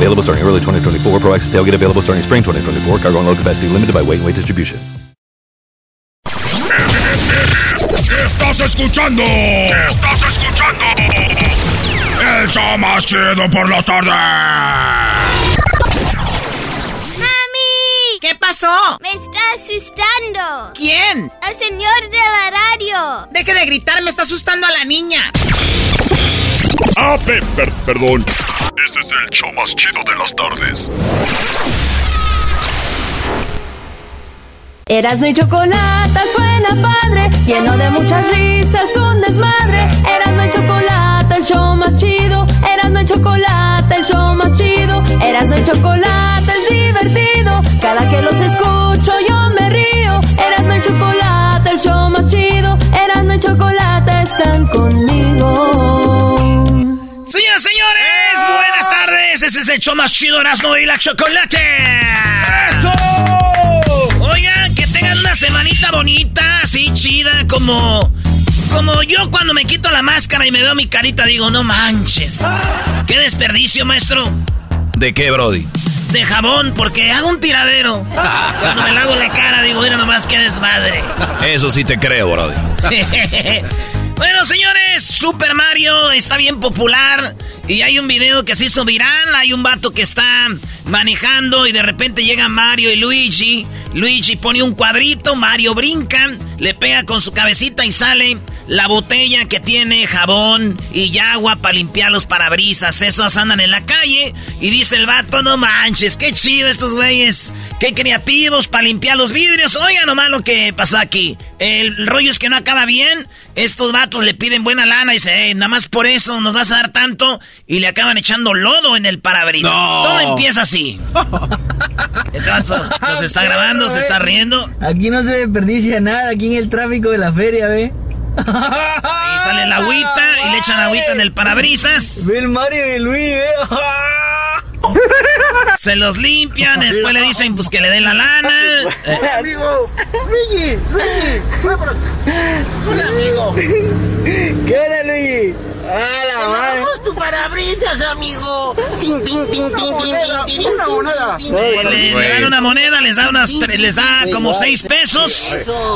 Available starting early 2024. Pro Access tailgate available starting spring 2024. Cargo and load capacity limited by weight and weight distribution. Estás escuchando. Estás escuchando. El show más chido por la tarde. ¡Mami! ¿Qué pasó? Me está asustando. ¿Quién? El señor de la radio. Deje de gritar, me está asustando a la niña. Ah, pe- per- perdón. Este es el show más chido de las tardes. Erasno y chocolate suena padre, lleno de muchas risas, un desmadre. Erasno y chocolate, el show más chido. Erasno y chocolate, el show más chido. Erasno y chocolate es divertido. Cada que los escucho yo me río. Erasno y chocolate, el show más chido. Erasno y chocolate están conmigo. El show más chido, Erasmo y la Chocolate. Oigan, que tengan una semanita bonita, así chida, como... Como yo cuando me quito la máscara y me veo mi carita, digo, no manches. Qué desperdicio, maestro. ¿De qué, Brody? De jabón, porque hago un tiradero. Cuando me lavo la cara, digo, mira nomás qué desmadre. Eso sí te creo, Brody. bueno, señores, Super Mario está bien popular. Y hay un video que se hizo viral. Hay un vato que está manejando y de repente llega Mario y Luigi. Luigi pone un cuadrito, Mario brinca, le pega con su cabecita y sale la botella que tiene jabón y agua para limpiar los parabrisas. Esos andan en la calle y dice el vato, no manches, qué chido estos güeyes. Qué creativos para limpiar los vidrios. Oigan nomás lo que pasó aquí. El rollo es que no acaba bien. Estos vatos le piden buena lana y dice, "Ey, nada más por eso nos vas a dar tanto. Y le acaban echando lodo en el parabrisas. No. Todo empieza así. Este vato nos está grabando, se está riendo. Aquí no se desperdicia nada, aquí en el tráfico de la feria, ve. Y sale la agüita y le echan agüita en el parabrisas. Ve el Mario y Luis, ve. Se los limpian, después le dicen pues que le den la lana. Eh, Amigo, Luigi, Luigi. Hola, amigo. ¿Qué hora, Luigi? La madre. tu parabrisas, amigo. Tin, tin, tin, tin, tin, tin, tin, Una moneda. le, dan una moneda, les da unas tre- les da como seis pesos.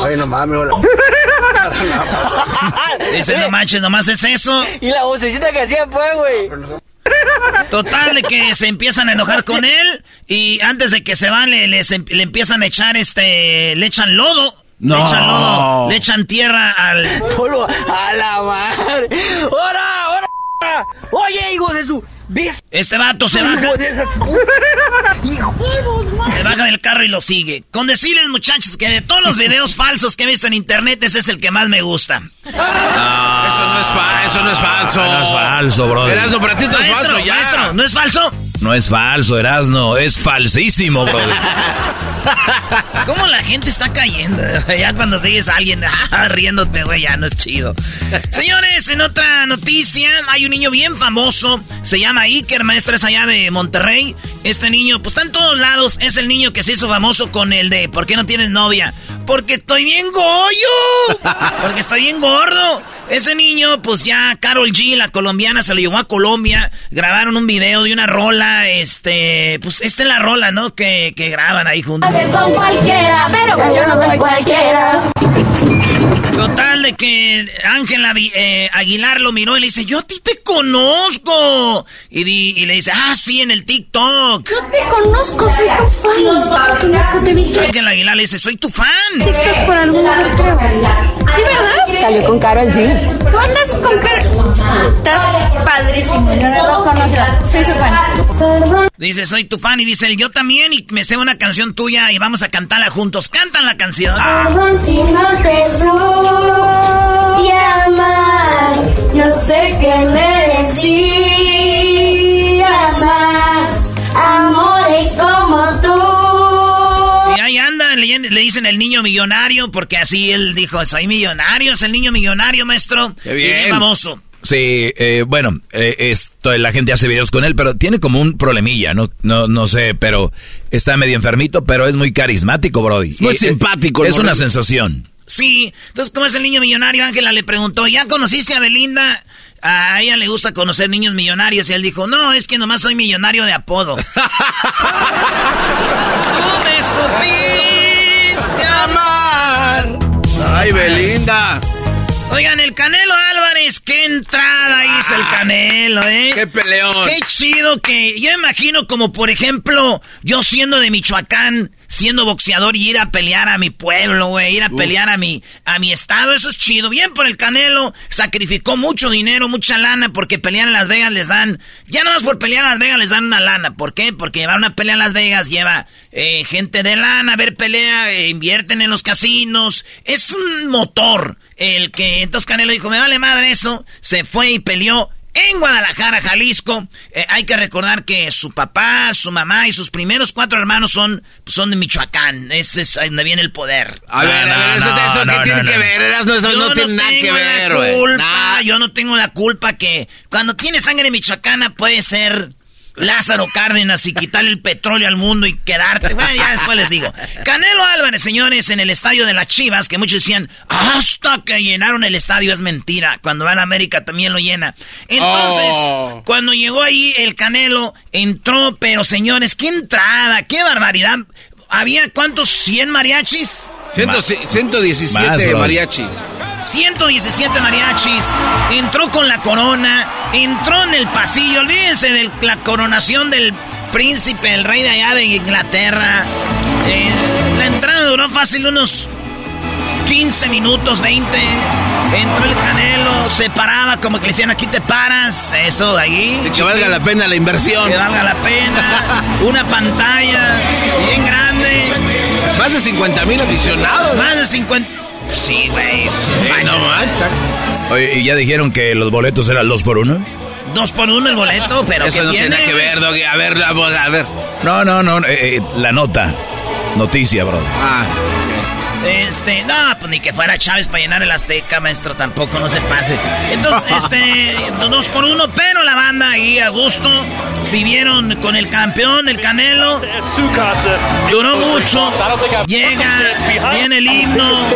Ay, no mames, hola. Dice, no manches, nomás es eso. Y la vocecita que hacía fue, güey. Total de que se empiezan a enojar con él y antes de que se van le, em- le empiezan a echar este, le echan lodo. Le No. echan lodo, le echan tierra al... Polo, a la madre. ¡Hora, hora! Oye, hijo de su. ¿Ves? Este vato se baja, se baja del carro y lo sigue. Con decirles, muchachos, que de todos los videos falsos que he visto en internet, ese es el que más me gusta. Eso no es, fa- eso no es falso. No es falso, brother. Erasmo, para ti todo es falso, ya. maestro, ¿no es falso? No es falso, Erasno, es falsísimo, brother. ¿Cómo la gente está cayendo? Ya cuando sigues a alguien ah, riéndote, güey, ya no es chido. Señores, en otra noticia, hay un niño bien famoso. Se llama Iker, maestro, es allá de Monterrey. Este niño, pues está en todos lados. Es el niño que se hizo famoso con el de ¿Por qué no tienes novia? Porque estoy bien goyo. Porque estoy bien gordo. Ese niño, pues ya Carol G, la colombiana, se lo llevó a Colombia. Grabaron un video de una rola. Este, pues esta es la rola, ¿no? Que, que graban ahí juntos. Con cualquiera, pero yo no soy cualquiera. Total de que Ángela eh, Aguilar lo miró y le dice, yo a ti te conozco. Y, di- y le dice, ah, sí, en el TikTok. Yo te conozco, soy tu fan. Te conozco, te en Ángela Aguilar le dice, soy tu fan. TikTok por algún creo. ¿Sí, verdad? Salió con Carol G. Tú andas con Carol. Estás padrísimo. Yo no lo conozco. Soy su fan. Dice, soy tu fan. Y dice, él, yo también. Y me sé una canción tuya y vamos a cantarla juntos. Cantan la canción. Perdón si no te supe amar. Yo sé que merecías le, le dicen el niño millonario, porque así él dijo, soy millonario, es el niño millonario, maestro. Qué Y bien. famoso. Sí, eh, bueno, eh, esto, la gente hace videos con él, pero tiene como un problemilla, no, no, no sé, pero está medio enfermito, pero es muy carismático, Brody. muy Y, eh, simpático el Es una sensación. Sí, entonces como es el niño millonario, Ángela le preguntó, ¿ya conociste a Belinda? A ella le gusta conocer niños millonarios y él dijo, no, es que nomás soy millonario de apodo. ¡Tú me supiste amar! Ay, Belinda. Oigan, el Canelo Álvarez, qué entrada hizo el Canelo, ¿eh? Qué peleón. Qué chido que yo imagino como por ejemplo yo siendo de Michoacán, siendo boxeador y ir a pelear a mi pueblo, güey, ir a pelear a mi a mi estado, eso es chido. Bien por el Canelo, sacrificó mucho dinero, mucha lana porque pelear en Las Vegas les dan, ya no más por pelear en Las Vegas les dan una lana, ¿por qué? Porque llevar una pelea a Las Vegas lleva eh, gente de lana a ver pelea, eh, invierten en los casinos, es un motor el que entonces Canelo dijo, me vale madre eso, se fue y peleó en Guadalajara, Jalisco. Eh, hay que recordar que su papá, su mamá y sus primeros cuatro hermanos son, son de Michoacán. Ese es donde viene el poder. A ver, a ver, eso, eso ¿qué tiene que ver? Eso no tiene nada que ver, güey. Yo no tengo la culpa que cuando tiene sangre michoacana puede ser Lázaro Cárdenas y quitarle el petróleo al mundo y quedarte. Bueno, ya después les digo. Canelo Álvarez, señores, en el estadio de las Chivas, que muchos decían, hasta que llenaron el estadio es mentira. Cuando van a América también lo llena. Entonces, Oh. cuando llegó ahí el Canelo, entró, pero señores, qué entrada, qué barbaridad. ¿Había cuántos? ¿100 mariachis? Ciento- 117 Más, mariachis. 117 mariachis, entró con la corona, entró en el pasillo, olvídense de la coronación del príncipe, el rey de allá de Inglaterra. Eh, la entrada duró fácil unos 15 minutos, 20. Entró el canelo, se paraba como que le decían, aquí te paras, eso de ahí. Que valga la pena la inversión. Que valga la pena. Una pantalla bien grande. Más de 50 mil aficionados. Más de 50. Sí, güey. Sí, no manches. Oye, ¿y ya dijeron que los boletos eran dos por uno? Dos por uno el boleto, pero Eso ¿qué no tiene? que ver, Doggy. A ver, a ver. No, no, no, eh, eh, la nota. Noticia, bro. Ah, Este, no, pues ni que fuera Chávez para llenar el Azteca, maestro, tampoco, no se pase. Entonces, este, dos por uno, pero la banda ahí a gusto, vivieron con el campeón, el Canelo, duró mucho, llega, viene el himno,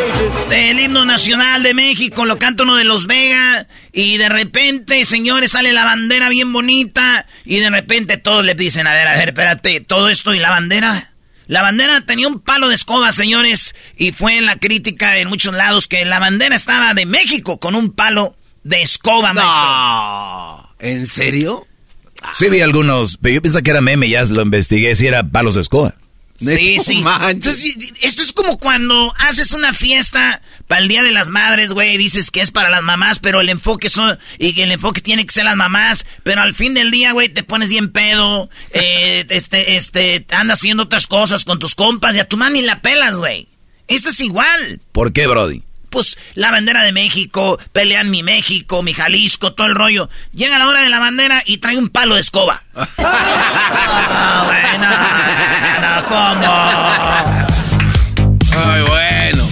el himno nacional de México, lo canta uno de los Vega, y de repente, señores, sale la bandera bien bonita, y de repente todos le dicen, a ver, a ver, espérate, todo esto y la bandera... La bandera tenía un palo de escoba, señores, y fue en la crítica en muchos lados que la bandera estaba de México con un palo de escoba, maestro. ¿En serio? Sí vi algunos, pero yo pensaba que era meme, ya lo investigué, si era palos de escoba. Sí, sí. Entonces, esto es como cuando haces una fiesta para el Día de las Madres, güey, dices que es para las mamás, pero el enfoque son, y que el enfoque tiene que ser las mamás, pero al fin del día, güey, te pones bien pedo, eh, este, este, andas haciendo otras cosas con tus compas y a tu mamá ni la pelas, güey. Esto es igual. ¿Por qué, Brody? Pues la bandera de México, pelean mi México, mi Jalisco, todo el rollo. Llega la hora de la bandera y trae un palo de escoba. Ah, bueno, no, ¿cómo? Ay, bueno.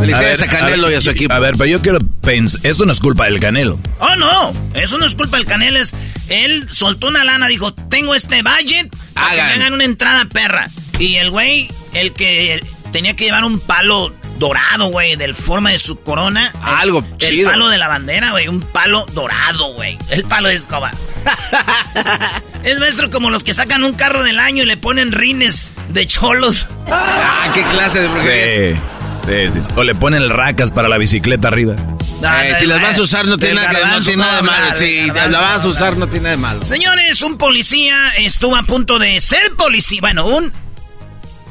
Felicidades a, Canelo ver, y a su equipo. A ver, pero yo quiero pensar, esto no es culpa del Canelo. Oh, no, eso no es culpa del Canelo, es- él soltó una lana, dijo, tengo este budget, para que me Hagan. hagan una entrada perra. Y el güey, el que tenía que llevar un palo dorado, güey, del forma de su corona. Algo el, chido. El palo de la bandera, güey, un palo dorado, güey. El palo de escoba. es maestro como los que sacan un carro del año y le ponen rines de cholos. Ah, qué clase de brujería. Sí. Sí, sí. O le ponen el racas para la bicicleta arriba. Eh, si las vas a usar no tiene nada, que- no tiene nada de malo. Si la vas a usar no tiene nada de malo. Señores, un policía estuvo a punto de ser policía. Bueno, un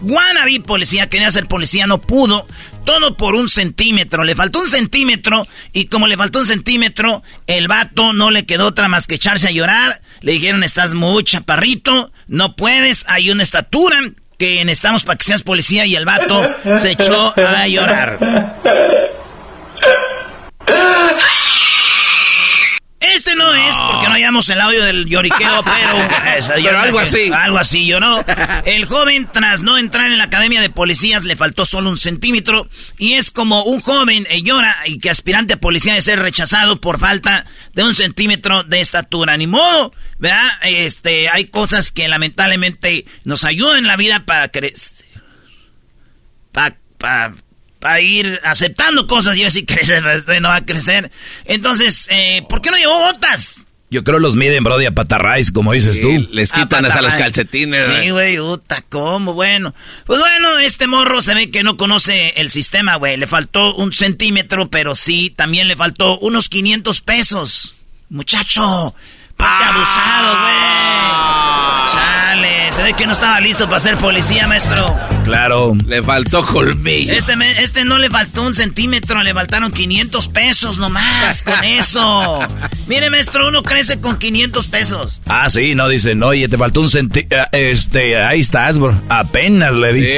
wannabe policía, quería ser policía, no pudo. Todo por un centímetro. Le faltó un centímetro. Y como le faltó un centímetro, el vato no le quedó otra más que echarse a llorar. Le dijeron, estás muy chaparrito, no puedes, hay una estatura que necesitamos para que seas policía. Y el vato se echó a llorar. Este no, es, porque no hayamos el audio del lloriqueo, pero... yo Pero algo así. Algo así, yo no. El joven, tras no entrar en la academia de policías, le faltó solo un centímetro. Y es como un joven eh, llora y que aspirante a policía de ser rechazado por falta de un centímetro de estatura. Ni modo, ¿verdad? Este, hay cosas que lamentablemente nos ayudan en la vida para crecer. Para... Pa, para ir aceptando cosas y a ver si crece, no va a crecer. Entonces, eh, ¿por qué no llevó botas? Yo creo los miden, Brody, a patarrais, como dices tú. Les Ah, quitan hasta los calcetines. Sí, güey, puta, ¿cómo? Bueno. Pues bueno, este morro se ve que no conoce el sistema, güey. Le faltó un centímetro, pero sí, también le faltó unos 500 pesos. Muchacho, parte abusado, güey. Chale, se ve que no estaba listo para ser policía, maestro. Claro. Le faltó colmillo. Este, me- este no le faltó un centímetro, le faltaron 500 pesos nomás con eso. Mire, maestro, uno crece con 500 pesos. Ah, sí, no, dicen, oye, te faltó un centi... eh, Este, ahí estás, bro. Apenas le Sí, diste.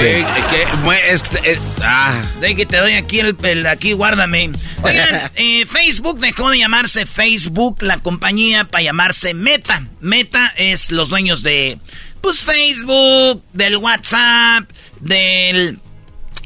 que- es que- eh, ah. De que te doy aquí el, el- aquí guárdame. Oigan, eh, Facebook dejó de llamarse Facebook, la compañía para llamarse Meta. Meta es los dueños de pues Facebook, del WhatsApp, del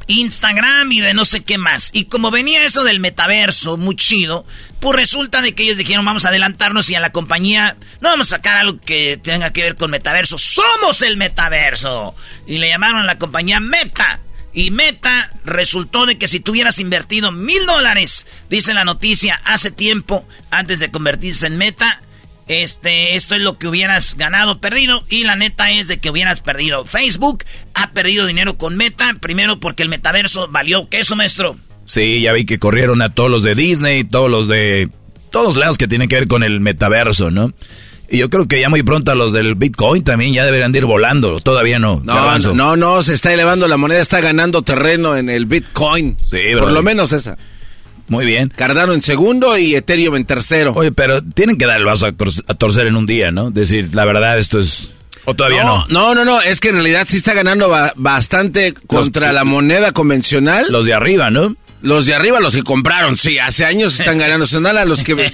Instagram y de no sé qué más. Y como venía eso del metaverso, muy chido, pues resulta de que ellos dijeron vamos a adelantarnos y a la compañía no vamos a sacar algo que tenga que ver con metaverso. Somos el metaverso. Y le llamaron a la compañía Meta. Y Meta resultó de que si tú hubieras invertido mil dólares, dice la noticia, hace tiempo, antes de convertirse en Meta, este, esto es lo que hubieras ganado perdido. Y la neta es de que hubieras perdido. Facebook ha perdido dinero con Meta. Primero porque el metaverso valió queso, maestro. Sí, ya vi que corrieron a todos los de Disney, todos los de... Todos lados que tienen que ver con el metaverso, ¿no? Y yo creo que ya muy pronto a los del Bitcoin también ya deberían de ir volando. Todavía no. No, Garbanzo. no, no, se está elevando la moneda, está ganando terreno en el Bitcoin. Sí, Por brother. lo menos esa. Muy bien. Cardano en segundo y Ethereum en tercero. Oye, pero tienen que dar el vaso a, torcer en un día, ¿no? Decir, la verdad, esto es... O todavía no. no, no, no, es que en realidad sí está ganando ba- bastante contra la moneda convencional. Los de arriba, ¿no? Los de arriba, los que compraron, sí, hace años están ganando. Son a los que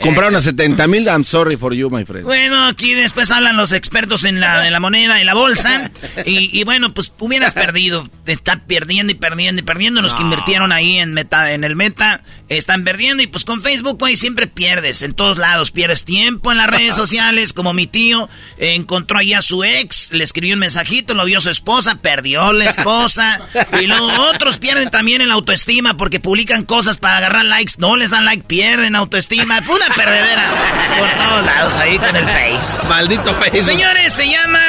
compraron a 70 mil, I'm sorry for you, my friend. Bueno, aquí después hablan los expertos en la, en la moneda, en la bolsa. Y, y bueno, pues hubieras perdido. Te Está perdiendo y perdiendo y perdiendo. Los que invirtieron ahí en meta, en el meta, están perdiendo. Y pues con Facebook, güey, siempre pierdes. En todos lados. Pierdes tiempo en las redes sociales. Como mi tío eh, encontró ahí a su ex, le escribió un mensajito, lo vio su esposa, perdió la esposa. Y luego otros pierden también en la autoestima porque publican cosas para agarrar likes. No les dan like, pierden autoestima. Fue una perdedera por todos lados ahí con el Face. Maldito Facebook. Señores, se llama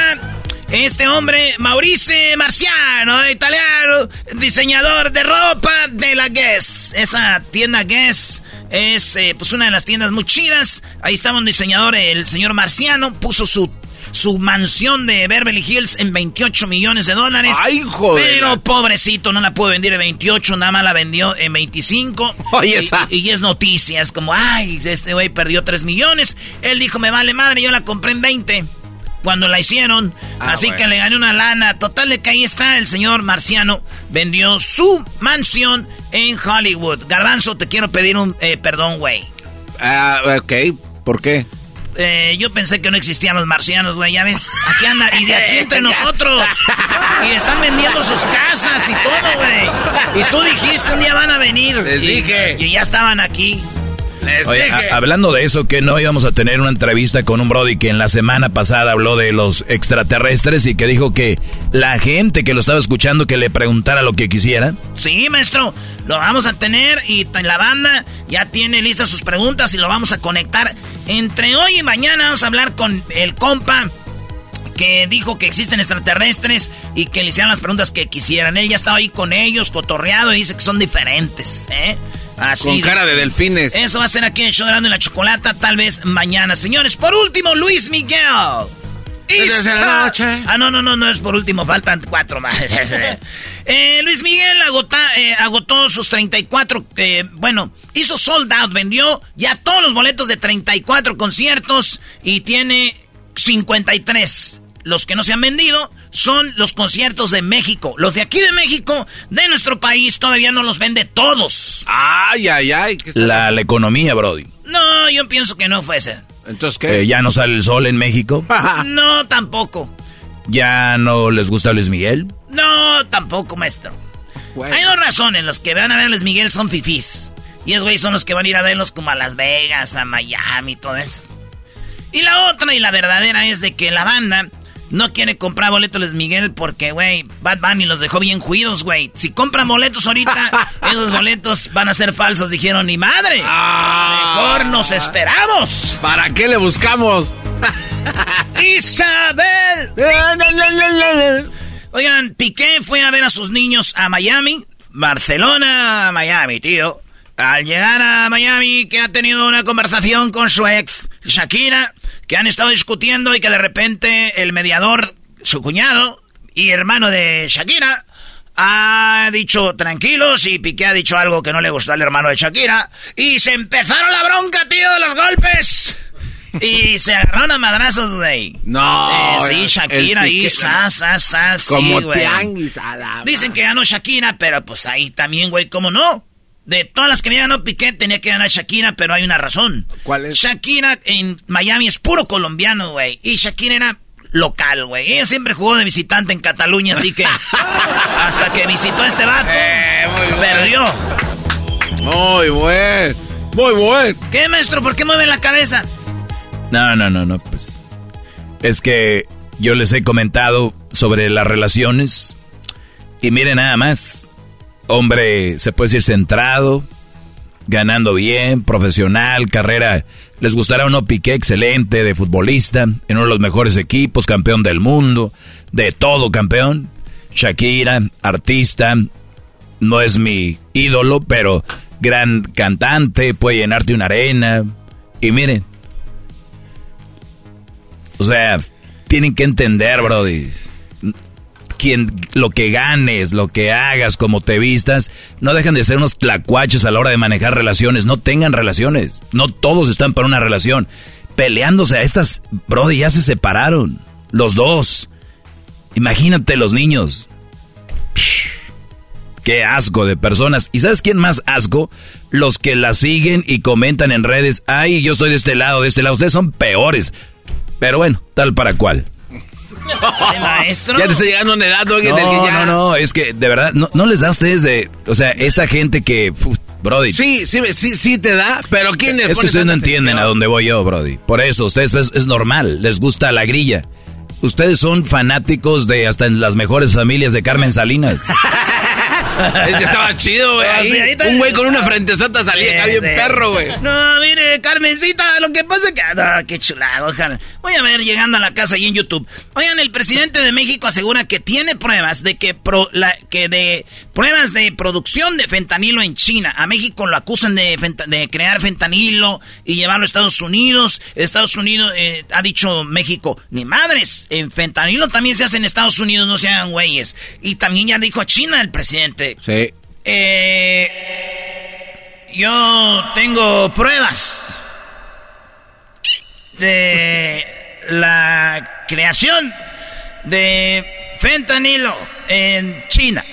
este hombre Maurice Marciano, italiano, diseñador de ropa de la Guess. Esa tienda Guess es eh, pues una de las tiendas muy chidas. Ahí estaba un diseñador, el señor Marciano, puso su su mansión de Beverly Hills en 28 millones de dólares. ¡Ay, joder! Pero pobrecito, no la pudo vender en 28, nada más la vendió en 25. Oye, Y- esa- y, es noticia, es como, ay, este güey perdió 3 millones. Él dijo, me vale madre, yo la compré en 20 cuando la hicieron. Ah, así bueno. que le gané una lana. Total de que ahí está el señor Marciano. Vendió su mansión en Hollywood. Garbanzo, te quiero pedir un eh, perdón, güey. Ah, ok, ¿por qué? Eh, yo pensé que no existían los marcianos, güey, ya ves. Aquí anda, y de aquí entre nosotros. Y están vendiendo sus casas y todo, güey. Y tú dijiste un día van a venir. Les Y- dije. Y ya estaban aquí. Les Oye, a- hablando de eso, que no íbamos a tener una entrevista con un Brody que en la semana pasada habló de los extraterrestres y que dijo que la gente que lo estaba escuchando que le preguntara lo que quisiera. Sí, maestro, lo vamos a tener y la banda ya tiene listas sus preguntas y lo vamos a conectar. Entre hoy y mañana vamos a hablar con el compa que dijo que existen extraterrestres y que le hicieran las preguntas que quisieran. Él ya estaba ahí con ellos, cotorreado, y dice que son diferentes, ¿eh? Así Con cara de delfines. Eso va a ser aquí en show de la Chocolata, tal vez mañana. Señores, por último, Luis Miguel. Desde la noche. Ah, no, no, no, no es por último, faltan cuatro más. Eh, Luis Miguel agota- eh, agotó sus 34, eh, bueno, hizo sold out, vendió ya todos los boletos de 34 conciertos y tiene 53. Los que no se han vendido son los conciertos de México. Los de aquí de México, de nuestro país, todavía no los vende todos. Ay, ay, ay. ¿qué está- La, la economía, Brody. No, yo pienso que no fue ese. Entonces, ¿qué? Eh, ya no sale el sol en México. No, tampoco. Ya no les gusta Luis Miguel. No, tampoco, maestro. Hay dos razones. Los que van a ver a Luis Miguel son fifís. Y esos güey son los que van a ir a verlos como a Las Vegas, a Miami y todo eso. Y la otra y la verdadera es de que la banda no quiere comprar boletos Luis Miguel porque, güey, Bad Bunny los dejó bien juidos, güey. Si compran boletos ahorita, esos boletos van a ser falsos, dijeron, ni madre. Mejor nos esperamos. ¿Para qué le buscamos? Isabel. Oigan, Piqué fue a ver a sus niños a Miami, Barcelona, Miami, tío. Al llegar a Miami, que ha tenido una conversación con su ex, Shakira, que han estado discutiendo y que de repente el mediador, su cuñado y hermano de Shakira, ha dicho tranquilos y Piqué ha dicho algo que no le gustó al hermano de Shakira. Y se empezaron la bronca, tío, de los golpes. Y se agarraron a madrazos, güey. No. Eh, sí, Shakira ahí, sas, sas, sas. sí, Como güey. tianguis a la Dicen que ganó Shakira, pero pues ahí también, güey, ¿cómo no? De todas las que me ganó Piqué, tenía que ganar Shakira, pero hay una razón. ¿Cuál es? Shakira en Miami es puro colombiano, güey. Y Shakira era local, güey. Ella siempre jugó de visitante en Cataluña, así que hasta que visitó a este vato, Eh, perdió. Muy buen. Muy buen. ¿Qué, maestro? ¿Por qué mueve la cabeza? No, no, no, no, pues. Es que yo les he comentado sobre las relaciones. Y miren nada más. Hombre, se puede decir centrado, ganando bien, profesional, carrera. Les gustará o no Piqué, excelente, de futbolista, en uno de los mejores equipos, campeón del mundo, de todo campeón. Shakira, artista, no es mi ídolo, pero gran cantante, puede llenarte una arena. Y miren, o sea, tienen que entender, Brody. Lo que ganes, lo que hagas, como te vistas, no dejan de ser unos tlacuaches a la hora de manejar relaciones. No tengan relaciones. No todos están para una relación. Peleándose a estas, Brody, ya se separaron. Los dos. Imagínate los niños. Qué asco de personas. ¿Y sabes quién más asco? Los que la siguen y comentan en redes. Ay, yo estoy de este lado, de este lado. Ustedes son peores. Pero bueno, tal para cual. Maestro. Ya te está llegando una edad, No, no, no, es que de verdad, no, no les da a ustedes de. O sea, esta gente que. uf, Brody. Sí, sí, sí, sí te da, pero ¿quién le es que ustedes no entienden a dónde voy yo, Brody. Por eso, ustedes pues, es normal, les gusta la grilla. Ustedes son fanáticos de hasta en las mejores familias de Carmen Salinas. Es que estaba chido, güey. Ah, ahí. Un güey con una frentezota salía acá bien perro, güey. No, mire, Carmencita, lo que pasa es que... No, qué chulado, ojalá. Voy a ver llegando a la casa ahí en YouTube. Oigan, el presidente de México asegura que tiene pruebas de que... Pro, la, que de pruebas de producción de fentanilo en China. A México lo acusan de, de crear fentanilo y llevarlo a Estados Unidos. Estados Unidos, eh, ha dicho México, ni madres, en fentanilo también se hace en Estados Unidos, no se hagan güeyes. Y también ya dijo a China el presidente. Sí. Eh, yo tengo pruebas de la creación de fentanilo en China.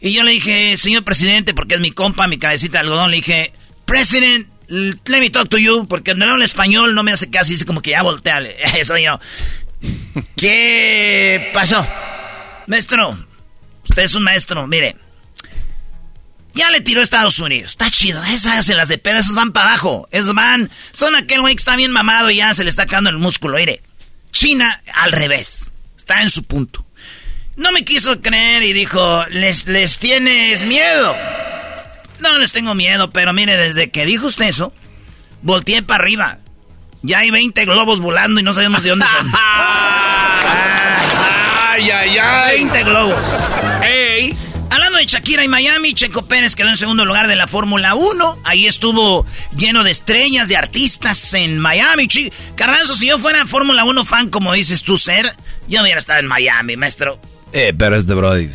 Y yo le dije, señor presidente, porque es mi compa, mi cabecita de algodón, le dije, President, let me talk to you, porque no hablo español, no me hace caso, dice como que ya voltea, eso yo. ¿Qué pasó? Maestro, usted es un maestro, mire. Ya le tiró a Estados Unidos. Está chido. Esas se las de pedo, esas van para abajo. Esos van. Son aquel güey que está bien mamado y ya se le está cayendo el músculo. Mire. China al revés. Está en su punto. No me quiso creer y dijo, ¿les, les tienes miedo? No les tengo miedo, pero mire, desde que dijo usted eso, volteé para arriba. Ya hay 20 globos volando y no sabemos de dónde son. Ay, ay, ay. 20 globos. Shakira y Miami, Checo Pérez quedó en segundo lugar de la Fórmula 1. Ahí estuvo lleno de estrellas, de artistas en Miami. Carranzo, si yo fuera Fórmula 1 fan, como dices tú ser, yo hubiera estado en Miami, maestro. Eh, pero es de Brody.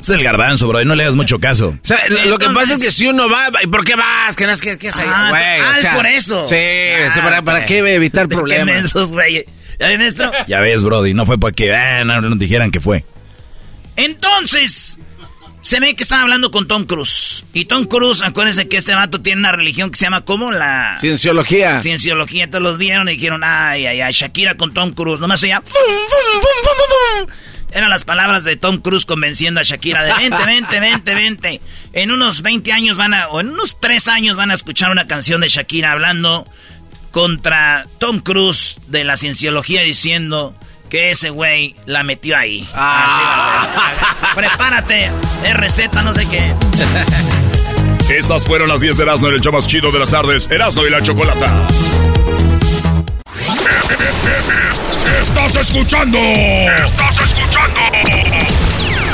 Es el garbanzo, Brody. No le hagas mucho caso. O sea, lo- lo que pasa es que si uno va, ¿y por qué vas? Que no es que, que es ahí, Ah, güey. ah, o es por eso. Sí, Ah, sí, ¿para, para qué evitar Qué problemas? mensos, güey. ¿Ya ves, maestro? Ya ves, Brody. No fue para que ah, no, no dijeran que fue. Entonces, se ve que estaba hablando con Tom Cruise. Y Tom Cruise, acuérdense que este vato tiene una religión que se llama ¿cómo? La... Cienciología. Cienciología. Todos los vieron y dijeron, ay, ay, ay, Shakira con Tom Cruise. Nomás oía... "Fum, fum, fum, fum, fum, fum". Eran las palabras de Tom Cruise convenciendo a Shakira de vente, vente, vente, vente. En unos 20 años van a, o en unos 3 años van a escuchar una canción de Shakira hablando contra Tom Cruise de la cienciología diciendo que ese güey la metió ahí. Así va a ser. Prepárate, RZ, no sé qué. Estas fueron las 10 de Erasmo en el show más chido de las tardes. Erasmo y la Chocolata. ¡Estás escuchando! ¡Estás escuchando!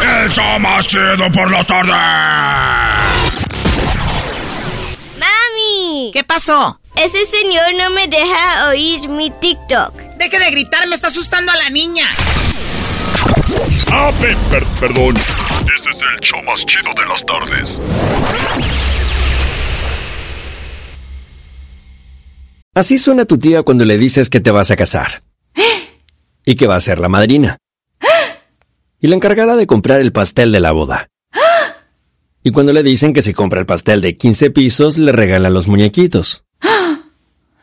¡El show más chido por las tardes! ¡Mami! ¿Qué pasó? Ese señor no me deja oír mi TikTok. Deje de gritar, me está asustando a la niña. Ah, pe- per- perdón. Este es el show más chido de las tardes. Así suena tu tía cuando le dices que te vas a casar. Y que va a ser la madrina. Y la encargada de comprar el pastel de la boda. Y cuando le dicen que si compra el pastel de 15 pisos, le regalan los muñequitos.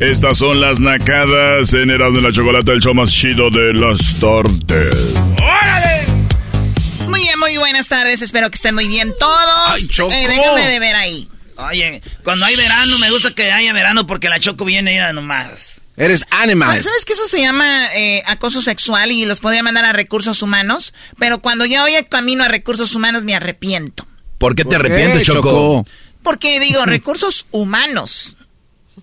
Estas son las nacadas en Erasmo y la Chocolata, el show más chido de las tardes. Muy bien, muy buenas tardes. Espero que estén muy bien todos. Ay, Choco. Eh, déjame de ver ahí. Oye, cuando hay verano, me gusta que haya verano porque la Choco viene ya nomás. Eres animal. ¿Sabes, que eso se llama eh, acoso sexual y los podría mandar a recursos humanos? Pero cuando yo voy a camino a recursos humanos me arrepiento. ¿Por qué te ¿Por qué, arrepientes, Choco? Choco? Porque digo, recursos humanos.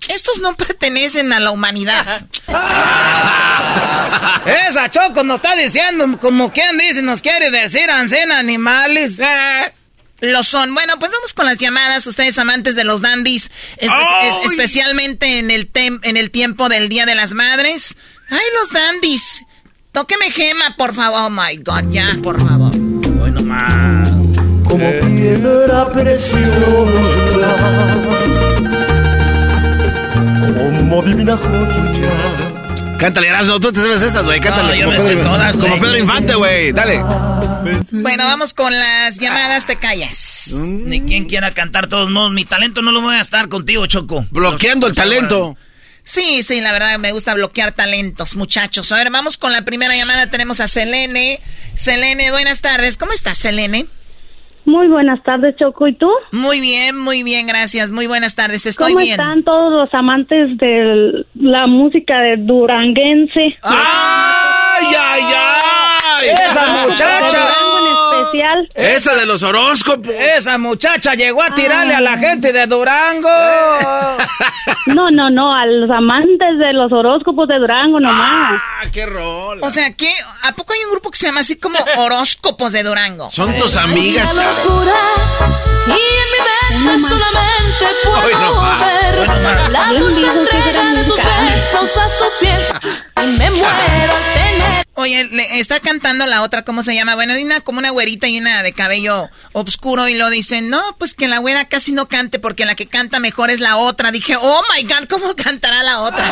Estos no pertenecen a la humanidad. Esa Choco nos está diciendo, como quien dice, nos quiere decir, ancena animales. Eh, Lo son. Bueno, pues vamos con las llamadas. Ustedes amantes de los dandies, es- es- es- especialmente en el, tem- en el tiempo del Día de las Madres. ¡Ay, los dandies! Tóqueme gema, por favor. Oh, my God, ya, por favor. Hoy nomás. como piedra preciosa, como divina joya. Cántale, Erasmo, tú te sabes esas, güey. Cántale. No, yo como me sé Pedro- todas, Como. Pedro Infante, güey. Dale. Bueno, vamos con las llamadas. Te callas. Ni quien quiera cantar todos modos. Mi talento no lo voy a estar contigo, Choco. Bloqueando el talento. Sí, sí, la verdad me gusta bloquear talentos, muchachos. A ver, vamos con la primera llamada. Tenemos a Selene. Selene, buenas tardes. ¿Cómo estás, Selene? Muy buenas tardes, Choco. ¿Y tú? Muy bien, muy bien, gracias. Muy buenas tardes, estoy ¿Cómo bien. están todos los amantes de la música de duranguense? ¡Ay, ay, ay! ¡Esa muchacha! En especial. Esa de los horóscopos. Esa muchacha llegó a tirarle a la gente de Durango. No, no, no, a los amantes de los horóscopos de Durango nomás. ¡Ah, qué rol! O sea, ¿qué? ¿A poco hay un grupo que se llama así como Horóscopos de Durango? Son tus amigas, chavo. Locura y en mi mente solamente puedo ver la dulce entrega de tus besos a su piel y me muero al tener Oye, le está cantando la otra, ¿cómo se llama? Bueno, hay una como una güerita y una de cabello oscuro y lo dicen, no, pues que la güera casi no cante porque la que canta mejor es la otra. Dije, oh my God, ¿cómo cantará la otra?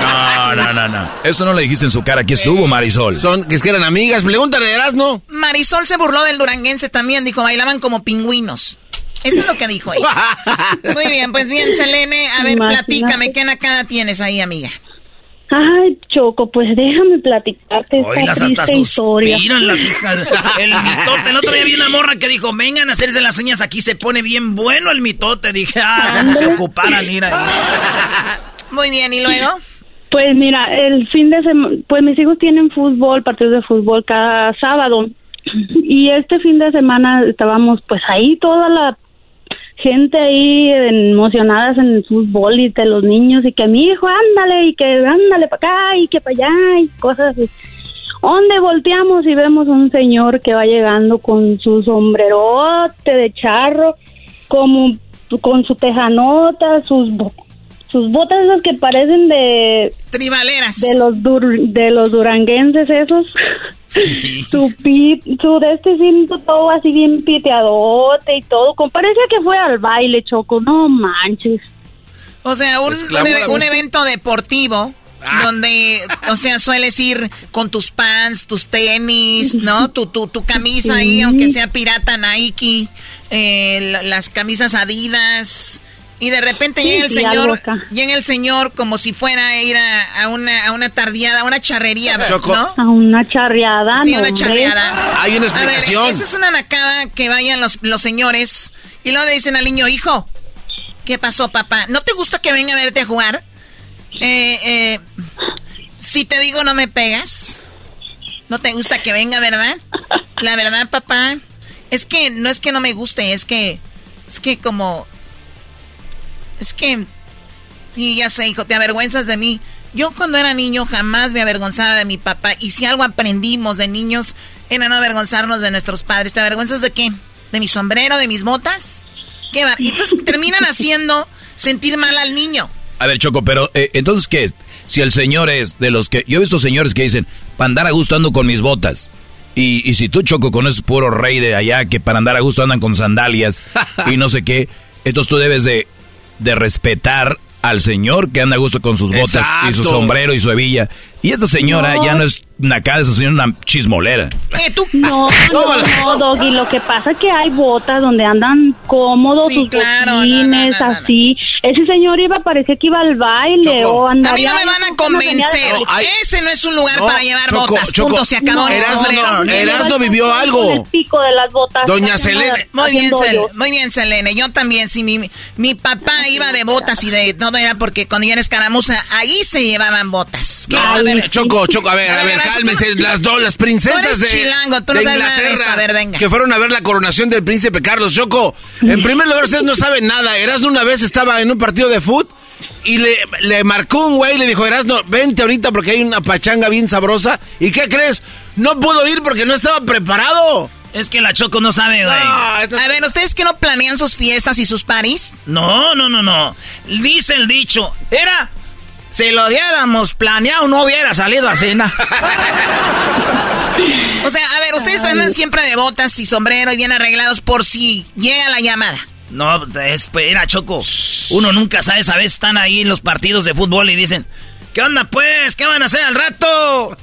No, no, no, no. Eso no le dijiste en su cara. Aquí estuvo, Marisol. Son, que es que eran amigas. Pregúntale, Erasno. Marisol se burló del duranguense también, dijo, bailaban como pingüinos. Eso es lo que dijo ella. Muy bien, pues bien, Selene, a ver, Imagínate. platícame, ¿qué nakada tienes ahí, amiga? Ay, Choco, pues déjame platicarte esta Oilas hasta triste historia. suspiran las hijas. El mitote. El otro día vi una morra que dijo, vengan a hacerse las uñas aquí, se pone bien bueno el mitote. Dije, ah, como se ocuparan ir ahí. Muy bien, ¿y luego? Pues mira, el fin de semana, pues mis hijos tienen fútbol, partidos de fútbol cada sábado. Y este fin de semana estábamos pues ahí toda la gente ahí emocionadas en fútbol y de los niños y que mi hijo ándale y que ándale para acá y que para allá y cosas así. ¿Dónde volteamos y vemos un señor que va llegando con su sombrerote de charro, como con su tejanota, sus sus botas esas que parecen de Tribaleras. de los dur- de los duranguenses esos su pi, su de este cinto todo así bien piteadote y todo parecía que fue al baile choco no manches O sea, un, un, mujer. evento deportivo Ah. donde, o sea, sueles ir con tus pants, tus tenis, ¿no? Tu, tu, tu camisa ahí, aunque sea pirata Nike, eh, la- las camisas Adidas. Y de repente Sí, llega el sí, señor, llega el señor como si fuera a ir a, a una, a una tardeada, a una charrería, Choco. ¿no? a una charreada Sí, no, una charreada. Hay una A ver, explicación. esa es una nacada que vayan los, los señores y luego le dicen al niño, hijo, ¿qué pasó, papá? ¿No te gusta que venga a verte a jugar? Eh, eh, si te digo no me pegas. ¿No te gusta que venga, verdad? La verdad, papá, es que no es que no me guste, es que, es que como, es que, sí, ya sé, hijo, te avergüenzas de mí. Yo cuando era niño jamás me avergonzaba de mi papá. Y si algo aprendimos de niños era no avergonzarnos de nuestros padres. ¿Te avergüenzas de qué? ¿De mi sombrero? ¿De mis botas? ¿Qué va? Y entonces terminan haciendo sentir mal al niño. A ver, Choco, pero eh, entonces, ¿qué? Si el señor es de los que... Yo he visto señores que dicen, para andar a gusto ando con mis botas. Y, y si tú, Choco, con ese puro rey de allá que para andar a gusto andan con sandalias y no sé qué, entonces tú debes de, de respetar al señor que anda a gusto con sus botas y su sombrero y su hebilla. Y esta señora No. ya no es una cara, esa señora es una chismolera. Eh, tú. No, no, no, Doggy, lo que pasa es que hay botas donde andan cómodos, Sí, sus claro, botines, no, no, no, no. así. Ese señor iba, parecía que iba al baile Choco, o A andaba. mí no me van a convencer. No, hay- Ese no es un lugar No, para llevar Choco, botas. Choco. Punto, se acabó. No, Erasmo, sombrero. no, Erasmo vivió algo. el pico de las botas. Doña Selene. Muy bien, muy Selene. Yo también, sí, mi, mi papá iba de botas y de todo era porque cuando yo era escaramuza, ahí se llevaban botas. No, a ver, Choco, Choco, a ver, A a ver, cálmense. Las dos, las tú princesas eres de, chilango, tú no de sabes nada de esto. Inglaterra A ver, venga. que fueron a ver la coronación del príncipe Carlos. Choco, en primer lugar, ustedes no saben nada. Erasmo una vez estaba en un partido de fútbol y le, le marcó un güey y le dijo, Erasmo, vente ahorita porque hay una pachanga bien sabrosa. ¿Y qué crees? No pudo ir porque no estaba preparado. Es que la Choco no sabe, güey. A ver, ¿ustedes que no planean sus fiestas y sus paris? No, no, no, no. Dice el dicho. Era, si lo hubiéramos planeado, no hubiera salido a cena. O sea, a ver, ustedes andan siempre de botas y sombrero y bien arreglados por si llega la llamada. No, espera, Choco. Uno nunca sabe, ¿sabes? Están ahí en los partidos de fútbol y dicen, ¿qué onda, pues? ¿Qué van a hacer al rato?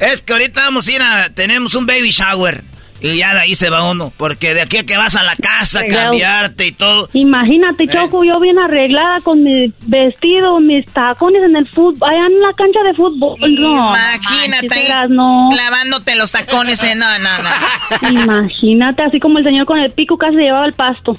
Es que ahorita vamos a ir a... Tenemos un baby shower. Y ya de ahí se va uno, porque de aquí a que vas a la casa, cambiarte y todo. Imagínate, eh. Choco, yo bien arreglada con mi vestido, mis tacones en el fútbol, allá en la cancha de fútbol. Imagínate, no, clavándote los tacones, en, no, no, no. Imagínate, así como el señor con el pico casi llevaba el pasto.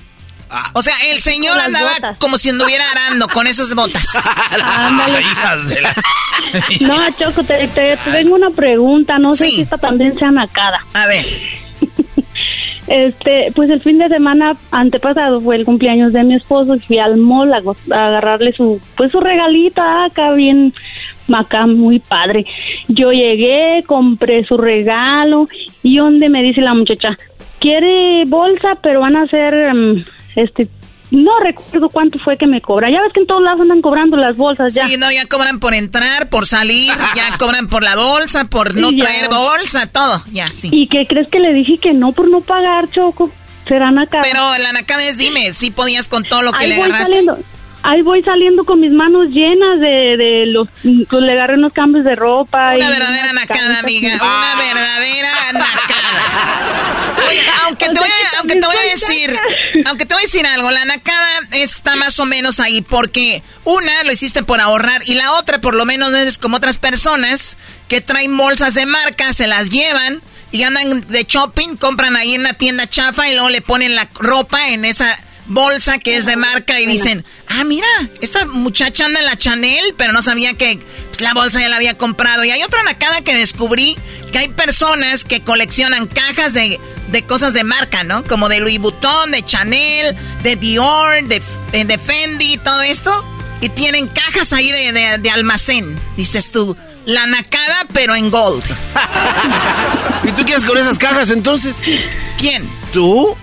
O sea, el señor andaba como si anduviera arando con esas botas. no, Choco, te, tengo una pregunta. No sé si esta también sea nacada. A ver. Este, pues el fin de semana antepasado fue el cumpleaños de mi esposo y fui al mall a, agarrarle su, pues su regalito acá bien acá muy padre. Yo llegué, compré su regalo y donde me dice la muchacha, quiere bolsa, pero van a ser mm, este no recuerdo cuánto fue que me cobra. Ya ves que en todos lados andan cobrando las bolsas ya. Sí, no, ya cobran por entrar, por salir, ya cobran por la bolsa, por no traer bolsa, todo, ya, sí. ¿Y qué crees que le dije que no por no pagar, Choco? Será acá. Pero la nacada es, dime, si podías con todo lo que le agarraste ahí voy saliendo con mis manos llenas de, de los, pues le agarré unos cambios de ropa. Una verdadera nacada, amiga, una verdadera nacada. Oye, aunque te voy a, aunque te voy a decir, aunque te voy a decir algo, la nacada está más o menos ahí porque una lo hiciste por ahorrar y la otra por lo menos es como otras personas que traen bolsas de marca, se las llevan y andan de shopping, compran ahí en la tienda chafa y luego le ponen la ropa en esa bolsa que es de marca y dicen, ah, mira, esta muchacha anda en la Chanel, pero no sabía que pues, la bolsa ya la había comprado. Y hay otra nacada que descubrí, que hay personas que coleccionan cajas de, de cosas de marca, ¿no? Como de Louis Vuitton, de Chanel, de Dior, de, de Fendi, todo esto. Y tienen cajas ahí de, de almacén, dices tú. La nacada, pero en gold. ¿Y tú qué haces con esas cajas entonces? ¿Quién? ¿Tú?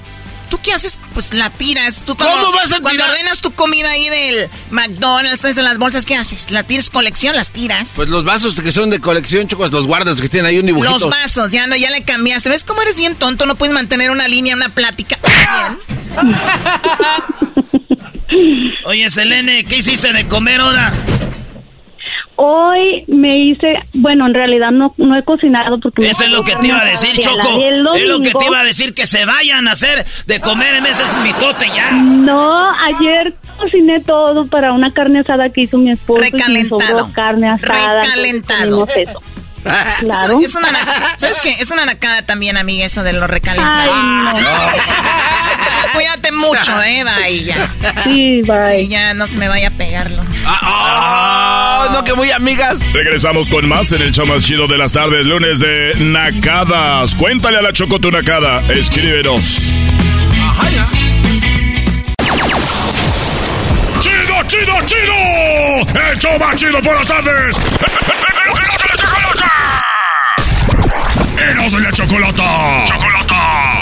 ¿Tú qué haces? Pues la tiras. ¿Tú ¿Cómo vas a tirar? Cuando ordenas tu comida ahí del McDonald's, en las bolsas, ¿qué haces? ¿La tiras colección? ¿Las tiras? Pues los vasos que son de colección, chocos, los guardas que tienen ahí un dibujito. Los vasos, ya no, ya le cambiaste. ¿Ves cómo eres bien tonto? No puedes mantener una línea, una plática. Oye, Selene, ¿qué hiciste de comer ahora? Hoy me hice, bueno, en realidad no, no he cocinado porque... Eso es lo que te iba a decir, Choco. Es lo que te iba a decir, que se vayan a hacer de comer en ese mitote ya. No, ayer cociné todo para una carne asada que hizo mi esposo. Recalentado. carne asada. Recalentado. Claro. Es una, ¿Sabes qué? Es una nacada también, amiga, eso de lo recalentado. Ay, no. Cuídate mucho, eh, bye, ya. Sí, bye. Sí, ya no se me vaya a pegarlo. Ah, oh, no, que muy amigas. Regresamos con más en el show más chido de las tardes, lunes de Nacadas. Cuéntale a la Choco tu Nacada. Escríbenos. Ajá, ya. ¡Chido, chido, chido! ¡El show más chido por las tardes! ¡Eros de la chocolata! ¡Chocolata!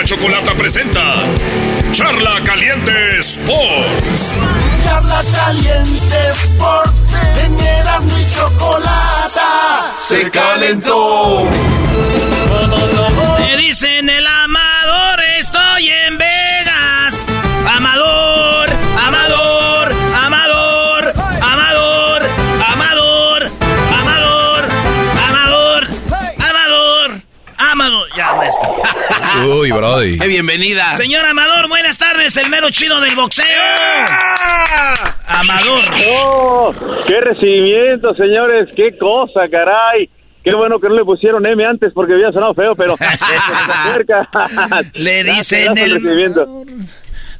La Chocolata presenta Charla Caliente Sports. Charla Caliente Sports. En mi Chocolata se calentó. Me dicen el ama Amador, estoy en Vegas. Uy, brody. Qué bienvenida. Señor Amador, buenas tardes, el mero chido del boxeo. Amador. ¡Oh! ¡Qué recibimiento, señores! ¡Qué cosa, caray! Qué bueno que no le pusieron M antes porque había sonado feo, pero cerca. Le dicen el...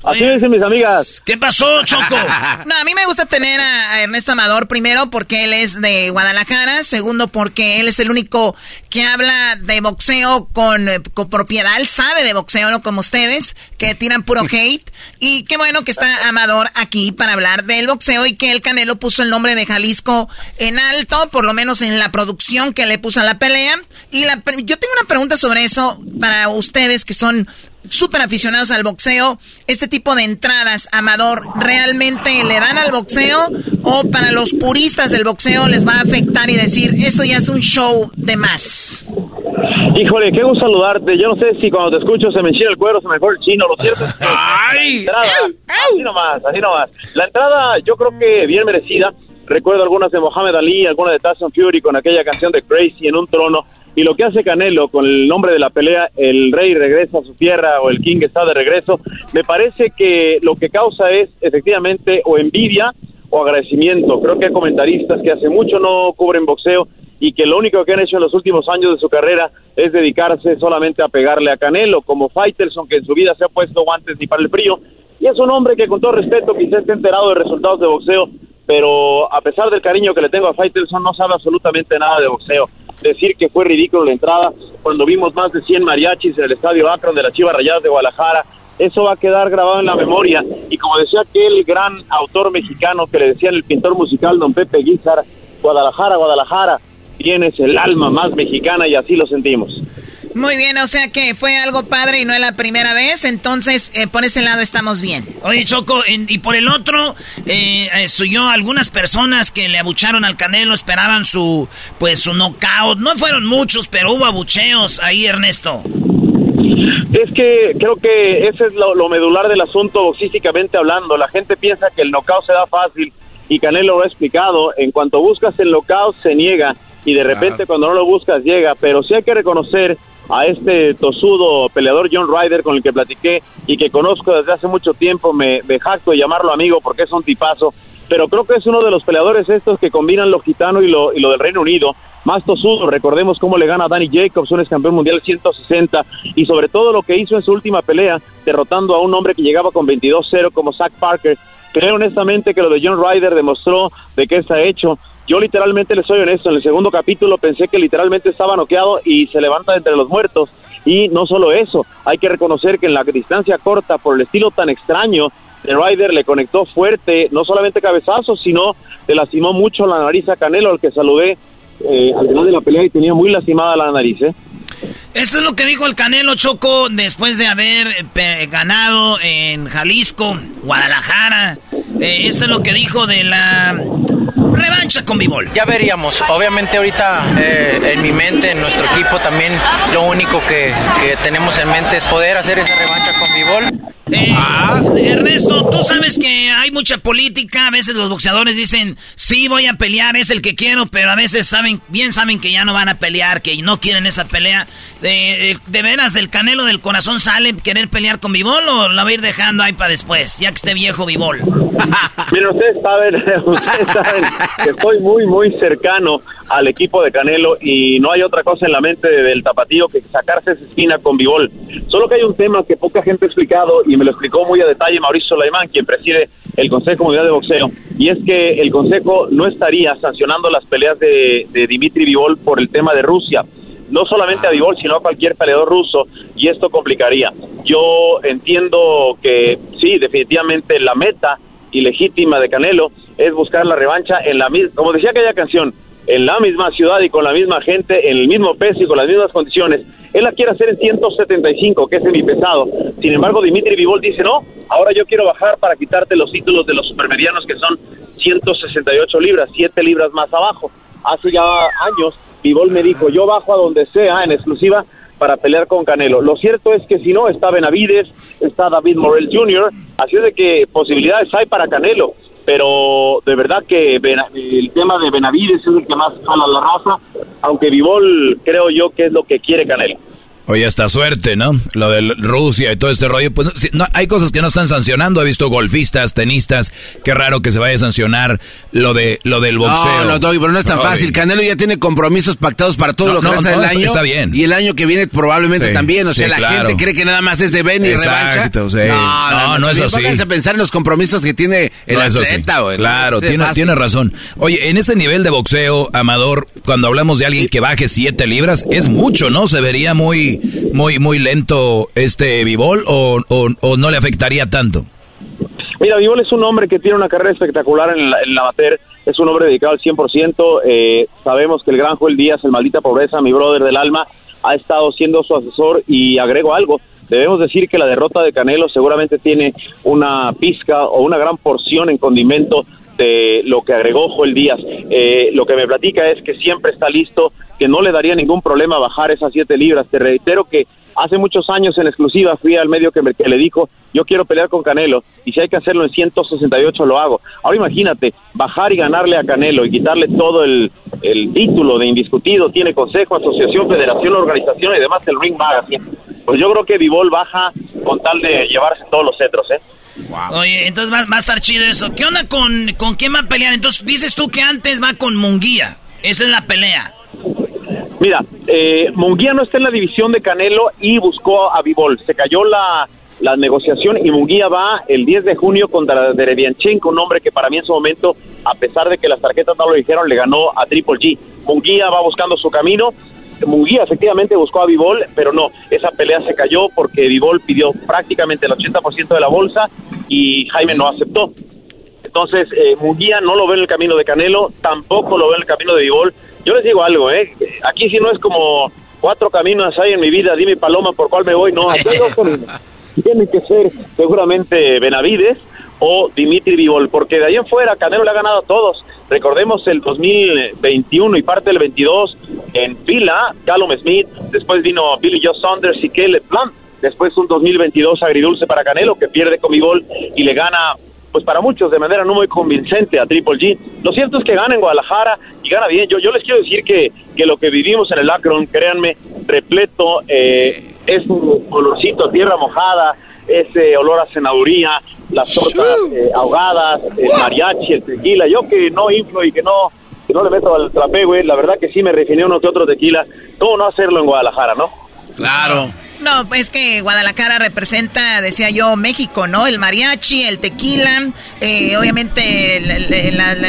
Así dicen mis amigas. ¿Qué pasó, Choco? No, a mí me gusta tener a, Ernesto Amador primero porque él es de Guadalajara, segundo porque él es el único que habla de boxeo con, eh, con propiedad, él sabe de boxeo, no como ustedes, que tiran puro hate. Y qué bueno que está Amador aquí para hablar del boxeo y que el Canelo puso el nombre de Jalisco en alto, por lo menos en la producción que le puso a la pelea. Y la, yo tengo una pregunta sobre eso para ustedes que son súper aficionados al boxeo, este tipo de entradas, Amador, ¿realmente le dan al boxeo o para los puristas del boxeo les va a afectar y decir, esto ya es un show de más? Híjole, qué gusto saludarte. Yo no sé si cuando te escucho se me enchina el cuero, se me fue el chino. Lo cierto es que ¡Ay! entrada, así nomás, así nomás. La entrada yo creo que bien merecida. Recuerdo algunas de Mohamed Ali, algunas de Tyson Fury con aquella canción de Crazy en un trono. Y lo que hace Canelo con el nombre de la pelea, el rey regresa a su tierra o el king está de regreso, me parece que lo que causa es efectivamente o envidia o agradecimiento. Creo que hay comentaristas que hace mucho no cubren boxeo y que lo único que han hecho en los últimos años de su carrera es dedicarse solamente a pegarle a Canelo, como Faitelson, que en su vida se ha puesto guantes ni para el frío. Y es un hombre que con todo respeto quizá esté enterado de resultados de boxeo, pero a pesar del cariño que le tengo a Faitelson, no sabe absolutamente nada de boxeo decir que fue ridículo la entrada cuando vimos más de 100 mariachis en el estadio Akron de las Chivas Rayadas de Guadalajara. Eso va a quedar grabado en la memoria. Y como decía aquel gran autor mexicano que le decían el pintor musical don Pepe Guizar, Guadalajara, Guadalajara, tienes el alma más mexicana y así lo sentimos. Muy bien, o sea que fue algo padre y no es la primera vez, entonces eh, por ese lado estamos bien. Oye, Choco, y por el otro, eh, eh yo algunas personas que le abucharon al Canelo esperaban su, pues, su knockout. No fueron muchos, pero hubo abucheos ahí, Ernesto. Es que creo que ese es lo, medular del asunto boxísticamente hablando. La gente piensa que el knockout se da fácil y Canelo lo ha explicado. En cuanto buscas el knockout se niega y de repente cuando no lo buscas llega. Pero sí hay que reconocer a este tosudo peleador John Ryder con el que platiqué y que conozco desde hace mucho tiempo, me, me jacto de llamarlo amigo porque es un tipazo, pero creo que es uno de los peleadores estos que combinan lo gitano y lo, y lo del Reino Unido, más tosudo, recordemos cómo le gana a Danny Jacobs, un ex campeón mundial 160, y sobre todo lo que hizo en su última pelea, derrotando a un hombre que llegaba con 22-0 como Zach Parker, creo honestamente que lo de John Ryder demostró de qué está hecho, yo literalmente le soy honesto, en el segundo capítulo pensé que literalmente estaba noqueado y se levanta entre los muertos. Y no solo eso, hay que reconocer que en la distancia corta, por el estilo tan extraño de Ryder, le conectó fuerte, no solamente cabezazos, sino le lastimó mucho la nariz a Canelo, al que saludé eh, al final de la pelea y tenía muy lastimada la nariz. ¿eh? Esto es lo que dijo el Canelo Choco después de haber eh, ganado en Jalisco, Guadalajara. Eh, esto es lo que dijo de la revancha con Bibol. Ya veríamos. Obviamente ahorita eh, en mi mente, en nuestro equipo también, lo único que, tenemos en mente es poder hacer esa revancha con Bibol. Eh, ah. Ernesto, tú sabes que hay mucha política. A veces los boxeadores dicen, sí, voy a pelear, es el que quiero, pero a veces saben, bien saben que ya no van a pelear, que no quieren esa pelea. ¿De, de, veras del canelo del corazón sale querer pelear con Vivol o la va a ir dejando ahí para después, ya que esté viejo Vivol? Mira, ustedes saben, ustedes saben que estoy muy, muy cercano al equipo de Canelo y no hay otra cosa en la mente del tapatío que sacarse esa espina con Vivol. Solo que hay un tema que poca gente ha explicado y me lo explicó muy a detalle Mauricio Sulaimán, quien preside el Consejo Mundial de Boxeo, y es que el Consejo no estaría sancionando las peleas de, Dimitri Vivol por el tema de Rusia no solamente a Vivol, sino a cualquier peleador ruso, y esto complicaría. Yo entiendo que sí, definitivamente la meta ilegítima de Canelo es buscar la revancha en la misma, como decía aquella canción, en la misma ciudad y con la misma gente, en el mismo peso y con las mismas condiciones. Él la quiere hacer en 175, que es pesado. Sin embargo, Dimitri Vivol dice, no, ahora yo quiero bajar para quitarte los títulos de los supermedianos que son 168 libras, 7 libras más abajo. Hace ya años, Vivol me dijo, yo bajo a donde sea en exclusiva para pelear con Canelo. Lo cierto es que si no, está Benavides, está David Morel Jr., así es de que posibilidades hay para Canelo, pero de verdad que el tema de Benavides es el que más jala la raza, aunque Vivol creo yo que es lo que quiere Canelo. Oye, esta suerte, ¿no? Lo de Rusia y todo este rollo. Pues no, hay cosas que no están sancionando. He visto golfistas, tenistas. Qué raro que se vaya a sancionar lo de lo del boxeo. No, no, pero no es tan fácil. Canelo ya tiene compromisos pactados para todo lo que resta del año. Está bien. Y el año que viene probablemente también. O sea, la gente cree que nada más es de Ben y revancha. Sí. No, no, no, es así. A pensar en los compromisos que tiene el atleta. Claro, tiene, tiene razón. Oye, en ese nivel de boxeo, Amador, cuando hablamos de alguien que baje siete libras, es mucho, ¿no? Se vería muy muy, muy lento este Vivol o, o, no le afectaría tanto? Mira, Vivol es un hombre que tiene una carrera espectacular en la, en es un hombre dedicado al 100%, eh, sabemos que el gran Joel Díaz, el maldita pobreza, mi brother del alma, ha estado siendo su asesor y agrego algo, debemos decir que la derrota de Canelo seguramente tiene una pizca o una gran porción en condimento de lo que agregó Joel Díaz. Eh, lo que me platica es que siempre está listo, que no le daría ningún problema bajar esas siete libras. Te reitero que hace muchos años en exclusiva fui al medio que, me, que le dijo, yo quiero pelear con Canelo y si hay que hacerlo en 168 lo hago. Ahora imagínate, bajar y ganarle a Canelo y quitarle todo el, el título de indiscutido, tiene consejo, asociación, federación, organización y demás el Ring Magazine. Pues yo creo que Vivol baja con tal de llevarse todos los cetros, ¿eh? Oye, entonces va, a estar chido eso. ¿Qué onda con, con quién va a pelear? Entonces dices tú que antes va con Munguía. Esa es la pelea. Mira, eh, Munguía no está en la división de Canelo y buscó a Vivol. Se cayó la, negociación y Munguía va el 10 de junio contra Derevianchenko, un hombre que para mí en su momento, a pesar de que las tarjetas no lo dijeron, le ganó a Triple G. Munguía va buscando su camino Munguía efectivamente buscó a Vivol, pero no, esa pelea se cayó porque Vivol pidió prácticamente el 80% de la bolsa y Jaime no aceptó. Entonces, eh, Munguía no lo ve en el camino de Canelo, tampoco lo ve en el camino de Vivol. Yo les digo algo, ¿eh? Aquí si no es como cuatro caminos hay en mi vida, dime Paloma por cuál me voy, no, aquí Tiene que ser seguramente Benavides o Dimitri Vivol, porque de ahí en fuera Canelo le ha ganado a todos. Recordemos el 2021 y parte del 22 en fila, Callum Smith, después vino Billy Joe Saunders y Caleb Plant, después un 2022 agridulce para Canelo que pierde con Vivol y le gana pues para muchos de manera no muy convincente a Triple G. Lo cierto es que gana en Guadalajara y gana bien. Yo, yo les quiero decir que, que lo que vivimos en el Akron, créanme, repleto, eh, es un colorcito, tierra mojada, ese olor a cenaduría, las tortas eh, ahogadas, el mariachi, el tequila. Yo que no inflo y que no que no le meto al trapé, güey, la verdad que sí me refiné uno que otro tequila. ¿Cómo no hacerlo en Guadalajara, no? Claro. No, pues que Guadalajara representa, decía yo, México, ¿no? El mariachi, el tequila, eh, obviamente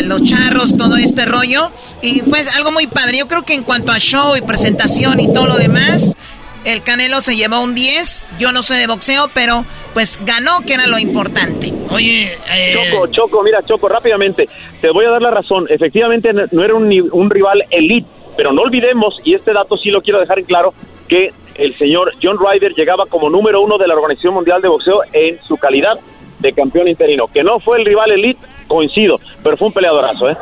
los charros, todo este rollo. Y pues algo muy padre. Yo creo que en cuanto a show y presentación y todo lo demás, el Canelo se llevó un 10. Yo no sé de boxeo, pero pues ganó, que era lo importante. Oye, eh... Choco, Choco, mira, Choco, rápidamente. Te voy a dar la razón. Efectivamente, no era un, un rival elite, pero no olvidemos, y este dato sí lo quiero dejar en claro, que el señor John Ryder llegaba como número uno de la Organización Mundial de Boxeo en su calidad de campeón interino. Que no fue el rival elite, coincido, pero fue un peleadorazo, ¿eh?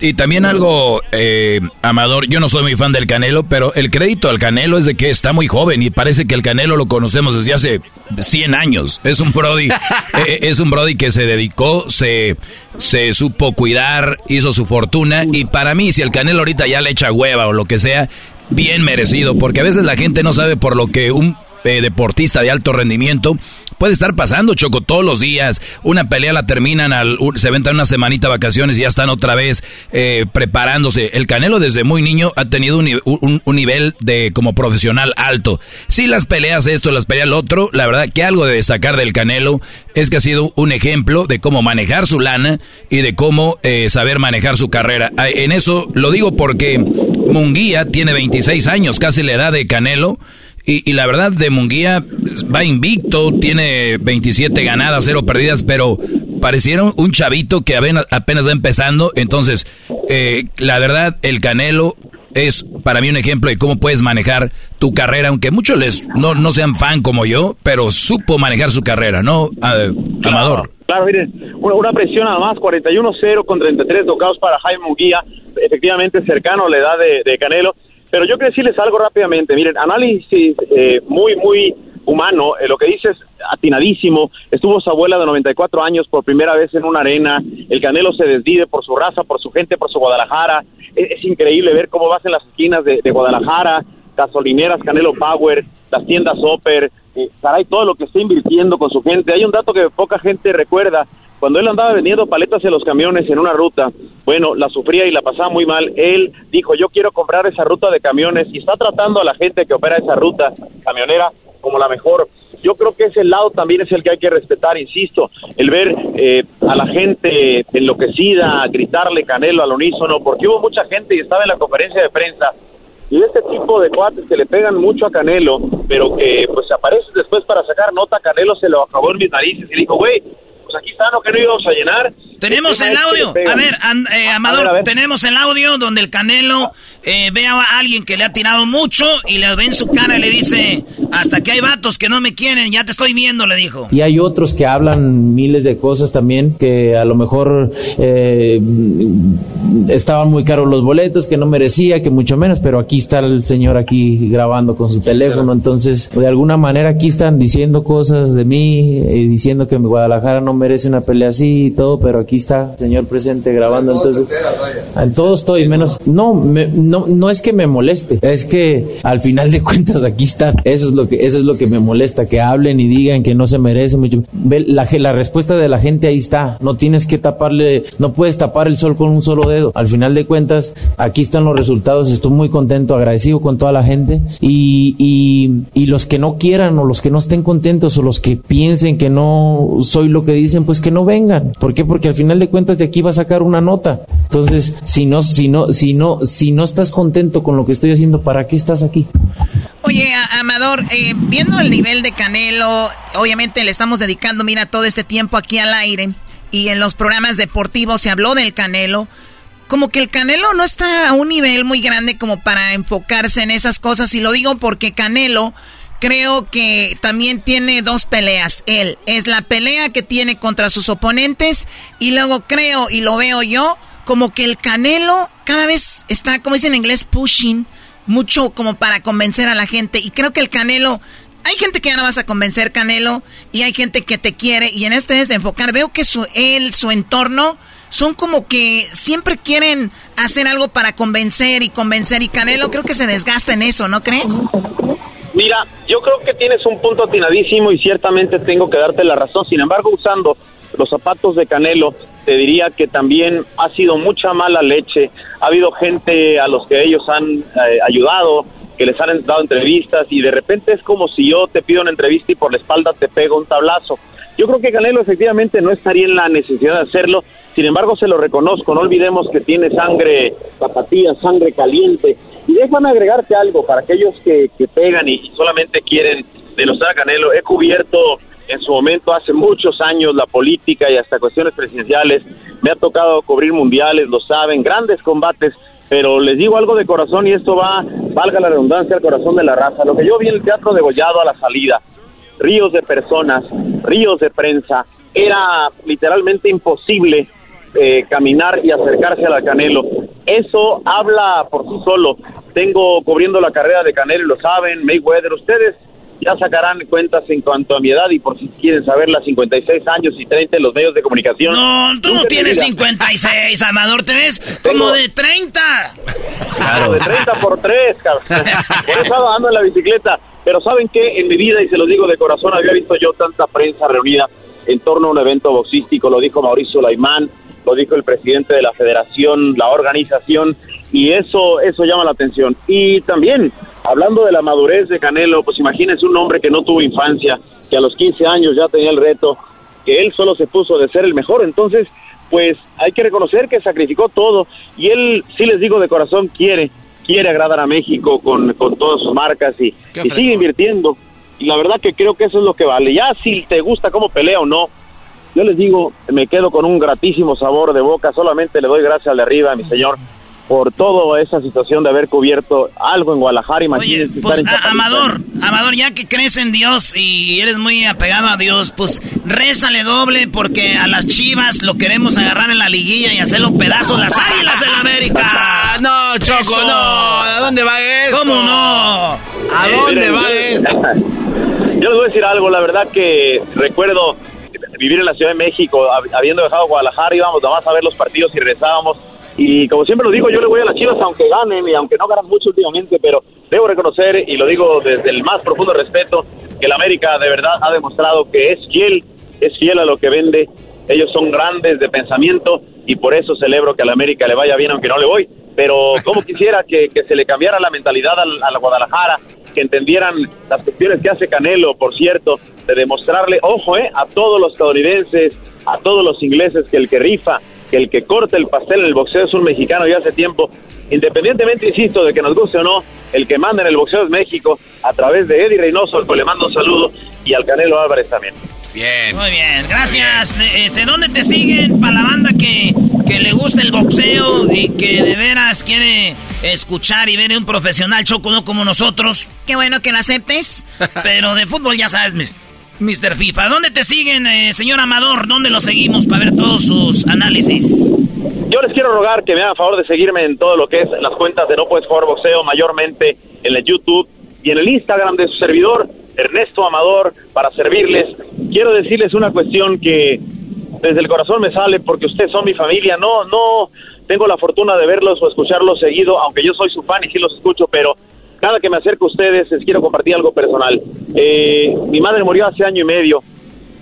y también algo, eh, Amador, yo no soy muy fan del Canelo, pero el crédito al Canelo es de que está muy joven y parece que el Canelo lo conocemos desde hace 100 años. Es un Brody, eh, es un Brody que se dedicó, se, se supo cuidar, hizo su fortuna y para mí si el Canelo ahorita ya le echa hueva o lo que sea, bien merecido, porque a veces la gente no sabe por lo que un eh, deportista de alto rendimiento puede estar pasando, Choco, todos los días. Una pelea la terminan, al, se ventan una semanita vacaciones y ya están otra vez eh, preparándose. El Canelo desde muy niño ha tenido un, nivel de como profesional alto. Si las peleas esto, las peleas lo otro, la verdad que algo de destacar del Canelo es que ha sido un ejemplo de cómo manejar su lana y de cómo eh, saber manejar su carrera. Ah, en eso lo digo porque Munguía tiene 26 años, casi la edad de Canelo. Y, la verdad, de Munguía va invicto, tiene 27 ganadas, 0 perdidas, pero pareciera un chavito que apenas va empezando. Entonces, eh, la verdad, el Canelo es para mí un ejemplo de cómo puedes manejar tu carrera, aunque muchos les no, no sean fan como yo, pero supo manejar su carrera, ¿no, Amador? Claro, miren, una, presión nada más, 41-0 con 33 tocados para Jaime Munguía, efectivamente cercano a la edad de Canelo Pero yo quería decirles algo rápidamente. Miren, análisis eh, muy, muy humano. Eh, lo que dice es atinadísimo. Estuvo su abuela de 94 años por primera vez en una arena. El Canelo se desvive por su raza, por su gente, por su Guadalajara. Es, increíble ver cómo vas en las esquinas de, Guadalajara, gasolineras Canelo Power, las tiendas Oper, eh, caray, todo lo que está invirtiendo con su gente. Hay un dato que poca gente recuerda. Cuando él andaba vendiendo paletas en los camiones en una ruta, bueno, la sufría y la pasaba muy mal. Él dijo, yo quiero comprar esa ruta de camiones y está tratando a la gente que opera esa ruta camionera como la mejor. Yo creo que ese lado también es el que hay que respetar, insisto, el ver eh, a la gente enloquecida, gritarle Canelo al unísono, porque hubo mucha gente y estaba en la conferencia de prensa y este tipo de cuates que le pegan mucho a Canelo, pero que pues aparece después para sacar nota, Canelo se lo acabó en mis narices y dijo, güey, pues aquí está, ¿no? Que no íbamos a llenar. Tenemos el audio. A ver, eh, Amador, tenemos el audio donde el Canelo eh, ve a alguien que le ha tirado mucho y le ve en su cara y le dice, hasta que hay vatos que no me quieren, ya te estoy viendo, le dijo. Y hay otros que hablan miles de cosas también, que a lo mejor eh, estaban muy caros los boletos, que no merecía, que mucho menos, pero aquí está el señor aquí grabando con su teléfono, entonces de alguna manera aquí están diciendo cosas de mí, y diciendo que Guadalajara no merece una pelea así y todo, pero aquí está señor presente grabando, entonces en todo estoy, menos, no, no, no es que me moleste, es que al final de cuentas aquí está, eso es lo que, eso es lo que me molesta, que hablen y digan que no se merece mucho. Ve, la, la respuesta de la gente ahí está, no tienes que taparle, no puedes tapar el sol con un solo dedo, al final de cuentas aquí están los resultados, estoy muy contento, agradecido con toda la gente y, y, y los que no quieran o los que no estén contentos o los que piensen que no soy lo que dicen, dicen pues que no vengan. ¿Por qué? Porque al final de cuentas de aquí va a sacar una nota. Entonces, si no, si no, si no, si no estás contento con lo que estoy haciendo, ¿para qué estás aquí? Oye, Amador, eh, viendo el nivel de Canelo, obviamente le estamos dedicando, mira, todo este tiempo aquí al aire y en los programas deportivos se habló del Canelo. Como que el Canelo no está a un nivel muy grande como para enfocarse en esas cosas y lo digo porque Canelo creo que también tiene dos peleas. Él es la pelea que tiene contra sus oponentes y luego creo y lo veo yo como que el Canelo cada vez está, como dicen en inglés, pushing mucho como para convencer a la gente y creo que el Canelo hay gente que ya no vas a convencer Canelo y hay gente que te quiere y en este es de enfocar. Veo que su él, su entorno son como que siempre quieren hacer algo para convencer y convencer y Canelo creo que se desgasta en eso, ¿no crees? Mira, yo creo que tienes un punto atinadísimo y ciertamente tengo que darte la razón. Sin embargo, usando los zapatos de Canelo, te diría que también ha sido mucha mala leche. Ha habido gente a los que ellos han eh, ayudado, que les han dado entrevistas y de repente es como si yo te pido una entrevista y por la espalda te pego un tablazo. Yo creo que Canelo efectivamente no estaría en la necesidad de hacerlo, sin embargo se lo reconozco, no olvidemos que tiene sangre zapatilla, sangre caliente y déjame agregarte algo para aquellos que, que pegan y, solamente quieren denostar a Canelo. He cubierto en su momento hace muchos años la política y hasta cuestiones presidenciales. Me ha tocado cubrir mundiales, lo saben, grandes combates. Pero les digo algo de corazón y esto va, valga la redundancia, al corazón de la raza. Lo que yo vi en el Teatro de Gollado a la salida, ríos de personas, ríos de prensa, era literalmente imposible eh, caminar y acercarse a la Canelo. Eso habla por sí solo. Tengo cubriendo la carrera de Canelo, lo saben, Mayweather, ustedes ya sacarán cuentas en cuanto a mi edad y por si quieren saber las 56 años y 30 en los medios de comunicación. No, tú no tienes 56, Amador, te ves como de 30. Claro, de 30 por 3, cabrón. Por eso ando en la bicicleta. Pero ¿saben qué? En mi vida, y se los digo de corazón, había visto yo tanta prensa reunida en torno a un evento boxístico, lo dijo Mauricio Laimán, lo dijo el presidente de la federación, la organización, y eso, eso llama la atención. Y también, hablando de la madurez de Canelo, pues imagínense un hombre que no tuvo infancia, que a los 15 años ya tenía el reto, que él solo se puso de ser el mejor, entonces, pues hay que reconocer que sacrificó todo, y él, sí les digo de corazón, quiere, quiere agradar a México con, con todas sus marcas y, y sigue invirtiendo. Y la verdad que creo que eso es lo que vale. Ya si te gusta cómo pelea o no, yo les digo, me quedo con un gratísimo sabor de boca, solamente le doy gracias al de arriba, mi señor, por toda esa situación de haber cubierto algo en Guadalajara. Oye, pues, Amador, Amador, ya que crees en Dios y eres muy apegado a Dios, pues rézale doble porque a las chivas lo queremos agarrar en la liguilla y hacerlo pedazos las águilas del América. no, Choco, no. ¿A dónde va esto? ¿Cómo no? ¿A dónde va esto? Yo les voy a decir algo, la verdad que recuerdo vivir en la Ciudad de México, habiendo dejado Guadalajara, íbamos nada más a ver los partidos y rezábamos y como siempre lo digo, yo le voy a las Chivas aunque ganen y aunque no ganan mucho últimamente, pero debo reconocer, y lo digo desde el más profundo respeto, que el América de verdad ha demostrado que es fiel, es fiel a lo que vende. Ellos son grandes de pensamiento y por eso celebro que al América le vaya bien aunque no le voy. Pero como quisiera que, se le cambiara la mentalidad a la Guadalajara, que entendieran las cuestiones que hace Canelo, por cierto, de demostrarle, ojo, eh, a todos los estadounidenses, a todos los ingleses, que el que rifa que el que corta el pastel en el boxeo es un mexicano ya hace tiempo. Independientemente, insisto, de que nos guste o no, el que manda en el boxeo es México, a través de Eddie Reynoso, al cual le mando un saludo, y al Canelo Álvarez también. Bien. Muy bien, gracias. Este, ¿Dónde te siguen para la banda que, que le gusta el boxeo y que de veras quiere escuchar y ver a un profesional choco, no como nosotros? Qué bueno que lo aceptes, pero de fútbol ya sabes, Mr. FIFA. ¿Dónde te siguen, eh, señor Amador? ¿Dónde lo seguimos para ver todos sus análisis? Yo les quiero rogar que me hagan favor de seguirme en todo lo que es las cuentas de No Puedes Jugar Boxeo, mayormente en el YouTube y en el Instagram de su servidor, Ernesto Amador, para servirles. Quiero decirles una cuestión que desde el corazón me sale porque ustedes son mi familia. No, no tengo la fortuna de verlos o escucharlos seguido, aunque yo soy su fan y sí los escucho, pero cada que me acerco a ustedes les quiero compartir algo personal. Eh, mi madre murió hace año y medio,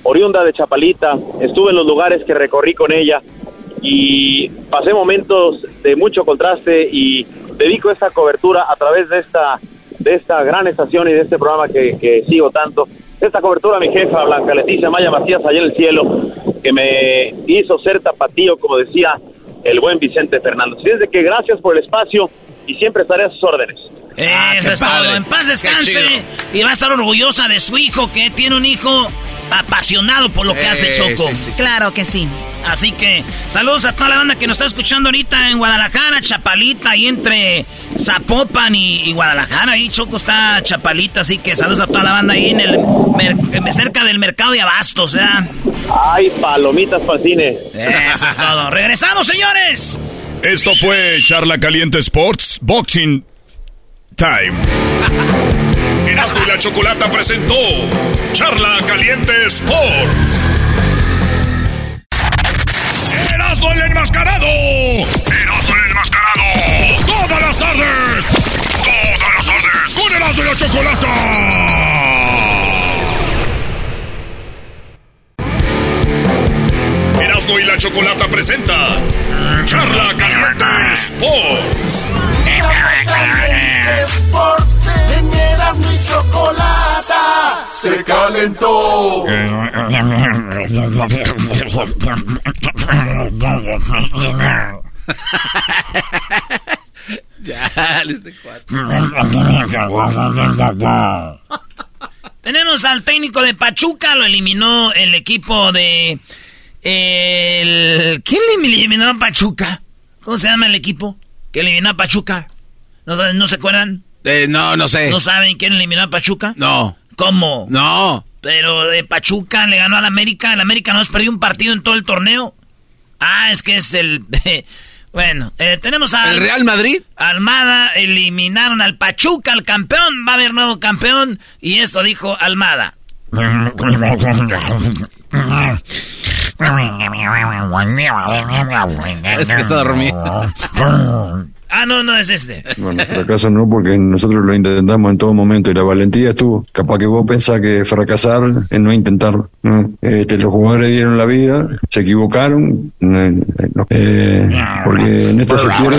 oriunda de Chapalita, estuve en los lugares que recorrí con ella y pasé momentos de mucho contraste y dedico esta cobertura a través de esta de esta gran estación y de este programa que, sigo tanto. Esta cobertura mi jefa, Blanca Leticia Maya Macías, allá en el cielo, que me hizo ser tapatío, como decía el buen Vicente Fernández. Así es de que gracias por el espacio y siempre estaré a sus órdenes. Ah, Eso es todo. En paz descanse. Y va a estar orgullosa de su hijo, que tiene un hijo apasionado por lo que hace Choco. claro que sí. Así que saludos a toda la banda que nos está escuchando ahorita en Guadalajara, Chapalita, ahí entre Zapopan y, Guadalajara. Ahí Choco está Chapalita, así que saludos a toda la banda ahí en el cerca del mercado de abastos, ¿eh? Ay, palomitas para cine. Eso es todo. Regresamos, señores. Esto fue Charla Caliente Sports Boxing Time. Erasmo y la Chocolata presentó Charla Caliente Sports. Erasmo el enmascarado. Erasmo el enmascarado. Todas las tardes. Todas las tardes. Con Erasmo y la Chocolata. Y la Chocolata presenta Charla Caliente Sports. Chocolata se calentó. ya, les Tenemos al técnico de Pachuca, lo eliminó el equipo de el... ¿Quién eliminó a Pachuca? ¿Cómo se llama el equipo que eliminó a Pachuca? ¿No, ¿no se acuerdan? Eh, no, no sé. ¿No saben quién eliminó a Pachuca? No. ¿Cómo? No. Pero de Pachuca le ganó al América. El América no has perdido un partido en todo el torneo. Ah, es que es el... bueno, eh, tenemos al... ¿El Real Madrid? Almada eliminaron al Pachuca, al campeón. Va a haber nuevo campeón. Y esto dijo Almada. Es que está dormido. Ah, no, no es este. Bueno, fracaso no, porque nosotros lo intentamos en todo momento y la valentía estuvo. Capaz que vos pensás que fracasar es no intentar. Este, los jugadores dieron la vida, se equivocaron, eh, porque en esto se quiere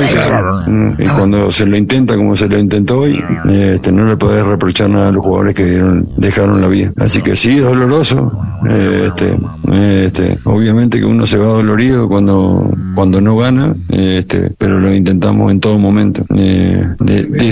y cuando se lo intenta como se lo intentó hoy, este, no le podés reprochar nada a los jugadores que dieron, dejaron la vida. Así que sí, es doloroso. Este, este, obviamente que uno se va dolorido cuando, cuando no gana, este, pero lo intentamos en todo todo momento, eh,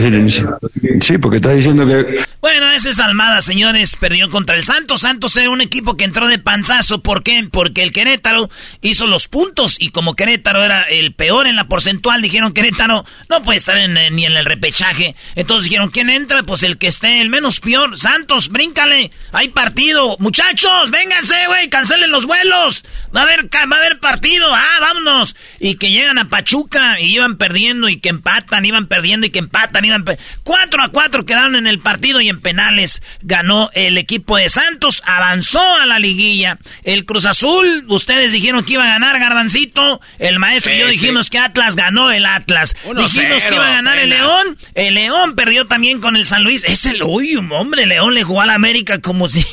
inicio. Sí, porque está diciendo que... Bueno, ese es Almada, señores, perdió contra el Santos. Santos era un equipo que entró de panzazo. ¿Por qué? Porque el Querétaro hizo los puntos y como Querétaro era el peor en la porcentual, dijeron Querétaro no puede estar ni en el repechaje. Entonces dijeron, ¿quién entra? Pues el que esté el menos peor. Santos, bríncale. Hay partido. Muchachos, vénganse, güey, cancelen los vuelos. Va a haber, va a haber partido. Ah, vámonos. Y que llegan a Pachuca y iban perdiendo y que empatan, iban perdiendo y que empatan, iban... Cuatro a cuatro quedaron en el partido y en penales ganó el equipo de Santos. Avanzó a la liguilla. El Cruz Azul, ustedes dijeron que iba a ganar Garbancito. El maestro y yo dijimos que Atlas ganó el Atlas. dijimos que iba a ganar el León. El León perdió también con el San Luis. Es el, uy, hombre, León le jugó a la América como si...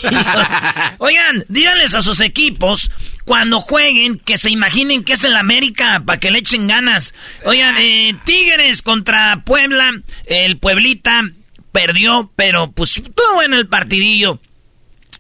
Oigan, díganles a sus equipos cuando jueguen, que se imaginen que es el América, para que le echen ganas. Oigan, eh, Tigres contra Puebla, el Pueblita perdió, pero pues estuvo bueno el partidillo.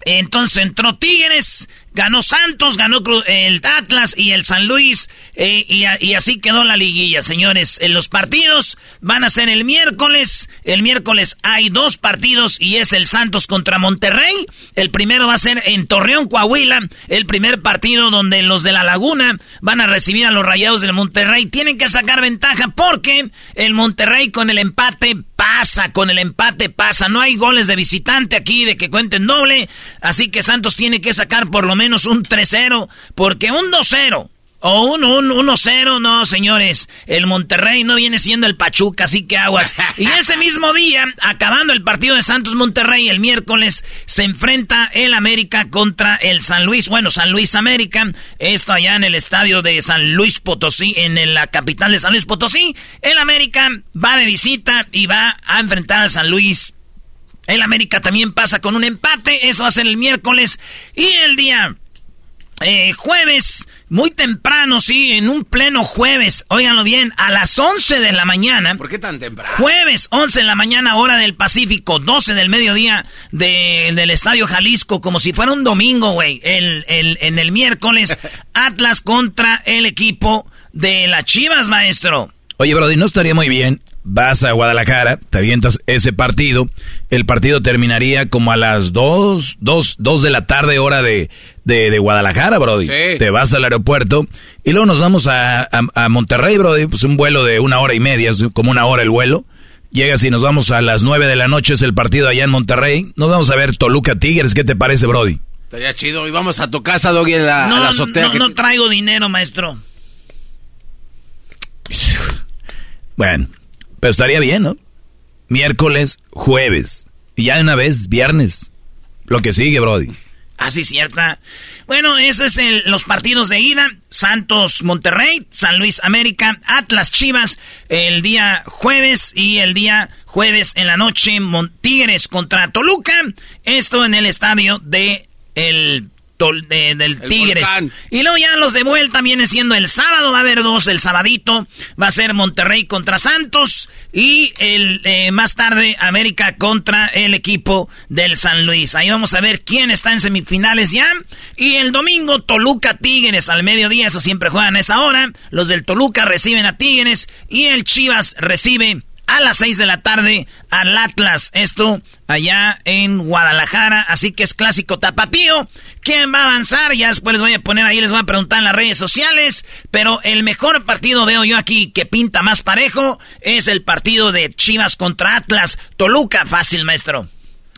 Entonces entró Tigres, ganó Santos, ganó el Atlas y el San Luis. Eh, y, así quedó la liguilla, señores. En los partidos van a ser el miércoles. El miércoles hay dos partidos y es el Santos contra Monterrey. El primero va a ser en Torreón, Coahuila. El primer partido donde los de la Laguna van a recibir a los Rayados del Monterrey. Tienen que sacar ventaja porque el Monterrey con el empate pasa, con el empate pasa. No hay goles de visitante aquí de que cuenten doble. Así que Santos tiene que sacar por lo menos un 3-0, porque un 2-0 o un 1-0, no, señores. El Monterrey no viene siendo el Pachuca, así que aguas. Y ese mismo día, acabando el partido de Santos Monterrey, el miércoles, se enfrenta el América contra el San Luis. Bueno, San Luis América. Esto allá en el estadio de San Luis Potosí, en la capital de San Luis Potosí. El América va de visita y va a enfrentar al San Luis el América también pasa con un empate. Eso va a ser el miércoles. Y el día eh, jueves, muy temprano, sí, en un pleno jueves. Óiganlo bien, a las 11 de la mañana. ¿Por qué tan temprano? Jueves, 11 de la mañana, hora del Pacífico, 12 del mediodía del Estadio Jalisco, como si fuera un domingo, güey. El, el, en el miércoles, Atlas contra el equipo de las Chivas, maestro. Oye, Brody, ¿no estaría muy bien vas a Guadalajara, te avientas ese partido, el partido terminaría como a las 2, 2, 2 de la tarde hora de, de, Guadalajara, Brody. Te vas al aeropuerto y luego nos vamos a, a, Monterrey, Brody, pues un vuelo de una hora y media, es como una hora el vuelo. Llegas y nos vamos a las 9 de la noche, es el partido allá en Monterrey. Nos vamos a ver Toluca Tigres, ¿qué te parece, Brody? Estaría chido, y vamos a tu casa, Doggy, en la, la azotea. No, no traigo dinero, maestro. Bueno, pero estaría bien, ¿no? Miércoles, jueves. Y ya de una vez, viernes. Lo que sigue, Brody. Así ah, cierta. Bueno, esos es los partidos de ida. Santos Monterrey, San Luis América, Atlas Chivas el día jueves y el día jueves en la noche Tigres contra Toluca. Esto en el estadio de el del Tigres. Y luego ya los de vuelta viene siendo el sábado, va a haber dos, el sabadito va a ser Monterrey contra Santos y el eh, más tarde América contra el equipo del San Luis. Ahí vamos a ver quién está en semifinales ya. Y el domingo Toluca Tigres al mediodía, eso siempre juegan a esa hora. Los del Toluca reciben a Tigres y el Chivas recibe a las 6 de la tarde al Atlas. Esto allá en Guadalajara. Así que es clásico tapatío. ¿Quién va a avanzar? Ya después les voy a poner ahí, les voy a preguntar en las redes sociales. Pero el mejor partido veo yo aquí que pinta más parejo es el partido de Chivas contra Atlas. Toluca, fácil, maestro.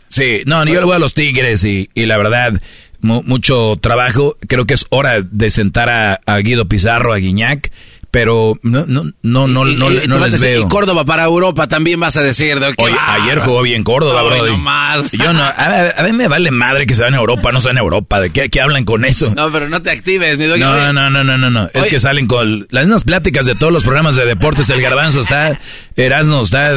Sí, no, yo le voy a los Tigres y, la verdad, mucho trabajo. Creo que es hora de sentar a, a Guido Pizarro, a Guiñac pero no, no, no, no, no, les veo. Y Córdoba para Europa también vas a decir. De, Oye, ayer jugó bien Córdoba, bro. No más. Yo no, a, mí me vale madre que se van a Europa, no se van a Europa. ¿De qué, qué hablan con eso? No, pero no te actives, mi No, no, no, no, no, no. Es que salen con las mismas pláticas de todos los programas de deportes. El garbanzo está, Erasmo está...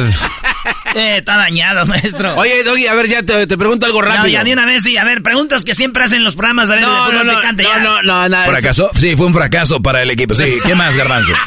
Eh, está dañado, maestro. Oye, Doggy, a ver, ya te, te, pregunto algo rápido. No, ya de una vez, sí. A ver, preguntas que siempre hacen los programas. A ver, no, no, no, no, no, no, ¿Fracasó? Sí, fue un fracaso para el equipo. Sí, ¿qué más, Garbanzo?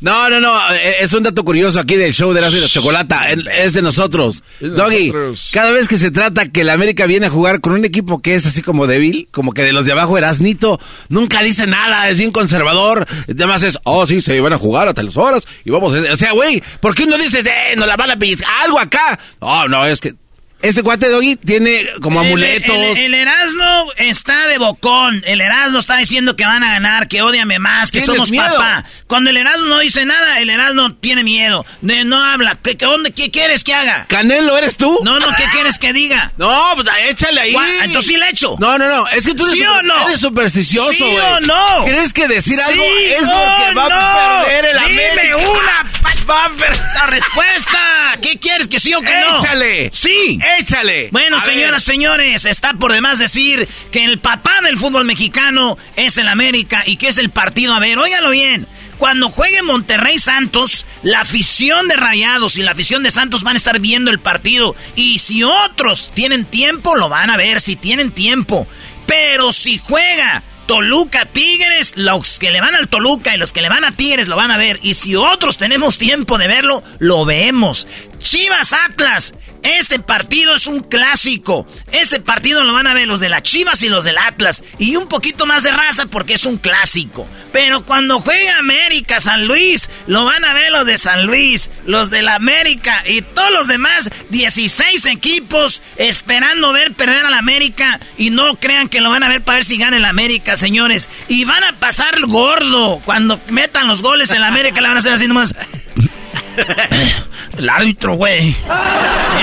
No, no, no, eh, es un dato curioso aquí del show de la de chocolata, es de nosotros. Doggy, cada vez que se trata que la América viene a jugar con un equipo que es así como débil, como que de los de abajo Erasnito, nunca dice nada, es bien conservador, además es, oh sí, se van a jugar hasta las horas y vamos, a... o sea, güey, ¿por qué no dices, eh, no la van a pellizcar, algo acá? Oh, no, es que ese cuate Doggy tiene como amuletos. El, Erasmo está de bocón. El Erasmo está diciendo que van a ganar, que odiame más, que somos papá. Cuando el Erasmo no dice nada, el Erasmo tiene miedo. no habla. ¿Qué, dónde, ¿Qué quieres que haga? ¿Canelo eres tú? No, no, ¿qué quieres que diga? No, pues échale ahí. Entonces sí le echo. No, no, no. Es que tú eres, ¿Sí o no? eres supersticioso, ¿Sí o no? ¿Crees que decir algo es no, porque va a perder el Dime América? una va a perder la respuesta. ¿Qué quieres, que sí o que no? Échale. Sí. Échale. Bueno, señoras, señores, está por demás decir que el papá del fútbol mexicano es el América y que es el partido. A ver, óigalo bien. Cuando juegue Monterrey Santos, la afición de Rayados y la afición de Santos van a estar viendo el partido. Y si otros tienen tiempo, lo van a ver, si tienen tiempo. Pero si juega Toluca, Tigres, los que le van al Toluca y los que le van a Tigres lo van a ver. Y si otros tenemos tiempo de verlo, lo vemos. Chivas Atlas, este partido es un clásico. Ese partido lo van a ver los de las Chivas y los del Atlas. Y un poquito más de raza porque es un clásico. Pero cuando juega América, San Luis, lo van a ver los de San Luis, los de la América y todos los demás 16 equipos esperando ver perder a la América. Y no crean que lo van a ver para ver si gana el América, señores. Y van a pasar gordo. Cuando metan los goles en la América, le van a hacer así nomás. El árbitro, güey.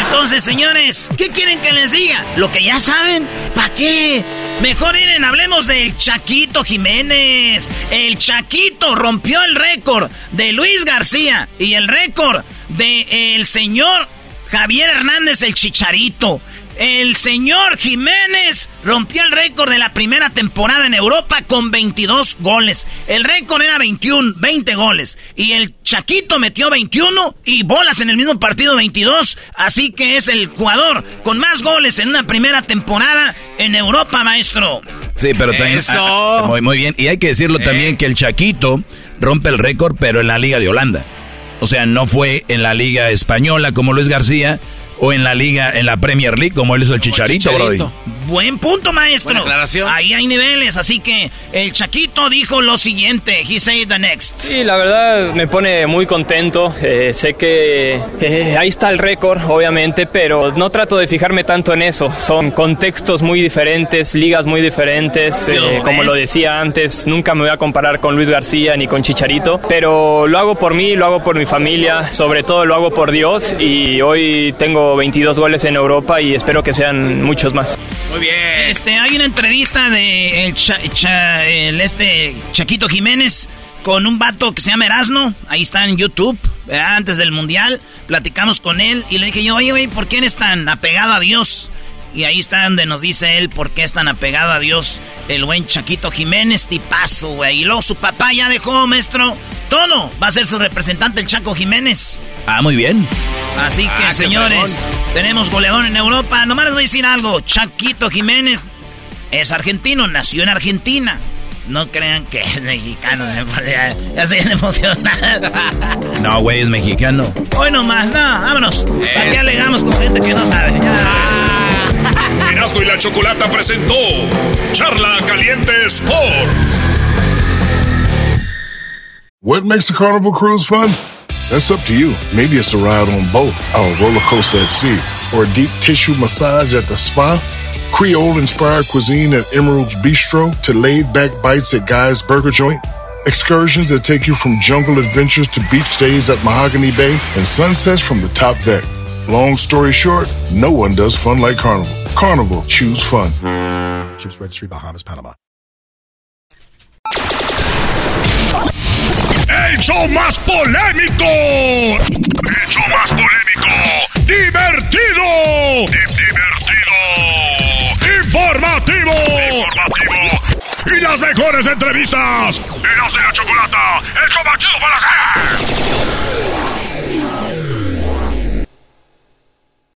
Entonces, señores, ¿qué quieren que les diga? Lo que ya saben, ¿para qué? Mejor miren, hablemos del Chaquito Jiménez. El Chaquito rompió el récord de Luis García y el récord de el señor Javier Hernández el Chicharito. El señor Jiménez rompió el récord de la primera temporada en Europa con 22 goles. El récord era 21, 20 goles. Y el Chaquito metió 21 y bolas en el mismo partido 22. Así que es el jugador con más goles en una primera temporada en Europa, maestro. Sí, pero también... Eso. Ah, muy, muy bien. Y hay que decirlo Eh. también que el Chaquito rompe el récord, pero en la Liga de Holanda. O sea, no fue en la Liga Española como Luis García o en la Liga, en la Premier League como él hizo el Chicharito, Chicharito. Brody. Buen punto, maestro. Buena aclaración. Ahí hay niveles, así que el Chaquito dijo lo siguiente. He said the next. Sí, la verdad me pone muy contento. Eh, sé que eh, ahí está el récord, obviamente, pero no trato de fijarme tanto en eso. Son contextos muy diferentes, ligas muy diferentes. eh, como lo decía antes, nunca me voy a comparar con Luis García ni con Chicharito, pero lo hago por mí, lo hago por mi familia, sobre todo lo hago por Dios y hoy tengo 22 goles en Europa y espero que sean muchos más. Muy bien. Este, hay una entrevista de el, Cha- Cha- el este Chaquito Jiménez con un vato que se llama Erasno. Ahí está en YouTube, ¿verdad? antes del Mundial. Platicamos con él y le dije yo, oye, güey, ¿por qué eres tan apegado a Dios? Y ahí está donde nos dice él por qué es tan apegado a Dios el buen Chaquito Jiménez, tipazo, güey. Y luego su papá ya dejó, maestro, todo. Va a ser su representante el Chaco Jiménez. Ah, muy bien. Así que, Ah, señores, tenemos goleador en Europa. Nomás les voy a decir algo. Chaquito Jiménez es argentino, nació en Argentina. No crean que es mexicano. Ya, se emocionados. No, güey, es mexicano. Hoy nomás, no, vámonos. ¿Para qué alegamos con gente que no sabe? Ya. Erasmo y la Chocolata presentó Charla Caliente Sports. What makes a carnival cruise fun? That's up to you. Maybe it's a ride on boat, a roller coaster at sea, or a deep tissue massage at the spa. Creole inspired cuisine at Emerald's Bistro to laid back bites at Guy's Burger Joint. Excursions that take you from jungle adventures to beach stays at Mahogany Bay and sunsets from the top deck. Long story short, no one does fun like Carnival. Carnival, choose fun. Ships Registry, Bahamas, Panama. El show más polémico. El show más polémico. Divertido. divertido. Informativo. Informativo. Y las mejores entrevistas. Eras de la chocolata. El show más chido para hacer.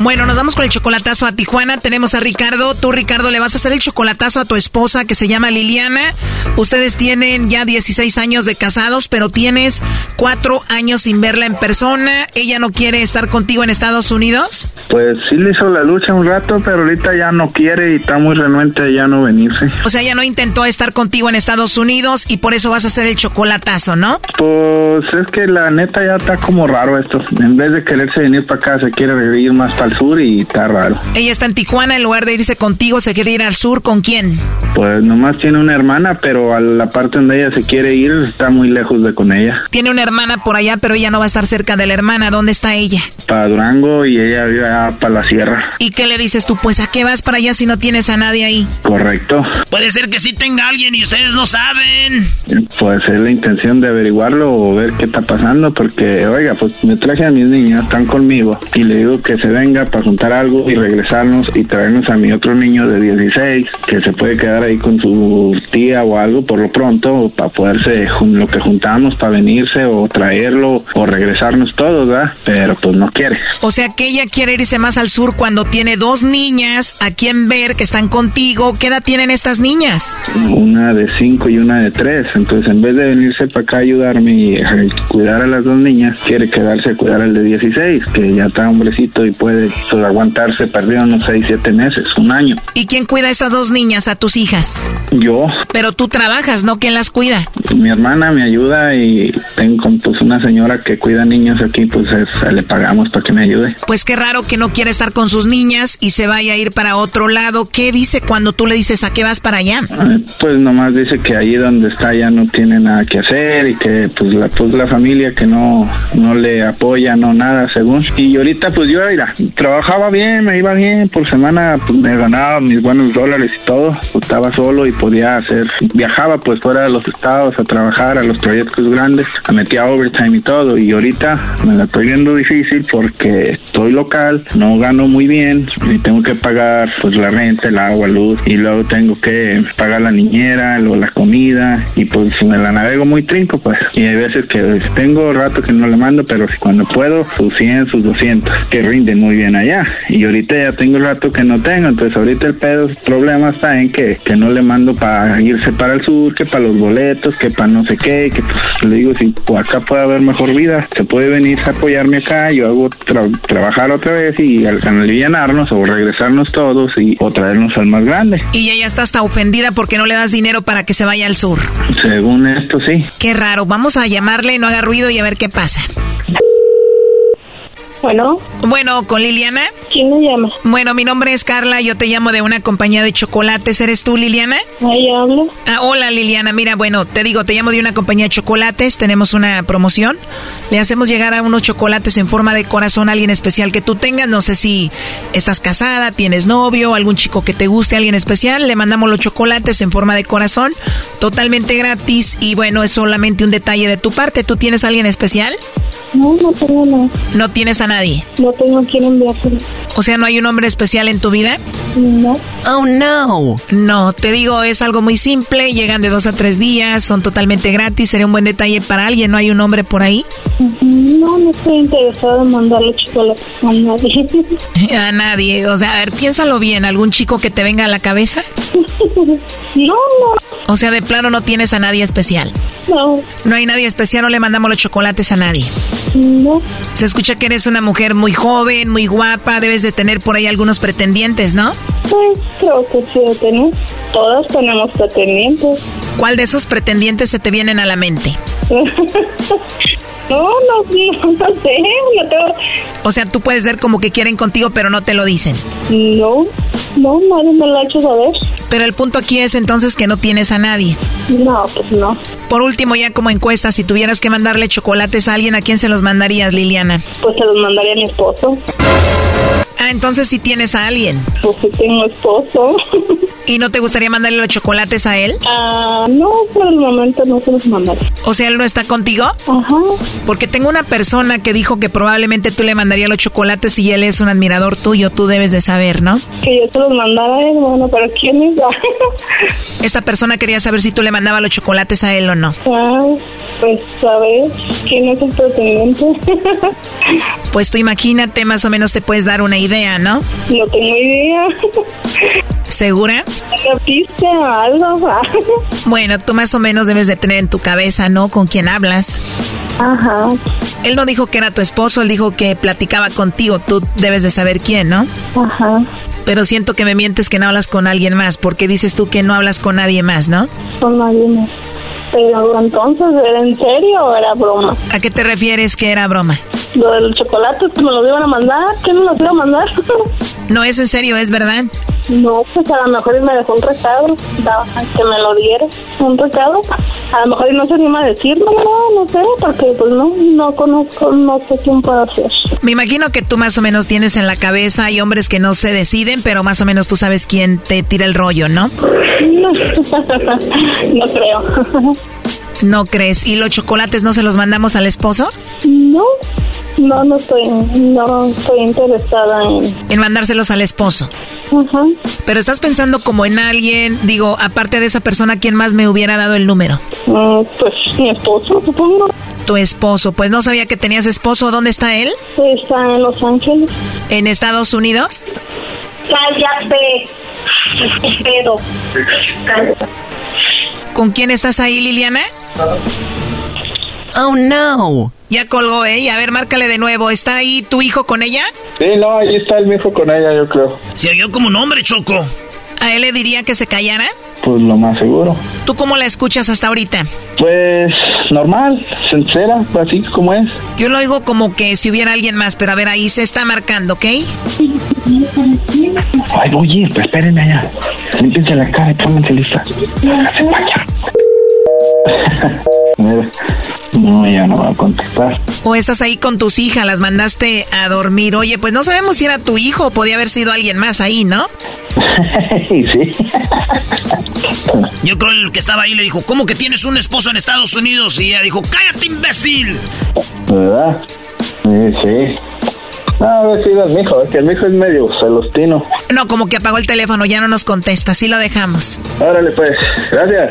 Bueno, nos vamos con el chocolatazo a Tijuana. Tenemos a Ricardo. Tú, Ricardo, le vas a hacer el chocolatazo a tu esposa que se llama Liliana. Ustedes tienen ya 16 años de casados, pero tienes cuatro años sin verla en persona. ¿Ella no quiere estar contigo en Estados Unidos? Pues sí le hizo la lucha un rato, pero ahorita ya no quiere y está muy renuente a ya no venirse. O sea, ella no intentó estar contigo en Estados Unidos y por eso vas a hacer el chocolatazo, ¿no? Pues es que la neta ya está como raro esto. En vez de quererse venir para acá, se quiere ir más para el sur y está raro. Ella está en Tijuana, en lugar de irse contigo, se quiere ir al sur. ¿Con quién? Pues nomás tiene una hermana, pero a la parte donde ella se quiere ir está muy lejos de con ella. Tiene una hermana por allá, pero ella no va a estar cerca de la hermana. ¿Dónde está ella? Para Durango y ella vive para la sierra. ¿Y qué le dices tú? Pues a qué vas para allá si no tienes a nadie ahí. Correcto. Puede ser que sí tenga alguien y ustedes no saben. Pues es la intención de averiguarlo o ver qué está pasando, porque, oiga, pues me traje a mis niñas, están conmigo, y le digo que se para juntar algo y regresarnos y traernos a mi otro niño de 16, que se puede quedar ahí con su tía o algo por lo pronto, para poderse, lo que juntamos, para venirse o traerlo o regresarnos todos, ¿verdad? Pero pues no quiere. O sea que ella quiere irse más al sur cuando tiene dos niñas a quien ver que están contigo. ¿Qué edad tienen estas niñas? Una de cinco y una de tres. Entonces, en vez de venirse para acá a ayudarme y cuidar a las dos niñas, quiere quedarse a cuidar al de 16, que ya está hombrecito y puede aguantarse, perdió unos seis, siete meses, un año. ¿Y quién cuida a estas dos niñas, a tus hijas? Yo. Pero tú trabajas, ¿no? ¿Quién las cuida? Mi hermana me ayuda y tengo pues una señora que cuida niños aquí, pues le pagamos para que me ayude. Pues qué raro que no quiere estar con sus niñas y se vaya a ir para otro lado. ¿Qué dice cuando tú le dices a qué vas para allá? Pues nomás dice que allí donde está ya no tiene nada que hacer y que pues la, pues la familia que no, no le apoya, no nada, según. Y ahorita pues yo, mira, trabajaba bien, me iba bien, por semana pues me ganaba mis buenos dólares y todo, pues, estaba solo y podía hacer, viajaba pues fuera de los estados a trabajar a los proyectos grandes, a metía overtime y todo. Y ahorita me la estoy viendo difícil porque estoy local, no gano muy bien y tengo que pagar pues la renta, el agua, luz y luego tengo que pagar la niñera, luego la comida y pues me la navego muy trinco pues y hay veces que tengo rato que no le mando pero si cuando puedo sus 100, sus 200 que rinden muy bien allá y ahorita ya tengo rato que no tengo entonces ahorita el pedo, el problema está en que, que no le mando para irse para el sur, que para los boletos, que para no sé qué, que pues le digo si acá puede haber mejor vida, se puede venir a apoyarme acá, yo hago trabajar otra vez y al alivianarnos o regresarnos todos y o traernos al más grande. Y ella está hasta ofendida porque no le das dinero para que se vaya al sur. Según esto, sí. Qué raro. Vamos a llamarle, no haga ruido y a ver qué pasa. Bueno. Bueno, con Liliana. ¿Quién me llama? Bueno, mi nombre es Carla, yo te llamo de una compañía de chocolates. ¿Eres tú, Liliana? Ahí hablo. Ah, hola, Liliana. Mira, bueno, te digo, te llamo de una compañía de chocolates. Tenemos una promoción. Le hacemos llegar a unos chocolates en forma de corazón a alguien especial que tú tengas. No sé si estás casada, tienes novio, algún chico que te guste, alguien especial. Le mandamos los chocolates en forma de corazón, totalmente gratis. Y bueno, es solamente un detalle de tu parte. ¿Tú tienes a alguien especial? No, no tengo nada. ¿No tienes a nadie? No tengo quien enviárselo. O sea, ¿no hay un hombre especial en tu vida? No. Oh, no. No, te digo, es algo muy simple. Llegan de dos a tres días, son totalmente gratis. Sería un buen detalle para alguien. ¿No hay un hombre por ahí? No, no estoy interesado en mandarle chocolate a nadie. a nadie. O sea, a ver, piénsalo bien. ¿Algún chico que te venga a la cabeza? no, no. O sea, de plano no tienes a nadie especial. No. No hay nadie especial, no le mandamos los chocolates a nadie. No. Se escucha que eres una mujer muy joven, muy guapa, debes de tener por ahí algunos pretendientes, ¿no? Pues creo que sí, tenemos. Todas tenemos pretendientes. ¿Cuál de esos pretendientes se te vienen a la mente? No, no, no, no sé, no tengo... O sea, tú puedes ver como que quieren contigo, pero no te lo dicen. No, no, nadie me lo ha hecho saber. Pero el punto aquí es entonces que no tienes a nadie. No, pues no. Por último, ya como encuesta, si tuvieras que mandarle chocolates a alguien, ¿a quién se los mandarías, Liliana? Pues se los mandaría a mi esposo. Ah, entonces sí tienes a alguien. Pues sí tengo esposo. ¿Y no te gustaría mandarle los chocolates a él? Ah, no, por el momento no se los mandaré. O sea, él no está contigo? Ajá. Porque tengo una persona que dijo que probablemente tú le mandarías los chocolates y él es un admirador tuyo, tú debes de saber, ¿no? Que yo se los mandara a él, bueno, pero ¿quién es? Esta persona quería saber si tú le mandabas los chocolates a él o no. Ah, pues a ver, ¿quién es el pretendiente? pues tú imagínate, más o menos te puedes dar una idea, ¿no? No tengo idea. ¿Segura? ¿Repiste algo? bueno, tú más o menos debes de tener en tu cabeza, ¿no? Con quién hablas. Ajá. Él no dijo que era tu esposo, él dijo que platicaba contigo. Tú debes de saber quién, ¿no? Ajá. Pero siento que me mientes que no hablas con alguien más, porque dices tú que no hablas con nadie más, ¿no? Con nadie más. Pero entonces, ¿era en serio o era broma? ¿A qué te refieres que era broma? Lo del chocolate que me lo iban a mandar, ¿quién me lo iba a mandar? no es en serio, es verdad. No, pues a lo mejor me dejó un recado, que me lo diera, un recado. A lo mejor no se anima a decirlo, no, no sé, porque pues no, no conozco, no sé quién puede ser. Me imagino que tú más o menos tienes en la cabeza, hay hombres que no se deciden, pero más o menos tú sabes quién te tira el rollo, ¿no? No, no creo. ¿No crees? ¿Y los chocolates no se los mandamos al esposo? No, no, no estoy, no estoy interesada en... En mandárselos al esposo. Ajá. Pero estás pensando como en alguien, digo, aparte de esa persona, ¿quién más me hubiera dado el número? Mm, pues mi esposo, supongo. Tu esposo, pues no sabía que tenías esposo. ¿Dónde está él? Está en Los Ángeles. ¿En Estados Unidos? Cállate. Pedo. ¿Con quién estás ahí, Liliana? Oh, no. Ya colgó, ¿eh? A ver, márcale de nuevo. ¿Está ahí tu hijo con ella? Sí, no, ahí está el hijo con ella, yo creo. Se oyó como un hombre, Choco. ¿A él le diría que se callara? Pues lo más seguro. ¿Tú cómo la escuchas hasta ahorita? Pues normal, sincera, así como es. Yo lo oigo como que si hubiera alguien más, pero a ver, ahí se está marcando, ¿ok? Ay, oye, pues espérenme allá. Límpiense la cara y pónganse lista. Háganse No, ya no va a contestar. O estás ahí con tus hijas, las mandaste a dormir. Oye, pues no sabemos si era tu hijo o podía haber sido alguien más ahí, ¿no? sí. Yo creo que el que estaba ahí le dijo, ¿cómo que tienes un esposo en Estados Unidos? Y ella dijo, cállate, imbécil. ¿Verdad? Sí, sí. No, a ver si es mi hijo, es que el hijo es medio celostino. No, como que apagó el teléfono, ya no nos contesta, sí lo dejamos. Órale pues, gracias.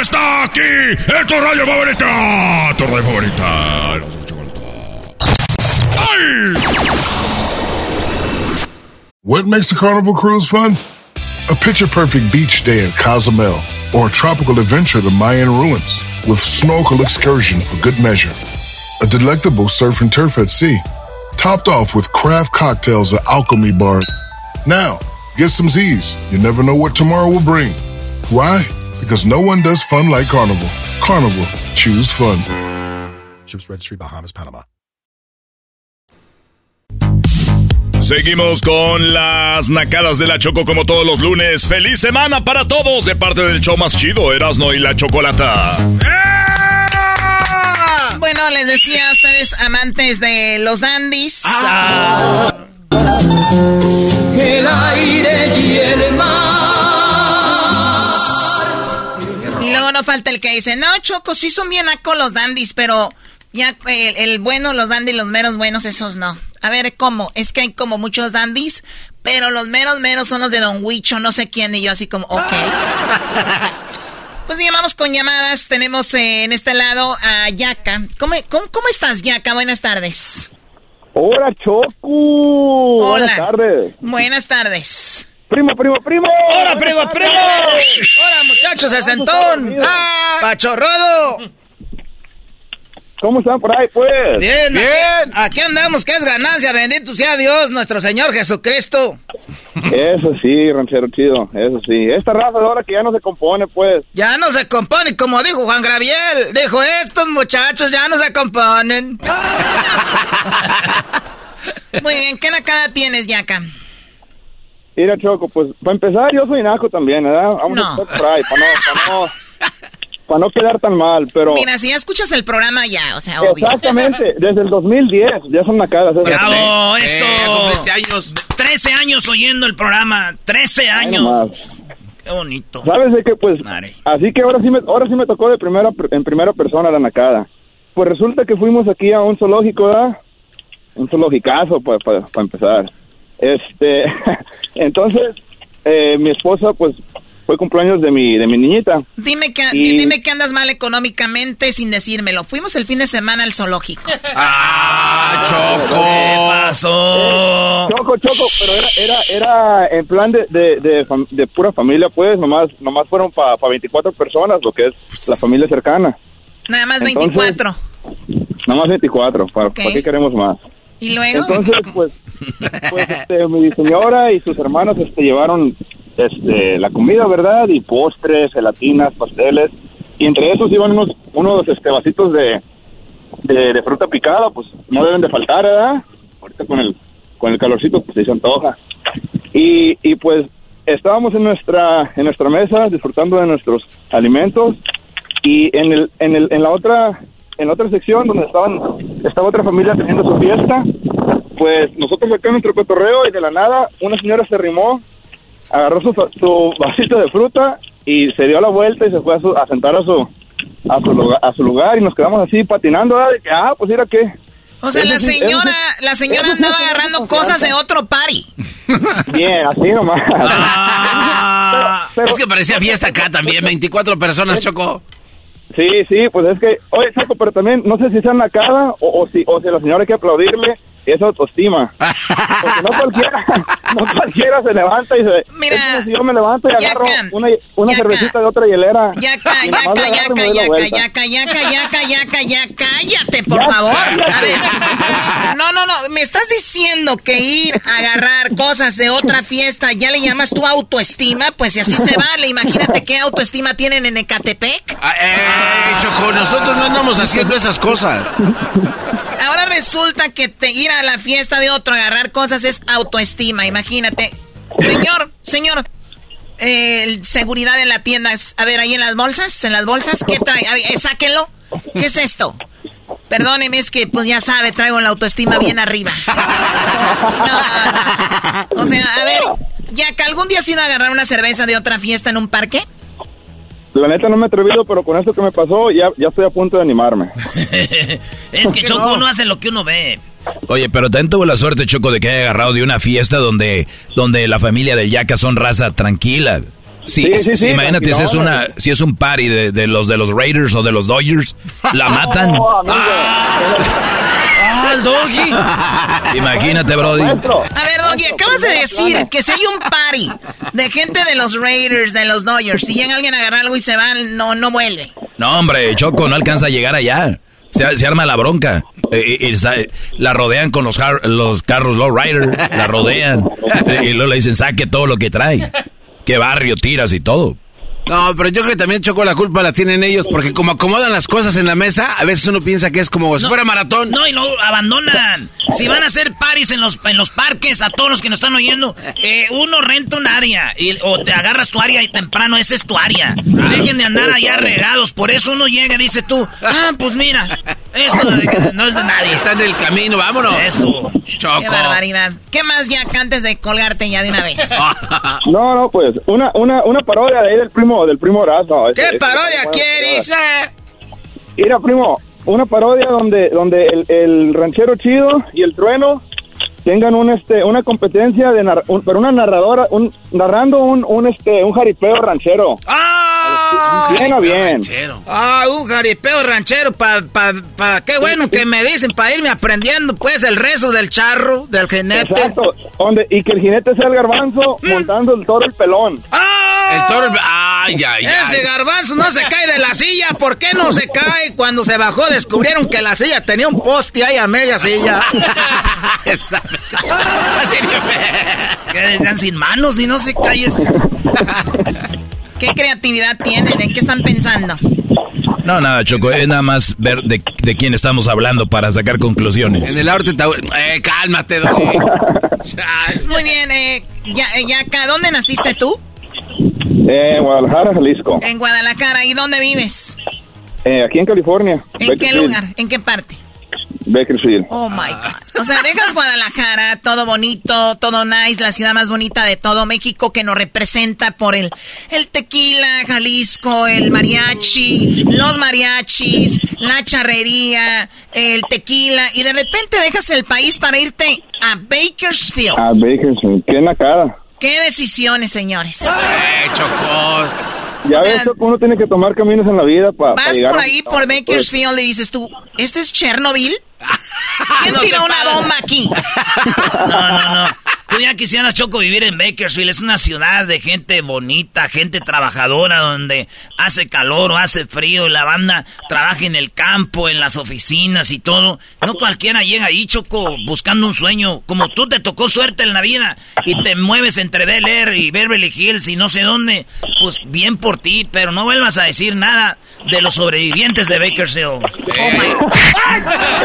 ¡Está aquí! ¡Es tu radio favorita! ¡Tu radio favorita! ¡Ay! What makes a carnival cruise fun? A picture perfect beach day in Cozumel or a tropical adventure to Mayan ruins with snorkel excursion for good measure. A delectable surf and turf at sea, topped off with craft cocktails at Alchemy Bar. Now, get some Z's. You never know what tomorrow will bring. Why? Because no one does fun like Carnival. Carnival, choose fun. Ships Registry, Bahamas, Panama. Seguimos con las nacadas de la Choco como todos los lunes. ¡Feliz semana para todos! De parte del show más chido, Erasno y la Chocolata. Bueno, les decía a ustedes, amantes de los dandies. Ah. El aire y el mar. Falta el que dice, no, Choco, sí son bien aco los dandies, pero ya el, el bueno, los dandies, los meros buenos, esos no. A ver, ¿cómo? Es que hay como muchos dandies, pero los meros meros son los de Don Huicho, no sé quién, y yo así como, ok. Pues llamamos con llamadas. Tenemos eh, en este lado a Yaka. ¿Cómo, cómo, cómo estás, Yaka? Buenas tardes. Hola, Choco. Hola. Buenas tardes. Buenas tardes. Primo, primo, primo. ¡Hola, primo, primo! ¡Hola, muchachos, el sentón! ¡Ah! ¡Pachorrado! ¿Cómo están por ahí, pues? Bien, bien. Aquí, andamos, que es ganancia, bendito sea Dios, nuestro Señor Jesucristo. Eso sí, ranchero chido, eso sí. Esta raza de ahora que ya no se compone, pues. Ya no se compone, como dijo Juan Graviel. Dijo, estos muchachos ya no se componen. Muy bien, ¿qué nacada tienes, Yaka? Mira, Choco, pues para empezar, yo soy naco también, ¿verdad? Vamos a empezar por ahí, para no, para no, para no quedar tan mal, pero... Mira, si ya escuchas el programa ya, o sea, obvio. Exactamente, desde el 2010 ya son nacadas. ¡Bravo! ¡Eso! Eh, este años. 13 años oyendo el programa. 13 Ay, años. Qué bonito. ¿Sabes de qué? Pues, así que ahora sí me, ahora sí me tocó de primera, en primera persona la nacada. Pues resulta que fuimos aquí a un zoológico, ¿verdad? Un zoologicazo, para empezar. Este, entonces, eh, mi esposa, pues, fue cumpleaños de mi, de mi niñita. Dime que, Y- dime que andas mal económicamente sin decírmelo. Fuimos el fin de semana al zoológico. ¡Ah, Choco! ¿Qué pasó? Choco, choco, pero era, era, era en plan de, de, de, pura familia, pues, nomás, nomás fueron para 24 personas, lo que es la familia cercana. Nada más Entonces- 24. Nomás 24, ¿para, Ok. ¿para qué queremos más? ¿Y luego? Entonces, pues, pues este, mi señora y sus hermanos este, llevaron este, la comida, ¿verdad? Y postres, gelatinas, pasteles. Y entre esos iban unos, unos este, vasitos de, de, de fruta picada, pues no deben de faltar, ¿verdad? Ahorita con el, con el calorcito, pues se antoja. Y, y pues estábamos en nuestra, en nuestra mesa disfrutando de nuestros alimentos y en el, en el, en la otra, en otra sección donde estaban, estaba otra familia teniendo su fiesta, pues nosotros acá en nuestro cotorreo y de la nada una señora se arrimó, agarró su, su vasito de fruta y se dio la vuelta y se fue a, su- a sentar a su, a su lugar, a su lugar y nos quedamos así patinando, ¿verdad? De que, ah, pues mira qué. O sea, Eso la señora, sí- la señora andaba agarrando cosas de otro party. Bien, así nomás. es que parecía fiesta acá también, 24 personas, Choco. Sí, sí, pues es que, oye, Chaco, pero también no sé si sea nacada o, o si, o si la señora hay que aplaudirle esa autoestima. Porque no cualquiera, no cualquiera se levanta y se... Mira, es como si yo me levanto y agarro Yaca, una, una Yaca. cervecita de otra hielera. Yaca, y nomás yaca, la agarro y me yaca, doy la yaca, vuelta. yaca, yaca, yaca, yaca, yaca, cállate, por Ya, favor. cállate. A ver. No, no, no, me estás diciendo que ir a agarrar cosas de otra fiesta ya le llamas tu autoestima, pues si así se vale, imagínate qué autoestima tienen en Ecatepec. Ah, ¡Eh, Choco! Nosotros no andamos haciendo esas cosas. Ahora resulta que te ir a la fiesta de otro agarrar cosas es autoestima, imagínate. Señor, señor, seguridad en la tienda, a ver, ahí en las bolsas, en las bolsas, ¿qué trae? A eh, sáquenlo. ¿Qué es esto? Perdóneme, es que pues ya sabe, traigo la autoestima bien arriba. No, o sea, a ver, ya que algún día has ido a agarrar una cerveza de otra fiesta en un parque. La neta no me he atrevido, pero con esto que me pasó ya, ya estoy a punto de animarme. Es que Choco uno hace lo que uno ve. Oye, pero también tuvo la suerte, Choco, de que haya agarrado de una fiesta donde, donde la familia del Yaca son raza tranquila. Sí, Sí, sí, sí, imagínate si es, una, si es un party de, de los de los Raiders o de los Dodgers, la matan. No, amigo. ¡Ah, el doggy! Imagínate, Brody. A ver, Doggy, acabas de decir que si hay un party de gente de los Raiders, de los Dodgers, si llega alguien a agarrar algo y se va, no, no vuelve. No, hombre, Choco, no alcanza a llegar allá. Se, se arma la bronca. Eh, la rodean con los, carros Low Rider. La rodean. Y luego le dicen, saque todo lo que trae. ¿Qué barrio tiras y todo? No, pero yo creo que también, Choco, la culpa la tienen ellos, porque como acomodan las cosas en la mesa, a veces uno piensa que es como si fuera maratón. No, y lo abandonan. Si van a hacer paris en los, en los parques, a todos los que nos están oyendo, eh, uno renta un área y, o te agarras tu área y temprano, esa es tu área. Dejen de andar allá regados. Por eso uno llega y dice tú, ah, pues mira, esto de- no es de nadie. Está en el camino, vámonos. Eso. Choco. Qué barbaridad. ¿Qué más ya antes de colgarte ya de una vez? No, no, pues, una, una, una parodia de ahí del primo, del primo Horacio. ¿Qué parodia quieres? Mira, primo, una parodia donde, donde el, el ranchero chido y el trueno tengan un este una competencia de un- pero una narradora un narrando un, un este un jaripeo ranchero ¡Ah! Bien o bien Ah, un jaripeo ranchero, pa, pa, pa, qué bueno que me dicen, para irme aprendiendo, pues, el rezo del charro, del jinete. exacto donde y que el jinete sea el garbanzo montando el toro el pelón ¡Ah! El toro, ah, Ay, ay, ay. Ese garbanzo no se cae de la silla. ¿Por qué no se cae? Cuando se bajó descubrieron que la silla tenía un poste ahí a media silla. que decían sin manos y no se cae este. ¿Qué creatividad tienen? ¿En qué están pensando? No, nada, Choco, es nada más ver de, de quién estamos hablando para sacar conclusiones. En el arte eh, cálmate, Doggy. Muy bien, eh, ya, eh, ya acá, ¿dónde naciste tú? Eh, Guadalajara, Jalisco. En Guadalajara, ¿y dónde vives? Eh, aquí en California. ¿En qué lugar? ¿En qué parte? Bakersfield. Oh my God. O sea, dejas Guadalajara, todo bonito, todo nice, la ciudad más bonita de todo México que nos representa por el, el tequila, Jalisco, el mariachi, los mariachis, la charrería, el tequila, y de repente dejas el país para irte a Bakersfield. A Bakersfield, ¿qué en la cara? ¿Qué decisiones, señores? Eh, Chocó. Ya ves, uno tiene que tomar caminos en la vida para Vas por ahí, por Bakersfield, y dices tú, ¿este es Chernobyl? ¿Quién tiró una bomba aquí? No, no, no. Tú ya quisieras, Choco, vivir en Bakersfield. Es una ciudad de gente bonita, gente trabajadora, donde hace calor o hace frío y la banda trabaja en el campo, en las oficinas y todo. No cualquiera llega ahí, Choco, buscando un sueño. Como tú te tocó suerte en la vida y te mueves entre Bel Air y Beverly Hills y no sé dónde, pues bien por ti, pero no vuelvas a decir nada de los sobrevivientes de Bakersfield.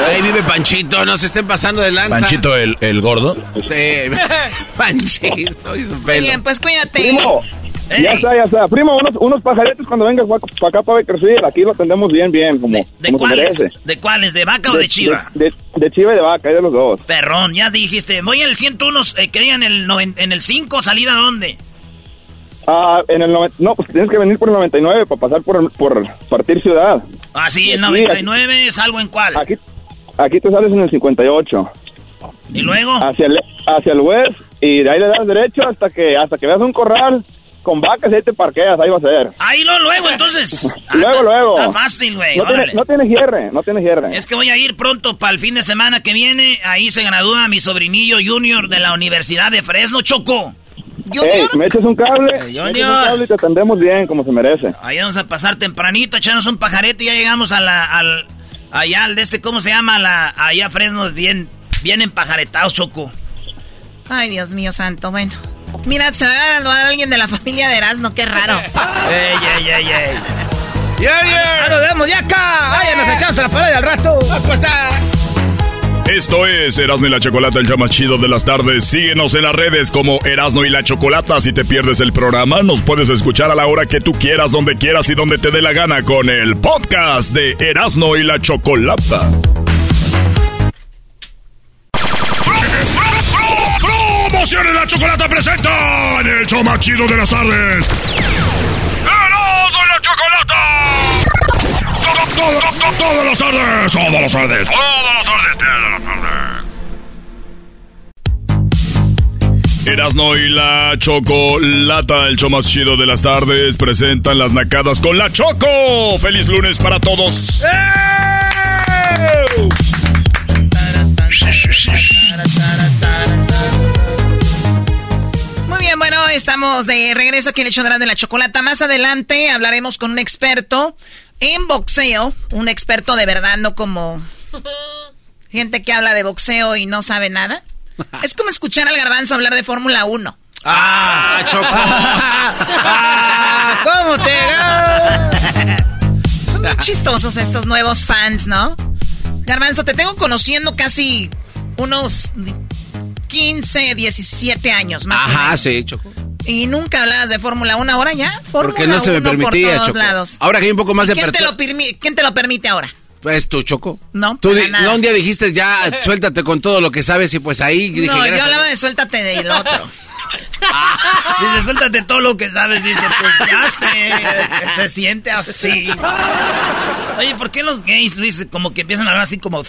Ahí vive Panchito, no se estén pasando de lanza. Panchito el, el gordo. Sí, Panchito y su Muy pelo. bien, pues cuídate. Primo, ya está, ya está. Primo, unos, unos pajaritos cuando vengas para acá para Bakersfield. Aquí lo atendemos bien, bien, como, ¿De como se merece. cuáles? ¿De cuáles? ¿De vaca o de chiva? De, de- de chiva y de vaca, hay de los dos. Perrón, ya dijiste. Voy al 101, eh, que digan el noven- en el 5, ¿salida dónde? Ah, en el noven- no, pues tienes que venir por el 99 para pasar por, por partir ciudad. Ah, sí, el Sí, 99, ¿salgo en cuál? Aquí, aquí te sales en el 58. ¿Y luego? Hacia el, hacia el west y de ahí le das derecho hasta que hasta que veas un corral con vacas y ahí te parqueas, ahí va a ser. Ahí lo luego, entonces. Ah, luego, luego. Está fácil, güey. No no tiene cierre, no tiene cierre. Es que voy a ir pronto para el fin de semana que viene. Ahí se gradúa mi sobrinillo Junior de la Universidad de Fresno, Choco. Ey, me echas un cable, Ey, me echas un Junior. cable y te atendemos bien, como se merece. Ahí vamos a pasar tempranito, echarnos un pajarete y ya llegamos a la, al, allá al de este, ¿cómo se llama? La, allá a Fresno, bien, bien empajaretados, Choco. Ay, Dios mío santo, bueno. Mira, se va a graduar alguien de la familia de Erasmo, qué raro. ey, ey, ey, ey. ¡Yeah, yeah! nos vemos ya acá! ¡Vaya, nos echamos a la pared al rato! Esto es Erasmo y la Chocolata, el show más chido de las tardes. Síguenos en las redes como Erasmo y la Chocolata. Si te pierdes el programa, nos puedes escuchar a la hora que tú quieras, donde quieras y donde te dé la gana con el podcast de Erasmo y la Chocolata. Chocolata presenta en el show más chido de las tardes! ¡Erasmo y la Chocolata! Todo, todo, todo, todas las tardes, todas las tardes, todas las tardes, todas las tardes. Erasno y la Chocolata, el show más chido de las tardes, presentan las nacadas con la Choco. ¡Feliz lunes para todos! Muy bien, bueno, estamos de regreso aquí en el show de la- de la chocolata. Más adelante hablaremos con un experto en boxeo, un experto de verdad, no como gente que habla de boxeo y no sabe nada. Es como escuchar al garbanzo hablar de Fórmula 1. ¡Ah, Choco! Ah, ¿Cómo te Son muy chistosos estos nuevos fans, ¿no? Garbanzo, te tengo conociendo casi unos 15, 17 años más o Ajá, menos. sí, Choco. Y nunca hablabas de Fórmula 1, ahora ya. Fórmula Porque no se me 1 permitía, por todos Choco. lados. Ahora que hay un poco más ¿Y de ¿Quién te, lo ¿Quién te lo permite ahora? Pues tú, Choco. No, Tú para di- nada. no, un día dijiste ya, suéltate con todo lo que sabes y pues ahí dije... no, yo hablaba de suéltate del otro. Dice, suéltate todo lo que sabes. Dice, pues ya sé, se siente así. Oye, ¿por qué los gays, Luis, como que empiezan a hablar así como...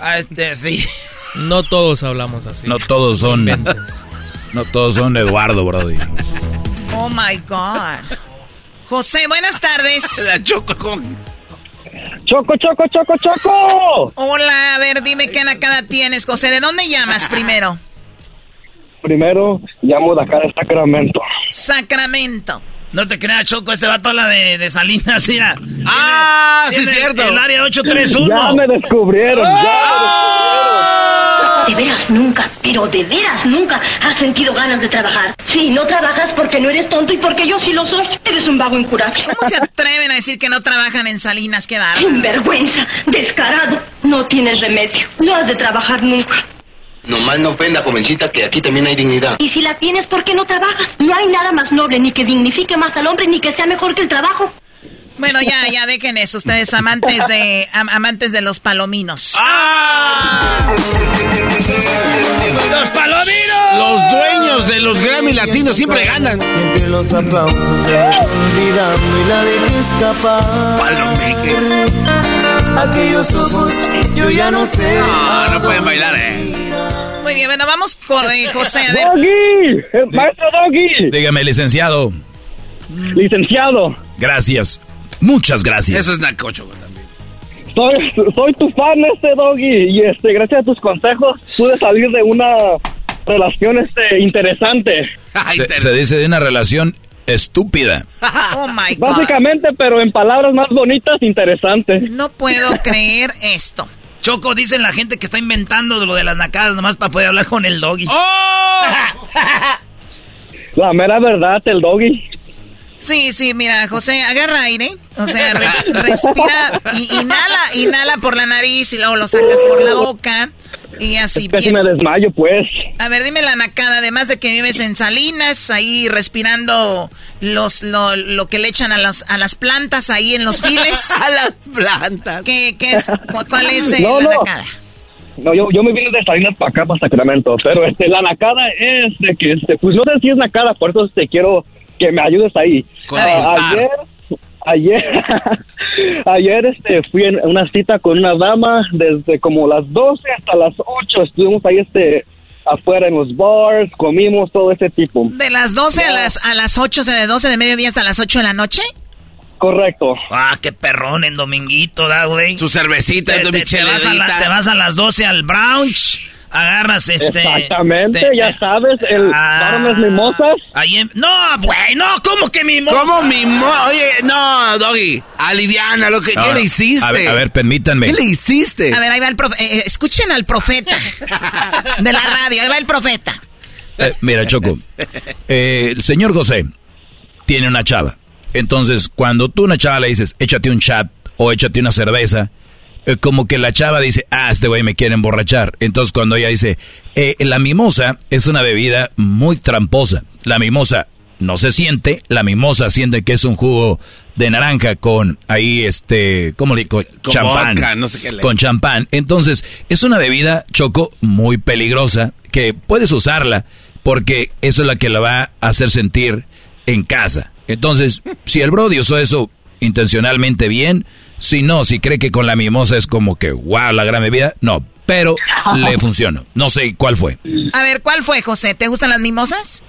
Ah, este, sí. No todos hablamos así. No todos son. No todos son Eduardo, Brody. Oh my God. José, buenas tardes. La Choco, ¿cómo? Choco, choco, choco, choco. Hola, a ver, dime qué nacada tienes, José. ¿De dónde llamas primero? Primero, llamo de acá de Sacramento. Sacramento. No te creas, Choco, este va toda la de, de Salinas, mira. Ah, sí, es cierto. El área 831. Ya me descubrieron, ya me ¡Ah! De veras nunca, pero de veras nunca has sentido ganas de trabajar. Sí, no trabajas porque no eres tonto y porque yo sí lo soy. Eres un vago incurable. ¿Cómo se atreven a decir que no trabajan en Salinas? Qué bárbaro. Vergüenza, descarado. No tienes remedio. No has de trabajar nunca. Nomás no ofenda, jovencita, que aquí también hay dignidad. Y si la tienes, ¿por qué no trabajas? No hay nada más noble, ni que dignifique más al hombre, ni que sea mejor que el trabajo. Bueno, ya, ya dejen eso, ustedes amantes de am- amantes de los palominos. ¡Los palominos! Los dueños de los Grammy Latinos siempre ganan. Entre los aplausos olvidando y la dejé escapar. Aquellos ojos, yo ya no sé. No, no pueden bailar, eh. Muy bien, bueno, vamos con eh, José. A ver. ¡Doggy! ¡El ¡Maestro Doggy! Dígame, licenciado. Licenciado, Gracias. Muchas gracias. Eso es nacocho también. soy, soy tu fan, este Doggy, y este, gracias a tus consejos pude salir de una relación este, interesante. Se, se dice de una relación estúpida. Oh my God. Básicamente, pero en palabras más bonitas, interesante. No puedo creer esto. Choco, dicen la gente que está inventando lo de las nacadas nomás para poder hablar con el doggy. ¡Oh! La mera verdad, el Doggy. Sí, sí, mira, José, agarra aire. O sea, res- respira, y, inhala, inhala por la nariz y luego lo sacas por la boca. Y así Casi bien. me desmayo, pues. A ver, dime la nacada, además de que vives en Salinas, ahí respirando los lo, lo que le echan a las a las plantas ahí en los files. a las plantas. ¿Qué, qué es? ¿Cu- ¿Cuál es eh, No, la no. nacada? No, yo, yo me vine de Salinas para acá, para Sacramento, pero este, la nacada es de que, este, pues no sé si es nacada, por eso te quiero que me ayudes ahí. Ah, ayer, ayer, ayer este, fui en una cita con una dama desde como las 12 hasta las 8, estuvimos ahí este, afuera en los bars, comimos todo ese tipo. De las 12 a las a las 8, o sea, de 12 de mediodía hasta las 8 de la noche. Correcto. Ah, qué perrón en dominguito, da, güey. Su cervecita, te, te- te vas a la- te vas a las 12 al brunch, agarras este... Exactamente, te- ya te- sabes, el Ah. mimosas. Ahí en- No, güey, no, ¿cómo que mimosa? ¿Cómo mimo? Oye, no, Doggy, aliviana, lo que, ¿qué le hiciste? A ver, a ver, permítanme. ¿Qué le hiciste? A ver, ahí va el profe- eh, eh, escuchen al profeta de la radio, ahí va el profeta. Eh, mira, Choco. eh, el señor José tiene una chava. Entonces, cuando tú a una chava le dices, échate un chat o échate una cerveza, eh, como que la chava dice, ah, este güey me quiere emborrachar. Entonces, cuando ella dice, eh, la mimosa es una bebida muy tramposa. La mimosa no se siente, la mimosa siente que es un jugo de naranja con ahí, este, ¿cómo le digo? Con Champán. vodka, no sé qué le- Con champán. Entonces, es una bebida, Choco, muy peligrosa, que puedes usarla porque eso es la que la va a hacer sentir en casa. Entonces, si el Brody usó eso intencionalmente bien, si no, si cree que con la mimosa es como que, wow, la gran bebida, no, pero le funcionó. No sé cuál fue. A ver, ¿cuál fue, José? ¿Te gustan las mimosas?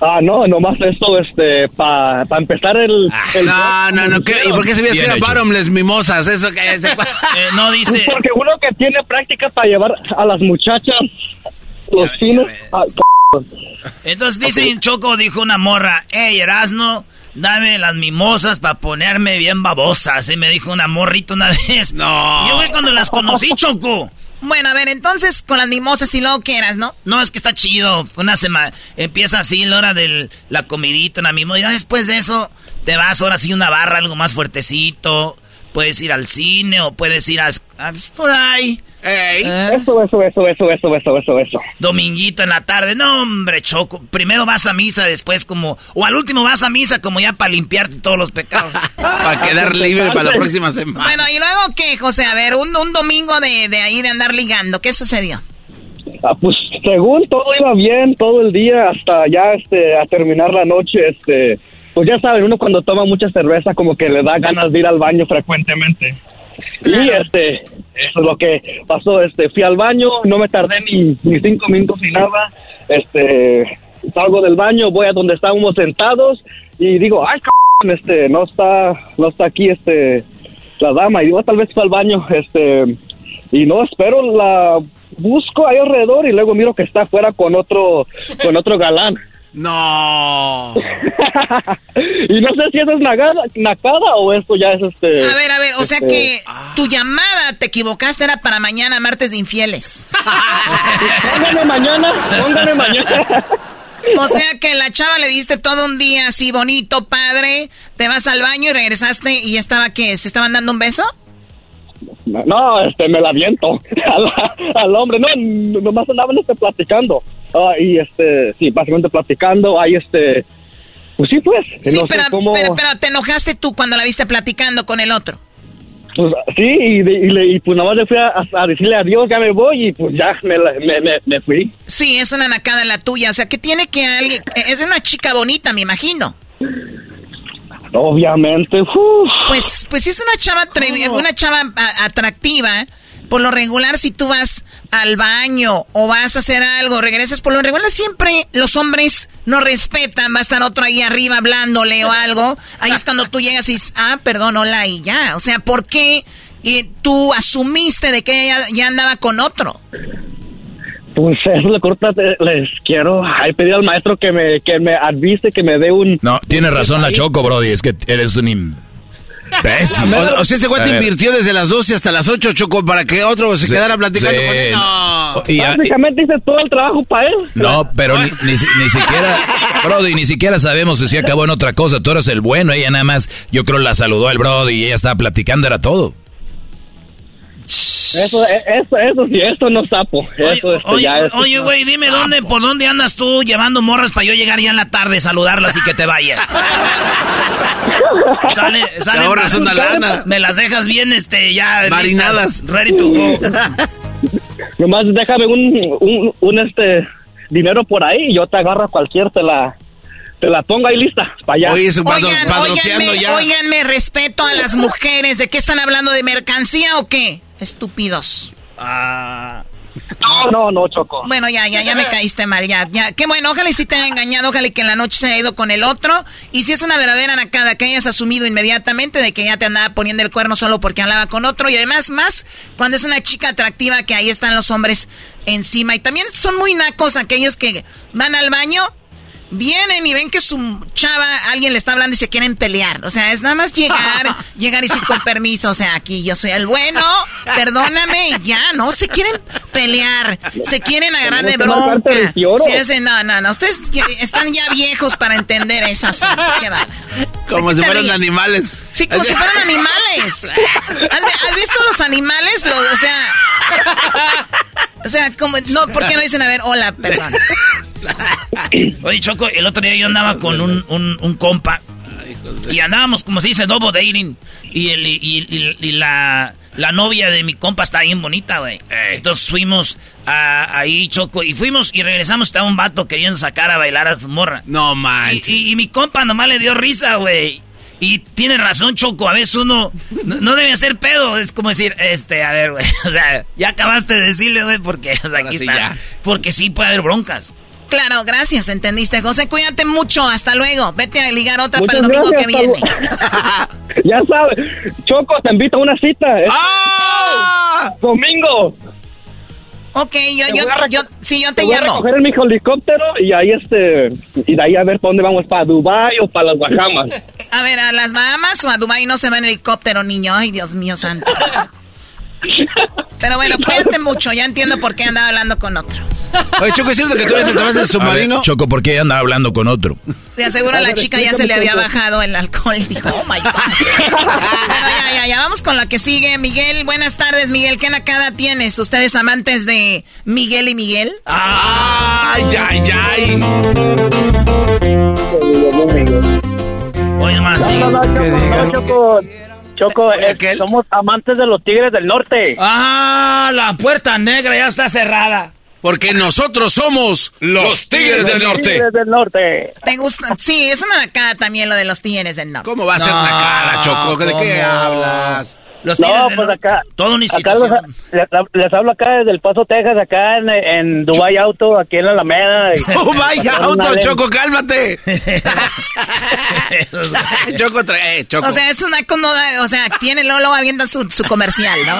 Ah, no, nomás esto, este, para empezar el... el No, no, no, ¿qué? ¿y por qué que era bottomless mimosas? Eso que ese- Eh, no dice... Porque uno que tiene práctica para llevar a las muchachas los fines... ah, Entonces dice Choco, dijo una morra, hey Erasno, dame las mimosas para ponerme bien babosa. Así me dijo una morrita una vez. No. Yo fue cuando las conocí, Choco. Bueno, a ver, entonces con las mimosas y luego quieras, ¿no? No, es que está chido. Una semana, empieza así la hora de la comidita, una mimosa. Y ya después de eso, te vas ahora sí a una barra, algo más fuertecito. Puedes ir al cine o puedes ir a, a- por ahí. Eso, eso, eso, eso, eso, eso, eso, eso. Dominguito en la tarde. No, hombre, Choco. Primero vas a misa, después como... O al último vas a misa como ya para limpiarte todos los pecados. Para quedar libre para la próxima semana. Bueno, ¿y luego qué, José? A ver, un, un domingo de, de ahí de andar ligando, ¿qué sucedió? Ah, pues según todo iba bien todo el día hasta ya este a terminar la noche este pues ya saben uno cuando toma mucha cerveza como que le da ganas de ir al baño frecuentemente. Y este eso es lo que pasó este fui al baño no me tardé ni, ni cinco minutos ni nada este salgo del baño voy a donde estábamos sentados y digo ay cabrón, este no está no está aquí este la dama y digo tal vez fue al baño este y no espero la busco ahí alrededor y luego miro que está afuera con otro con otro galán No. y no sé si eso es nacada, nacada o esto ya es este. A ver, a ver, o sea este- que tu llamada, te equivocaste, era para mañana, martes de infieles. Póngame mañana, póngame mañana. O sea que la chava le diste todo un día así bonito, padre, te vas al baño y regresaste y estaba que se estaban dando un beso. No, este, me la viento al, al hombre. No, nomás andaban este, platicando. Ah, y este, sí, básicamente platicando. Ahí este, pues sí, pues. Sí, no pero, cómo- pero, pero te enojaste tú cuando la viste platicando con el otro. Pues, sí, y, de- y, le- y pues nada más le fui a, a decirle adiós, ya me voy y pues ya me, me, me, me fui. Sí, es una nacada la tuya. O sea, que tiene que alguien. Es una chica bonita, me imagino. Obviamente, uf. Pues, pues si es una chava, una chava atractiva. Por lo regular, si tú vas al baño o vas a hacer algo, regresas, por lo regular siempre los hombres no respetan, va a estar otro ahí arriba hablándole o algo. Ahí es cuando tú llegas y dices, ah, perdón, hola y ya. O sea, ¿por qué eh, tú asumiste de que ella ya andaba con otro? Pues eso le corta, les quiero ay, pedir al maestro que me, que me advise, que me dé un... No, tiene razón la Choco, Brody. Es que eres un imbécil. O, o sea, este güey te invirtió desde las 12 hasta las 8, Choco, para que otro se Sí, quedara platicando sí, con él. no. Y- Básicamente hice todo el trabajo para él. No, pero ni, ni, si- ni siquiera, Brody, ni siquiera sabemos si se acabó en otra cosa. Tú eres el bueno, ella nada más, yo creo la saludó al Brody y ella estaba platicando, era todo. Eso, e- eso, eso sí, esto no sapo. Eso este, Oye, ya es- oye, güey, dime dónde, por dónde andas tú llevando morras para yo llegar ya en la tarde, saludarlas y que te vayas. sale, sale. Te ahorras una lana. Me las dejas bien, este, ya. Marinadas. listas, ready to go. Nomás déjame un, un, un, este dinero por ahí y yo te agarro a cualquier, te la, te la pongo ahí lista, para allá. Oye, Oigan, padroteando óiganme, ya. óiganme, respeto a las mujeres. ¿De qué están hablando? ¿De mercancía o qué? Estúpidos. Ah. No, no, no, Choco. Bueno, ya, ya, ya me caíste mal, ya, ya. Qué bueno, ojalá y sí te haya engañado, ojalá y que en la noche se haya ido con el otro. Y si es una verdadera nacada, que hayas asumido inmediatamente de que ya te andaba poniendo el cuerno solo porque hablaba con otro. Y además, más cuando es una chica atractiva que ahí están los hombres encima. Y también son muy nacos aquellos que van al baño, vienen y ven que su chava, alguien le está hablando y se quieren pelear. O sea, es nada más llegar, llegar y decir con permiso, o sea, aquí yo soy el bueno, perdóname, y ya, no, se quieren pelear, se quieren agarrar de bronca. 28. Sí, ese, no, no, no, ustedes están ya viejos para entender esas. Qué bárbaro. Como ¿De si fueran ríes? animales. Sí, como si fueran animales. ¿Has, has visto los animales? Lo- o sea, o sea, como, no, ¿por qué no dicen, a ver, hola, perdón? Oye, Choco, el otro día yo andaba con un, un, un compa. Y andábamos, como se dice, double dating. Y, el, y, y- y la, la novia de mi compa está bien bonita, güey. Entonces fuimos a, ahí, Choco, y fuimos y regresamos. Estaba un vato queriendo sacar a bailar a su morra. No manches. y- y mi compa nomás le dio risa, güey. Y tiene razón, Choco. A veces uno no, no debe hacer pedo. Es como decir, este, a ver, güey. O sea, ya acabaste de decirle, güey, porque o sea, aquí sí, está. ya. Porque sí puede haber broncas. Claro, gracias, entendiste, José. Cuídate mucho, hasta luego. Vete a ligar otra Muchas para el domingo gracias, que viene. Pablo. ya sabes, Choco, te invito a una cita. Es- ¡Ah! Domingo. Ok, yo, Te yo, voy a reco- yo, sí, yo te voy a llamo. recoger en mi helicóptero y ahí este y de ahí a ver para dónde vamos para Dubai o para las Bahamas. A ver, a las Bahamas o a Dubái no se va en helicóptero, niño. Ay, Dios mío santo. Pero bueno, cuídate mucho. Ya entiendo por qué andaba hablando con otro. Oye, Choco, ¿es cierto que tú eres el del A ver, submarino? Choco, ¿por qué ella andaba hablando con otro? De aseguro a la chica ya se le había bajado el alcohol. Dijo, oh my God. Bueno, ya, ya, ya. Vamos con la que sigue. Miguel, buenas tardes, Miguel. ¿Qué nacada tienes? ¿Ustedes amantes de Miguel y Miguel? ¡Ay, ay, ay! Oye, más, No, no, Choco, no, Choco, Choco, eh, somos amantes de los Tigres del Norte. Ah, la puerta negra ya está cerrada. Porque nosotros somos los Tigres del Norte. Tigres del Norte. ¿Te gusta? Sí, es una nacada también lo de los tigres del norte. ¿Cómo va a ser una cara, Choco? ¿De qué hablas? Los No, Tigres del pues acá. Toda una Acá los- les, les hablo acá desde El Paso, Texas, acá en, en Dubai Auto, aquí en la Alameda. y- ¡Oh, vaya auto. Choco, cálmate! Choco, trae, eh, Choco. O sea, esto es una comoda, o sea, tiene luego avienta su, su comercial, ¿no?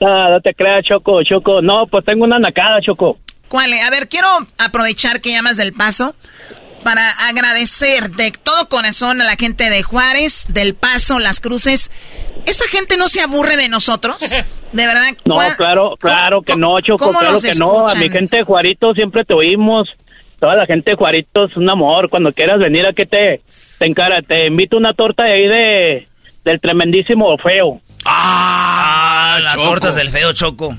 No, no te creas, Choco, Choco. No, pues tengo una nacada, Choco. ¿Cuál? A ver, quiero aprovechar que llamas del paso para agradecer de todo corazón a la gente de Juárez, del Paso, Las Cruces. ¿Esa gente no se aburre de nosotros? De verdad. No, claro, claro que no, Choco, claro que no. A mi gente de Juarito siempre te oímos. Toda la gente de Juarito es un amor. Cuando quieras venir a que te, te encara, te invito una torta de ahí de, del tremendísimo feo. Ah, las tortas del feo Choco.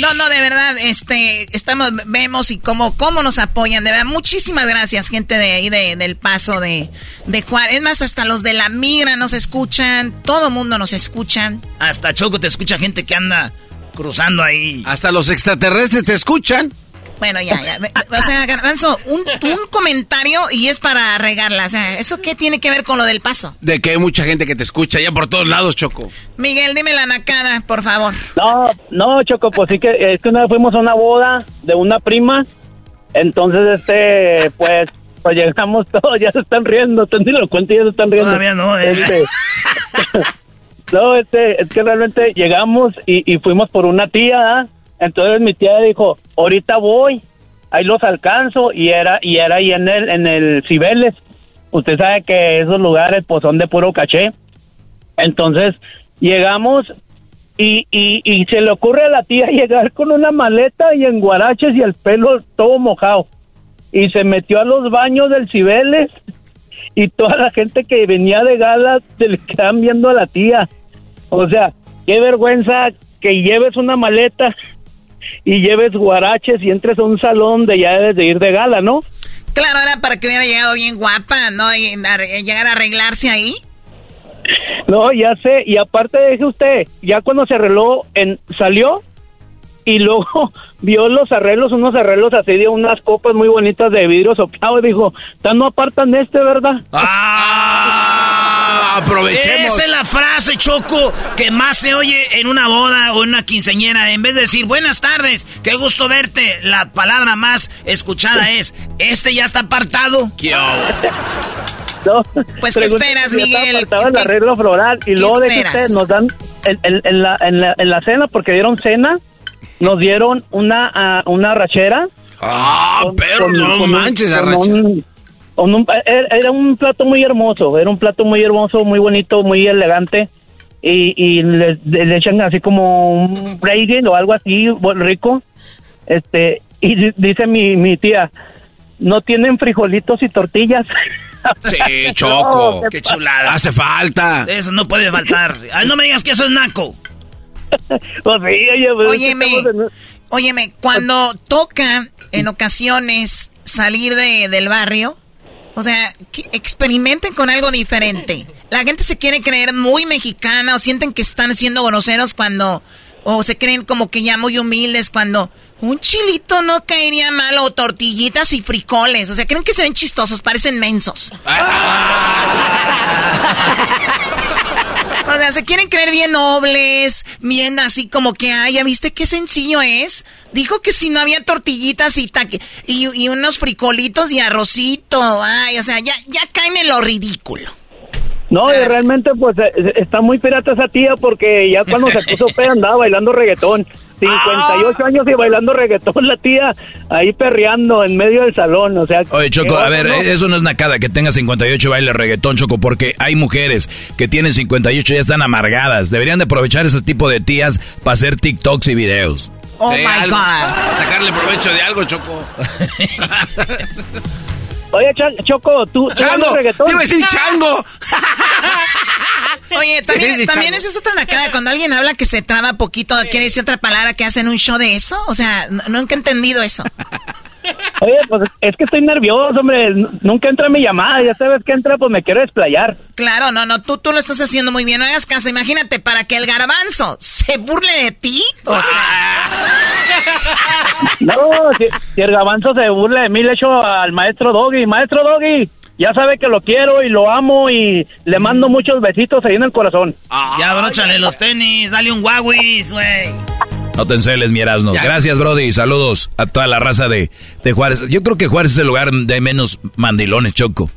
No, no, de verdad, este, estamos, vemos y cómo, cómo nos apoyan, de verdad, muchísimas gracias, gente de ahí de, del paso de, de Juárez. Es más, hasta los de la migra nos escuchan, todo mundo nos escucha. Hasta Choco te escucha gente que anda cruzando ahí. Hasta los extraterrestres te escuchan. Bueno, ya, ya. O sea, Garbanzo, un, un, comentario y es para regarla. O sea, ¿eso qué tiene que ver con lo del paso? De que hay mucha gente que te escucha ya por todos lados, Choco. Miguel, dime la nacada, por favor. No, no, Choco, pues sí que es que una vez fuimos a una boda de una prima. Entonces, este, pues, pues llegamos todos, ya se están riendo. Te lo cuento, ya se están riendo. Todavía no, eh. Este, no, este, es que realmente llegamos y, y fuimos por una tía, ¿ah? Entonces mi tía dijo, ahorita voy, ahí los alcanzo y era y era ahí en el en el Cibeles. Usted sabe que esos lugares pues son de puro caché. Entonces llegamos y, y, y se le ocurre a la tía llegar con una maleta y en guaraches y el pelo todo mojado. Y se metió a los baños del Cibeles y toda la gente que venía de gala se le quedan viendo a la tía. O sea, qué vergüenza que lleves una maleta y lleves guaraches y entres a un salón de ya debes de ir de gala, ¿no? Claro, era para que hubiera llegado bien guapa, ¿no? Y llegar a arreglarse ahí. No, ya sé, y aparte deje usted, ya cuando se arregló, en, salió y luego vio los arreglos, unos arreglos así de unas copas muy bonitas de vidrio soplado y dijo, no apartan este, ¿verdad? ¡Ah! Aprovechemos. Esa es la frase, Choco, que más se oye en una boda o en una quinceñera. En vez de decir, buenas tardes, qué gusto verte, la palabra más escuchada es, este ya está apartado. No, pues, ¿qué esperas, Miguel? Estaba el arreglo floral y luego de que ustedes nos dan en, en, la, en, la, en la cena, porque dieron cena, nos dieron una, uh, una rachera. Ah, pero no manches, un, era un plato muy hermoso, era un plato muy hermoso, muy bonito, muy elegante. Y, y le, le echan así como un braiding o algo así rico. Este, y dice mi, mi tía, no tienen frijolitos y tortillas. Sí, Choco. No, qué chulada. Hace falta. Eso no puede faltar. Ay, no me digas que eso es naco. pues sí, oye, pues óyeme, en... óyeme, cuando toca en ocasiones salir de, del barrio, o sea, experimenten con algo diferente. La gente se quiere creer muy mexicana o sienten que están siendo groseros cuando, o se creen como que ya muy humildes cuando un chilito no caería mal o tortillitas y frijoles. O sea, creen que se ven chistosos, parecen mensos. o sea, se quieren creer bien nobles, bien así como que, ay, ¿ya viste qué sencillo es? Dijo que si no había tortillitas y, y, y unos frijolitos y arrocito, ay, o sea, ya, ya caen en lo ridículo. No, y realmente pues eh, está muy pirata esa tía porque ya cuando se puso peda andaba bailando reggaetón. 58 ah. años y bailando reggaetón la tía ahí perreando en medio del salón, o sea... Oye, Choco, a ver, eso no es nacada que tenga 58 y baile reggaetón, Choco, porque hay mujeres que tienen 58 y ya están amargadas. Deberían de aprovechar ese tipo de tías para hacer TikToks y videos. Oh, my God. Sacarle provecho de algo, Choco. Oye, Choco, tú. ¡Chango! ¡Te iba a decir chango! Oye, también, también esa es otra nacada. Cuando alguien habla que se traba poquito, quiere decir otra palabra que hacen un show de eso. O sea, nunca he entendido eso. Oye, pues es que estoy nervioso, hombre. Nunca entra mi llamada. Ya sabes que entra, pues me quiero desplayar. Claro, no, no. Tú, tú lo estás haciendo muy bien. No hagas caso. Imagínate, para que el garbanzo se burle de ti. O sea. no, si, si, el garbanzo se burle de mí, le echo al maestro Doggy. Maestro Doggy, ya sabe que lo quiero y lo amo y le mando muchos besitos ahí en el corazón. ya bróchale los tenis, dale un Huawei, güey. No te enceles, mi Erasno. Gracias, Brody. Saludos a toda la raza de, de, Juárez. Yo creo que Juárez es el lugar de menos mandilones, Choco.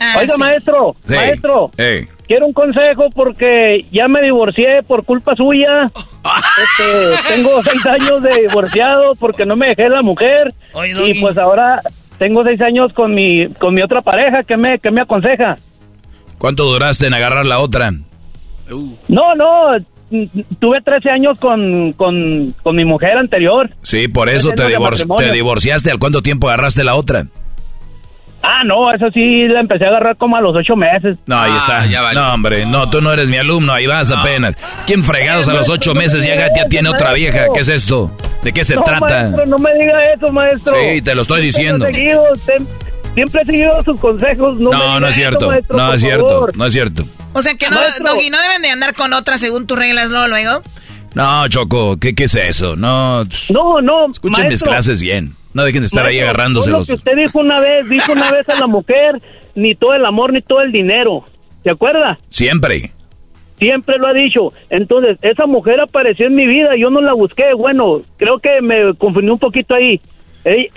Ah, Oiga, sí. maestro, Sí. maestro, Ey. quiero un consejo porque ya me divorcié por culpa suya. Este, tengo seis años de divorciado porque no me dejé la mujer. Oye, y pues ahora tengo seis años con mi, con mi otra pareja. ¿Qué me, qué me aconseja? ¿Cuánto duraste en agarrar la otra? No, no, tuve 13 años con, con, con mi mujer anterior. Sí, por eso te, divor- te divorciaste. ¿Al cuánto tiempo agarraste la otra? Ah, no, eso sí la empecé a agarrar como a los ocho meses. No, ahí está. No, hombre, no, tú no eres mi alumno, ahí vas apenas. ¿Quién fregados a los ocho meses ya, ya tiene otra vieja? ¿Qué es esto? ¿De qué se no, trata? Maestro, no me diga eso, maestro. Sí, te lo estoy diciendo. Siempre, he seguido, sem- siempre he seguido sus consejos. No, No, no es eso, cierto. maestro, No es cierto. favor. No es cierto. O sea que no. Doggy, no deben de andar con otra según tus reglas luego, luego. No, Choco, ¿qué, qué es eso? No. No, no, Escuchen mis maestro. clases bien. No dejen de estar ahí agarrándose lo los. que usted dijo una vez, dijo una vez a la mujer, ni todo el amor ni todo el dinero. ¿Se acuerda? Siempre. Siempre lo ha dicho. Entonces, esa mujer apareció en mi vida, yo no la busqué. Bueno, creo que me confundí un poquito ahí.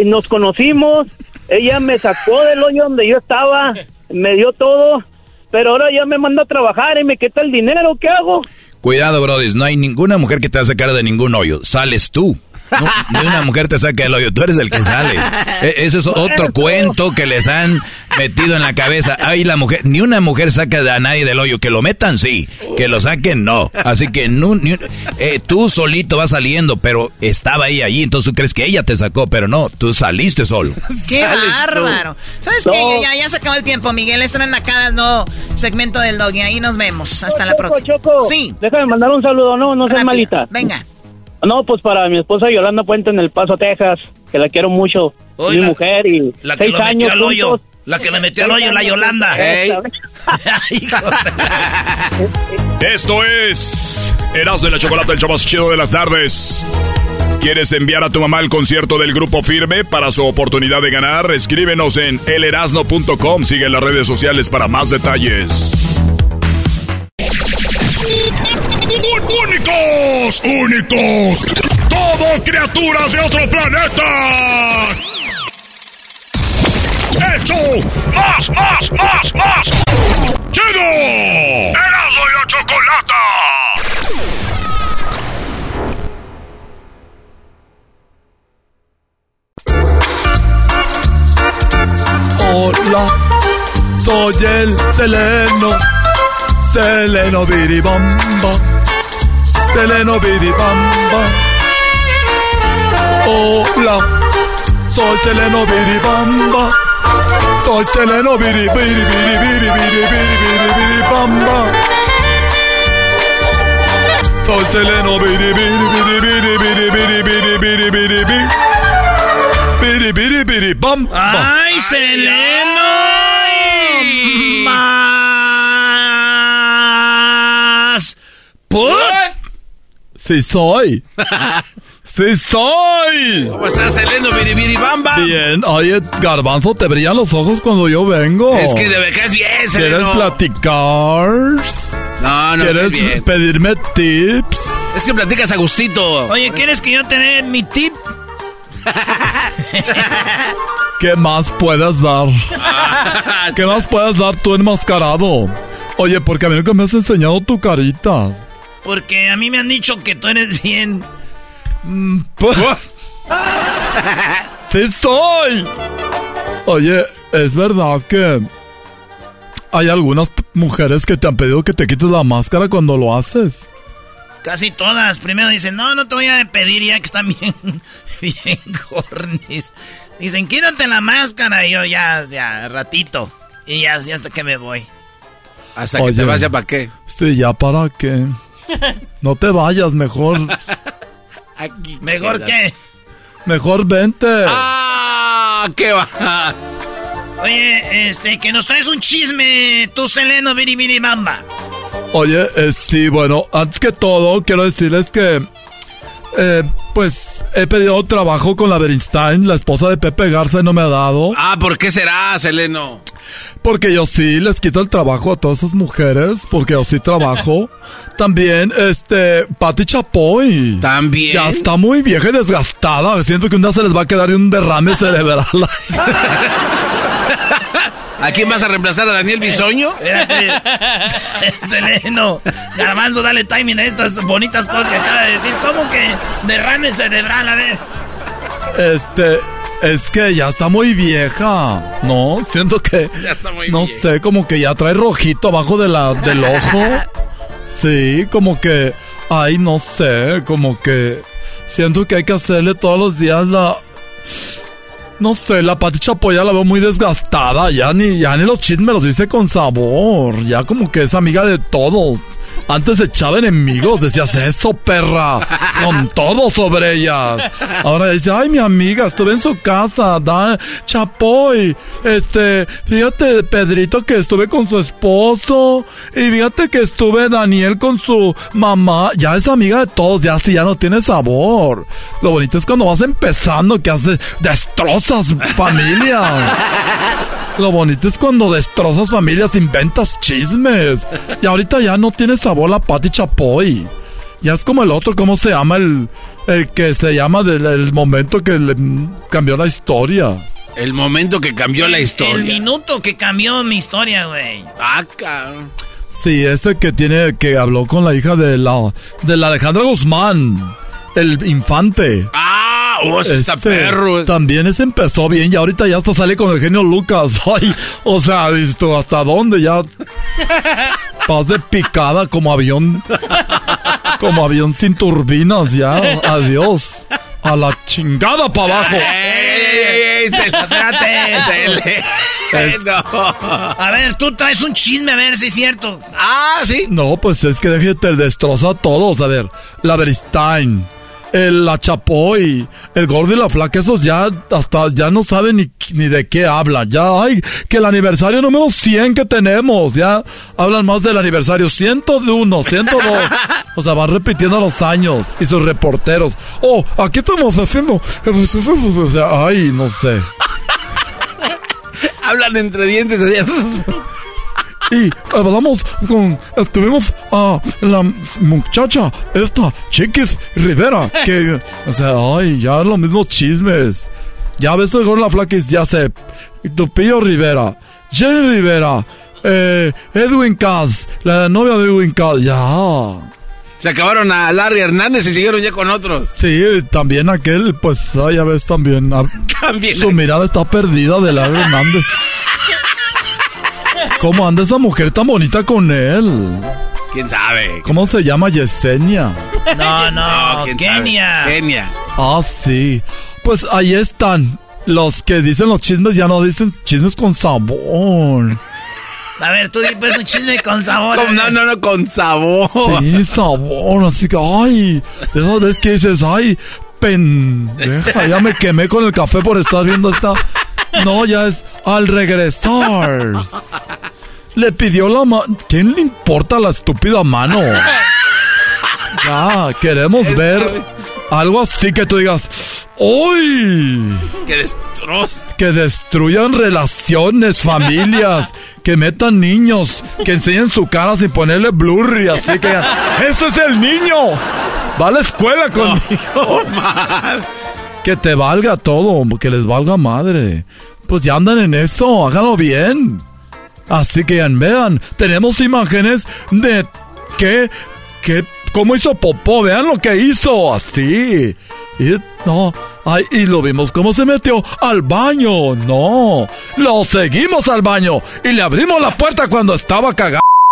Nos conocimos, ella me sacó del hoyo donde yo estaba, me dio todo, pero ahora ya me manda a trabajar y me quita el dinero. ¿Qué hago? Cuidado, Brody, no hay ninguna mujer que te va a sacar de ningún hoyo. Sales tú. No, ni una mujer te saca del hoyo, tú eres el que sales. E- Ese es otro cuento que les han metido en la cabeza. Ay, la mujer, ni una mujer saca a nadie del hoyo. Que lo metan, sí. Que lo saquen, no. Así que ni eh, tú solito vas saliendo, pero estaba ella allí, entonces tú crees que ella te sacó, pero no, tú saliste solo. ¡Qué bárbaro! ¿Sabes No. qué? Ya, ya se acabó el tiempo, Miguel. Esto en acá, no segmento del Doggy. Ahí nos vemos. Hasta la Choco, próxima. Choco, Sí. Déjame mandar un saludo, no, no seas malita. Venga. No, pues para mi esposa Yolanda Puente en El Paso, Texas, que la quiero mucho. Oye, mi la- mujer y La que seis lo años metió al hoyo. juntos. La que le metió al hoyo, la Yolanda. juntos. Ey. Esto es Erasmo y la Chocolate, el show más chido de las tardes. ¿Quieres enviar a tu mamá al concierto del Grupo Firme para su oportunidad de ganar? Escríbenos en elerasno.com. Sigue en las redes sociales para más detalles. ¡Únicos! ¡Únicos! ¡Todo criaturas de otro planeta! ¡Hecho! ¡Más, más, más, más! ¡Chido! ¡Erasmo y la Chocolata! Hola, soy el Seleno, Seleno Biribamba, Seleno Biribamba. Hola, soy soy Biri Biri Biri Biri Biri Biri Biri Biribamba. Soy Seleno Biri Biri Bam. ¡Ay, Seleno! ¡Más! ¡Put! Sí soy. Sí soy. ¿Cómo estás, Seleno Biribiribamba? Bien, oye, Garbanzo, te brillan los ojos cuando yo vengo. Es que de verdad bien, ¿Quieres Seleno. platicar? No, no, ¿Quieres bien. pedirme tips? Es que platicas a gustito. Oye, ¿quieres que yo te dé mi tip? ¿Qué más puedes dar? ¿Qué más puedes dar tú enmascarado? Oye, porque a mí nunca me has enseñado tu carita. Porque a mí me han dicho que tú eres bien. Mm, pues- ¡Sí soy! Oye, es verdad que hay algunas mujeres que te han pedido que te quites la máscara cuando lo haces. Casi todas. Primero dicen, no, no te voy a pedir ya que están bien, bien cornis. Dicen, quítate la máscara. Y yo, ya, ya, ratito. Y ya, ya hasta que me voy. Hasta que te vas ya para qué. Sí, ya para qué. No te vayas, mejor. ¿Mejor que Mejor vente. ¡Ah! ¡Qué va! Oye, este, que nos traes un chisme, tú, Seleno, Biribiri Bamba. Oye, eh, sí, bueno, antes que todo, quiero decirles que. eh, pues he pedido trabajo con la Bernstein, la esposa de Pepe Garza, y no me ha dado. Ah, ¿por qué será, Seleno? Porque yo sí les quito el trabajo a todas esas mujeres, porque yo sí trabajo. También, este, Patti Chapoy. También. Ya está muy vieja y desgastada. Siento que un día se les va a quedar un derrame cerebral. ¿A quién vas a reemplazar a Daniel Bisoño? Espérate. Seleno. Garbanzo, dale timing a estas bonitas cosas que acaba de decir. ¿Cómo que derrame cerebral? A ver. Este, es que ya está muy vieja. No, siento que. Ya está muy no vieja. sé, como que ya trae rojito abajo de la, del ojo. Sí, como que. Ay, no sé, como que. Siento que hay que hacerle todos los días la. No sé, la Pati Chapoy la veo muy desgastada. Ya ni, ya ni los chismes los dice con sabor. Ya como que es amiga de todos. Antes echaba enemigos, decías eso, perra. Con todo sobre ellas. Ahora dice, ay, mi amiga, estuve en su casa, da, Chapoy. Este, fíjate, Pedrito, que estuve con su esposo. Y fíjate que estuve Daniel con su mamá. Ya es amiga de todos, ya sí, ya no tiene sabor. Lo bonito es cuando vas empezando, que haces, destrozas familia. Lo bonito es cuando destrozas familias, inventas chismes. Y ahorita ya no tiene sabor la Pati Chapoy. Ya es como el otro, ¿cómo se llama? El, el que se llama del el momento que le cambió la historia. El momento que cambió la El historia. minuto que cambió mi historia, güey. Ah. Sí, ese que tiene, que habló con la hija de la, de la Alejandra Guzmán. El infante. Ah, ese está Este, perro. También ese empezó bien y ahorita ya hasta sale con el genio Lucas. Ay, o sea, ¿hasta dónde ya? Paz de picada como avión. Como avión sin turbinas ya. Adiós. A la chingada para abajo. ¡Ey, ey, ey! Se se le- Es- No. A ver, tú traes un chisme, a ver si es cierto. Ah, sí. No, pues es que déjate destroza a todos. A ver, la Beristain, el la Chapoy, el gordo y la flaca, esos ya hasta ya no saben ni, ni de qué hablan. Ya, ay, que el aniversario número 100 que tenemos, ya hablan más del aniversario 101, 102. O sea, van repitiendo los años y sus reporteros. Oh, aquí estamos haciendo. Ay, no sé. Hablan entre dientes. Y hablamos con, tuvimos a la muchacha, esta, Chiquis Rivera, que, o sea, ay, ya los mismos chismes. Ya ves con la flaquis, ya sé, Tupillo Rivera, Jenny Rivera, eh, Edwin Cass, la novia de Edwin Cass, ya. Se acabaron a Larry Hernández y siguieron ya con otros. Sí, también aquel, pues, ay, ya ves también. ah, También. Su mirada está perdida de Larry Hernández. ¿Cómo anda esa mujer tan bonita con él? ¿Quién sabe? ¿Cómo se llama Yesenia? No, no, ¿quién Kenia. sabe? Kenia. Ah, sí. Pues ahí están. Los que dicen los chismes ya no dicen chismes con sabor. A ver, tú di pues un chisme con sabor. Con- no, no, no, con sabor. Sí, sabor. Así que, ay, de esas veces que dices, ay, pendeja, ya me quemé con el café por estar viendo esta. No, ya es al regresar. Le pidió la mano. ¿Quién le importa la estúpida mano? Ya, queremos ver algo así que tú digas, ¡Uy! Que. Que destruyan relaciones, familias, que metan niños, que enseñen su cara sin ponerle blurry, así que ¡Ese es el niño! Va a la escuela conmigo. que te valga todo, que les valga madre. Pues ya andan en eso, háganlo bien. Así que vean, tenemos imágenes de que, que, cómo hizo Popó, vean lo que hizo, así. Y no, ay, y lo vimos cómo se metió al baño, no. Lo seguimos al baño y le abrimos la puerta cuando estaba cagado.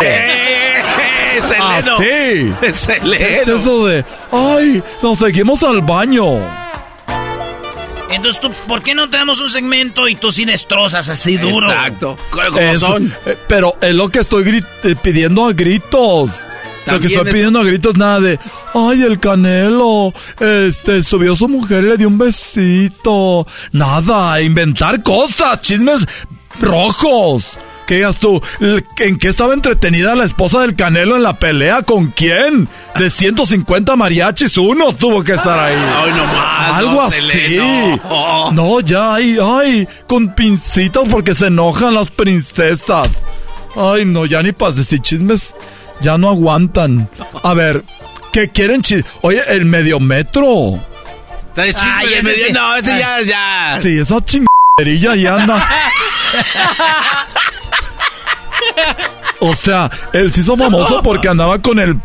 Seleno. Así. Es Seleno. Es eso de, ay, nos seguimos al baño. Entonces tú, ¿por qué no te damos un segmento y tú sí destrozas así duro? Exacto. Como Eso, son. eh, Pero es lo que estoy eh, pidiendo a gritos. Lo que estoy es- pidiendo a gritos nada de, ay, el canelo, este, subió su mujer y le dio un besito. Nada, inventar cosas, chismes rojos. ¿Qué digas tú? ¿En qué estaba entretenida la esposa del Canelo en la pelea? ¿Con quién? De 150 mariachis, uno tuvo que estar ahí. Ay, no más. Algo no, así. Seleno. No, ya, ay, ay, con pincitas porque se enojan las princesas. Ay, no, ya ni para decir chismes, ya no aguantan. A ver, ¿qué quieren chismes? Oye, el mediometro. Trae chisme Ay, ese medio- sí. No, ese ya, ya. Sí, esa chingaderilla ya anda. O sea, él se hizo famoso porque andaba con el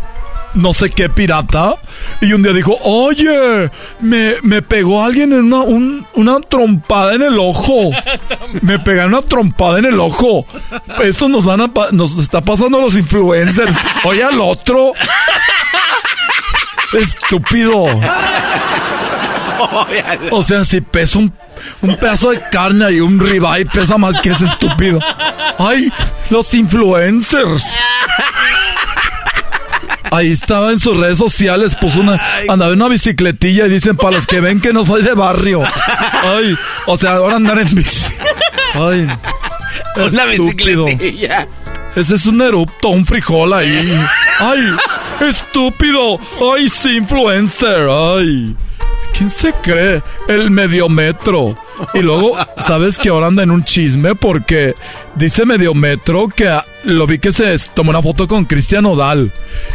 no sé qué pirata. Y un día dijo, oye, me, me pegó alguien en una, un- una trompada en el ojo. Me pegaron una trompada en el ojo. Eso nos van a nos está pasando a los influencers. Oye al otro. Estúpido. O sea, si pesa un, un pedazo de carne y un ribeye pesa más que ese estúpido. Ay, los influencers. Ahí estaba en sus redes sociales, puso una, andaba en una bicicletilla y dicen para los que ven que no soy de barrio. Ay, o sea, ahora andar en bici. Ay, Una estúpido. bicicletilla. Ese es un erupto, un frijol ahí. Ay, estúpido. Ay, sí, influencer. Ay. ¿Quién se cree? El mediometro. Y luego, ¿sabes que ahora anda en un chisme? Porque dice mediometro que lo vi que se tomó una foto con Cristian Odal.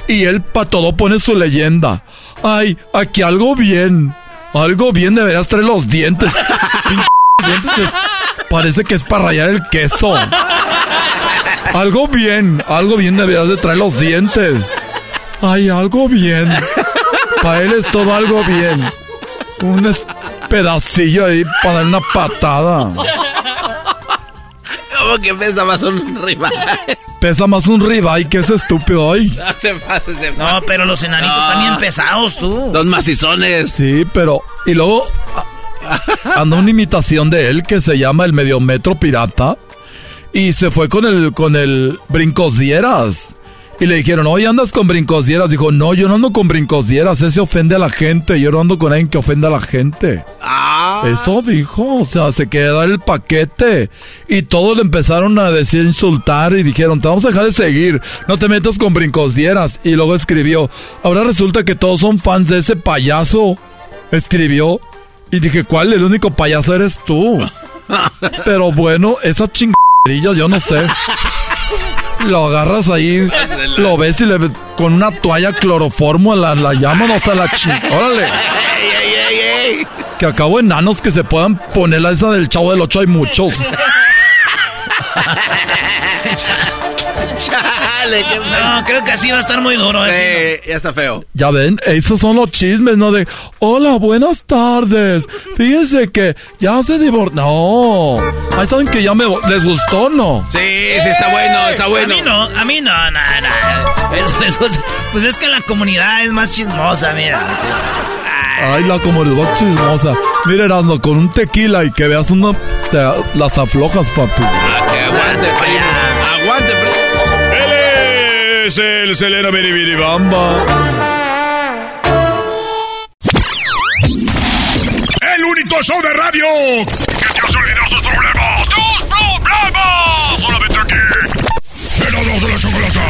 Y él pa' todo pone su leyenda. Ay, aquí algo bien. Algo bien deberías traer los dientes. Dientes es- parece que es para rayar el queso. Algo bien, algo bien deberías de traer los dientes. Ay, algo bien. Para él es todo algo bien. Un pedacillo ahí para dar una patada. ¿Cómo que pesa más un rival? Pesa más un ribeye que ese estúpido ay. No te pases de No, pero los enanitos No. están bien pesados, tú. Los macizones. Sí, pero. Y luego. Anda una imitación de él que se llama el Mediometro Pirata. Y se fue con el, con el Brincos Dieras. Y le dijeron, oye, andas con Brincos Dieras. Dijo, no, yo no ando con Brincos Dieras. Ese ofende a la gente. Yo no ando con alguien que ofenda a la gente. Ah. Eso dijo, o sea, se queda el paquete. Y todos le empezaron a decir, insultar y dijeron, te vamos a dejar de seguir, no te metas con brincos dieras. Y luego escribió, ahora resulta que todos son fans de ese payaso. Escribió. Y dije, ¿cuál? El único payaso eres tú. Pero bueno, esa chingadilla, yo no sé. Lo agarras ahí, lo ves y le con una toalla cloroformo la, la llaman, o sea, la ching... Órale. ¡Ey, ey, ey, ey! Que acabo enanos que se puedan poner la esa del chavo del 8 hay muchos. Chale, qué No, creo que así va a estar muy duro. ¿eh? Eh, ya está feo. Ya ven, esos son los chismes, ¿no? De, hola, buenas tardes. Fíjense que ya se divorció. No. Ahí saben que ya me les gustó, ¿no? Sí, sí, está bueno, está bueno. A mí no, a mí no, no, no. Eso les gusta. Pues es que la comunidad es más chismosa, mira. Ay, la comunidad chismosa. Mira, Erasmo, con un tequila y que veas uno, te, las aflojas, papi. Ah, que aguante, primo. Aguante, primo. Él es el Selena Biribiribamba. El único show de radio que te hace olvidar tus problemas. ¡Tus problemas! Solamente aquí. En la de la chocolata.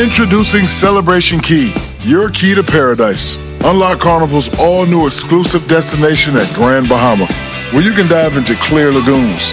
Introducing Celebration Key, your key to paradise. Unlock Carnival's all new exclusive destination at Grand Bahama, where you can dive into clear lagoons,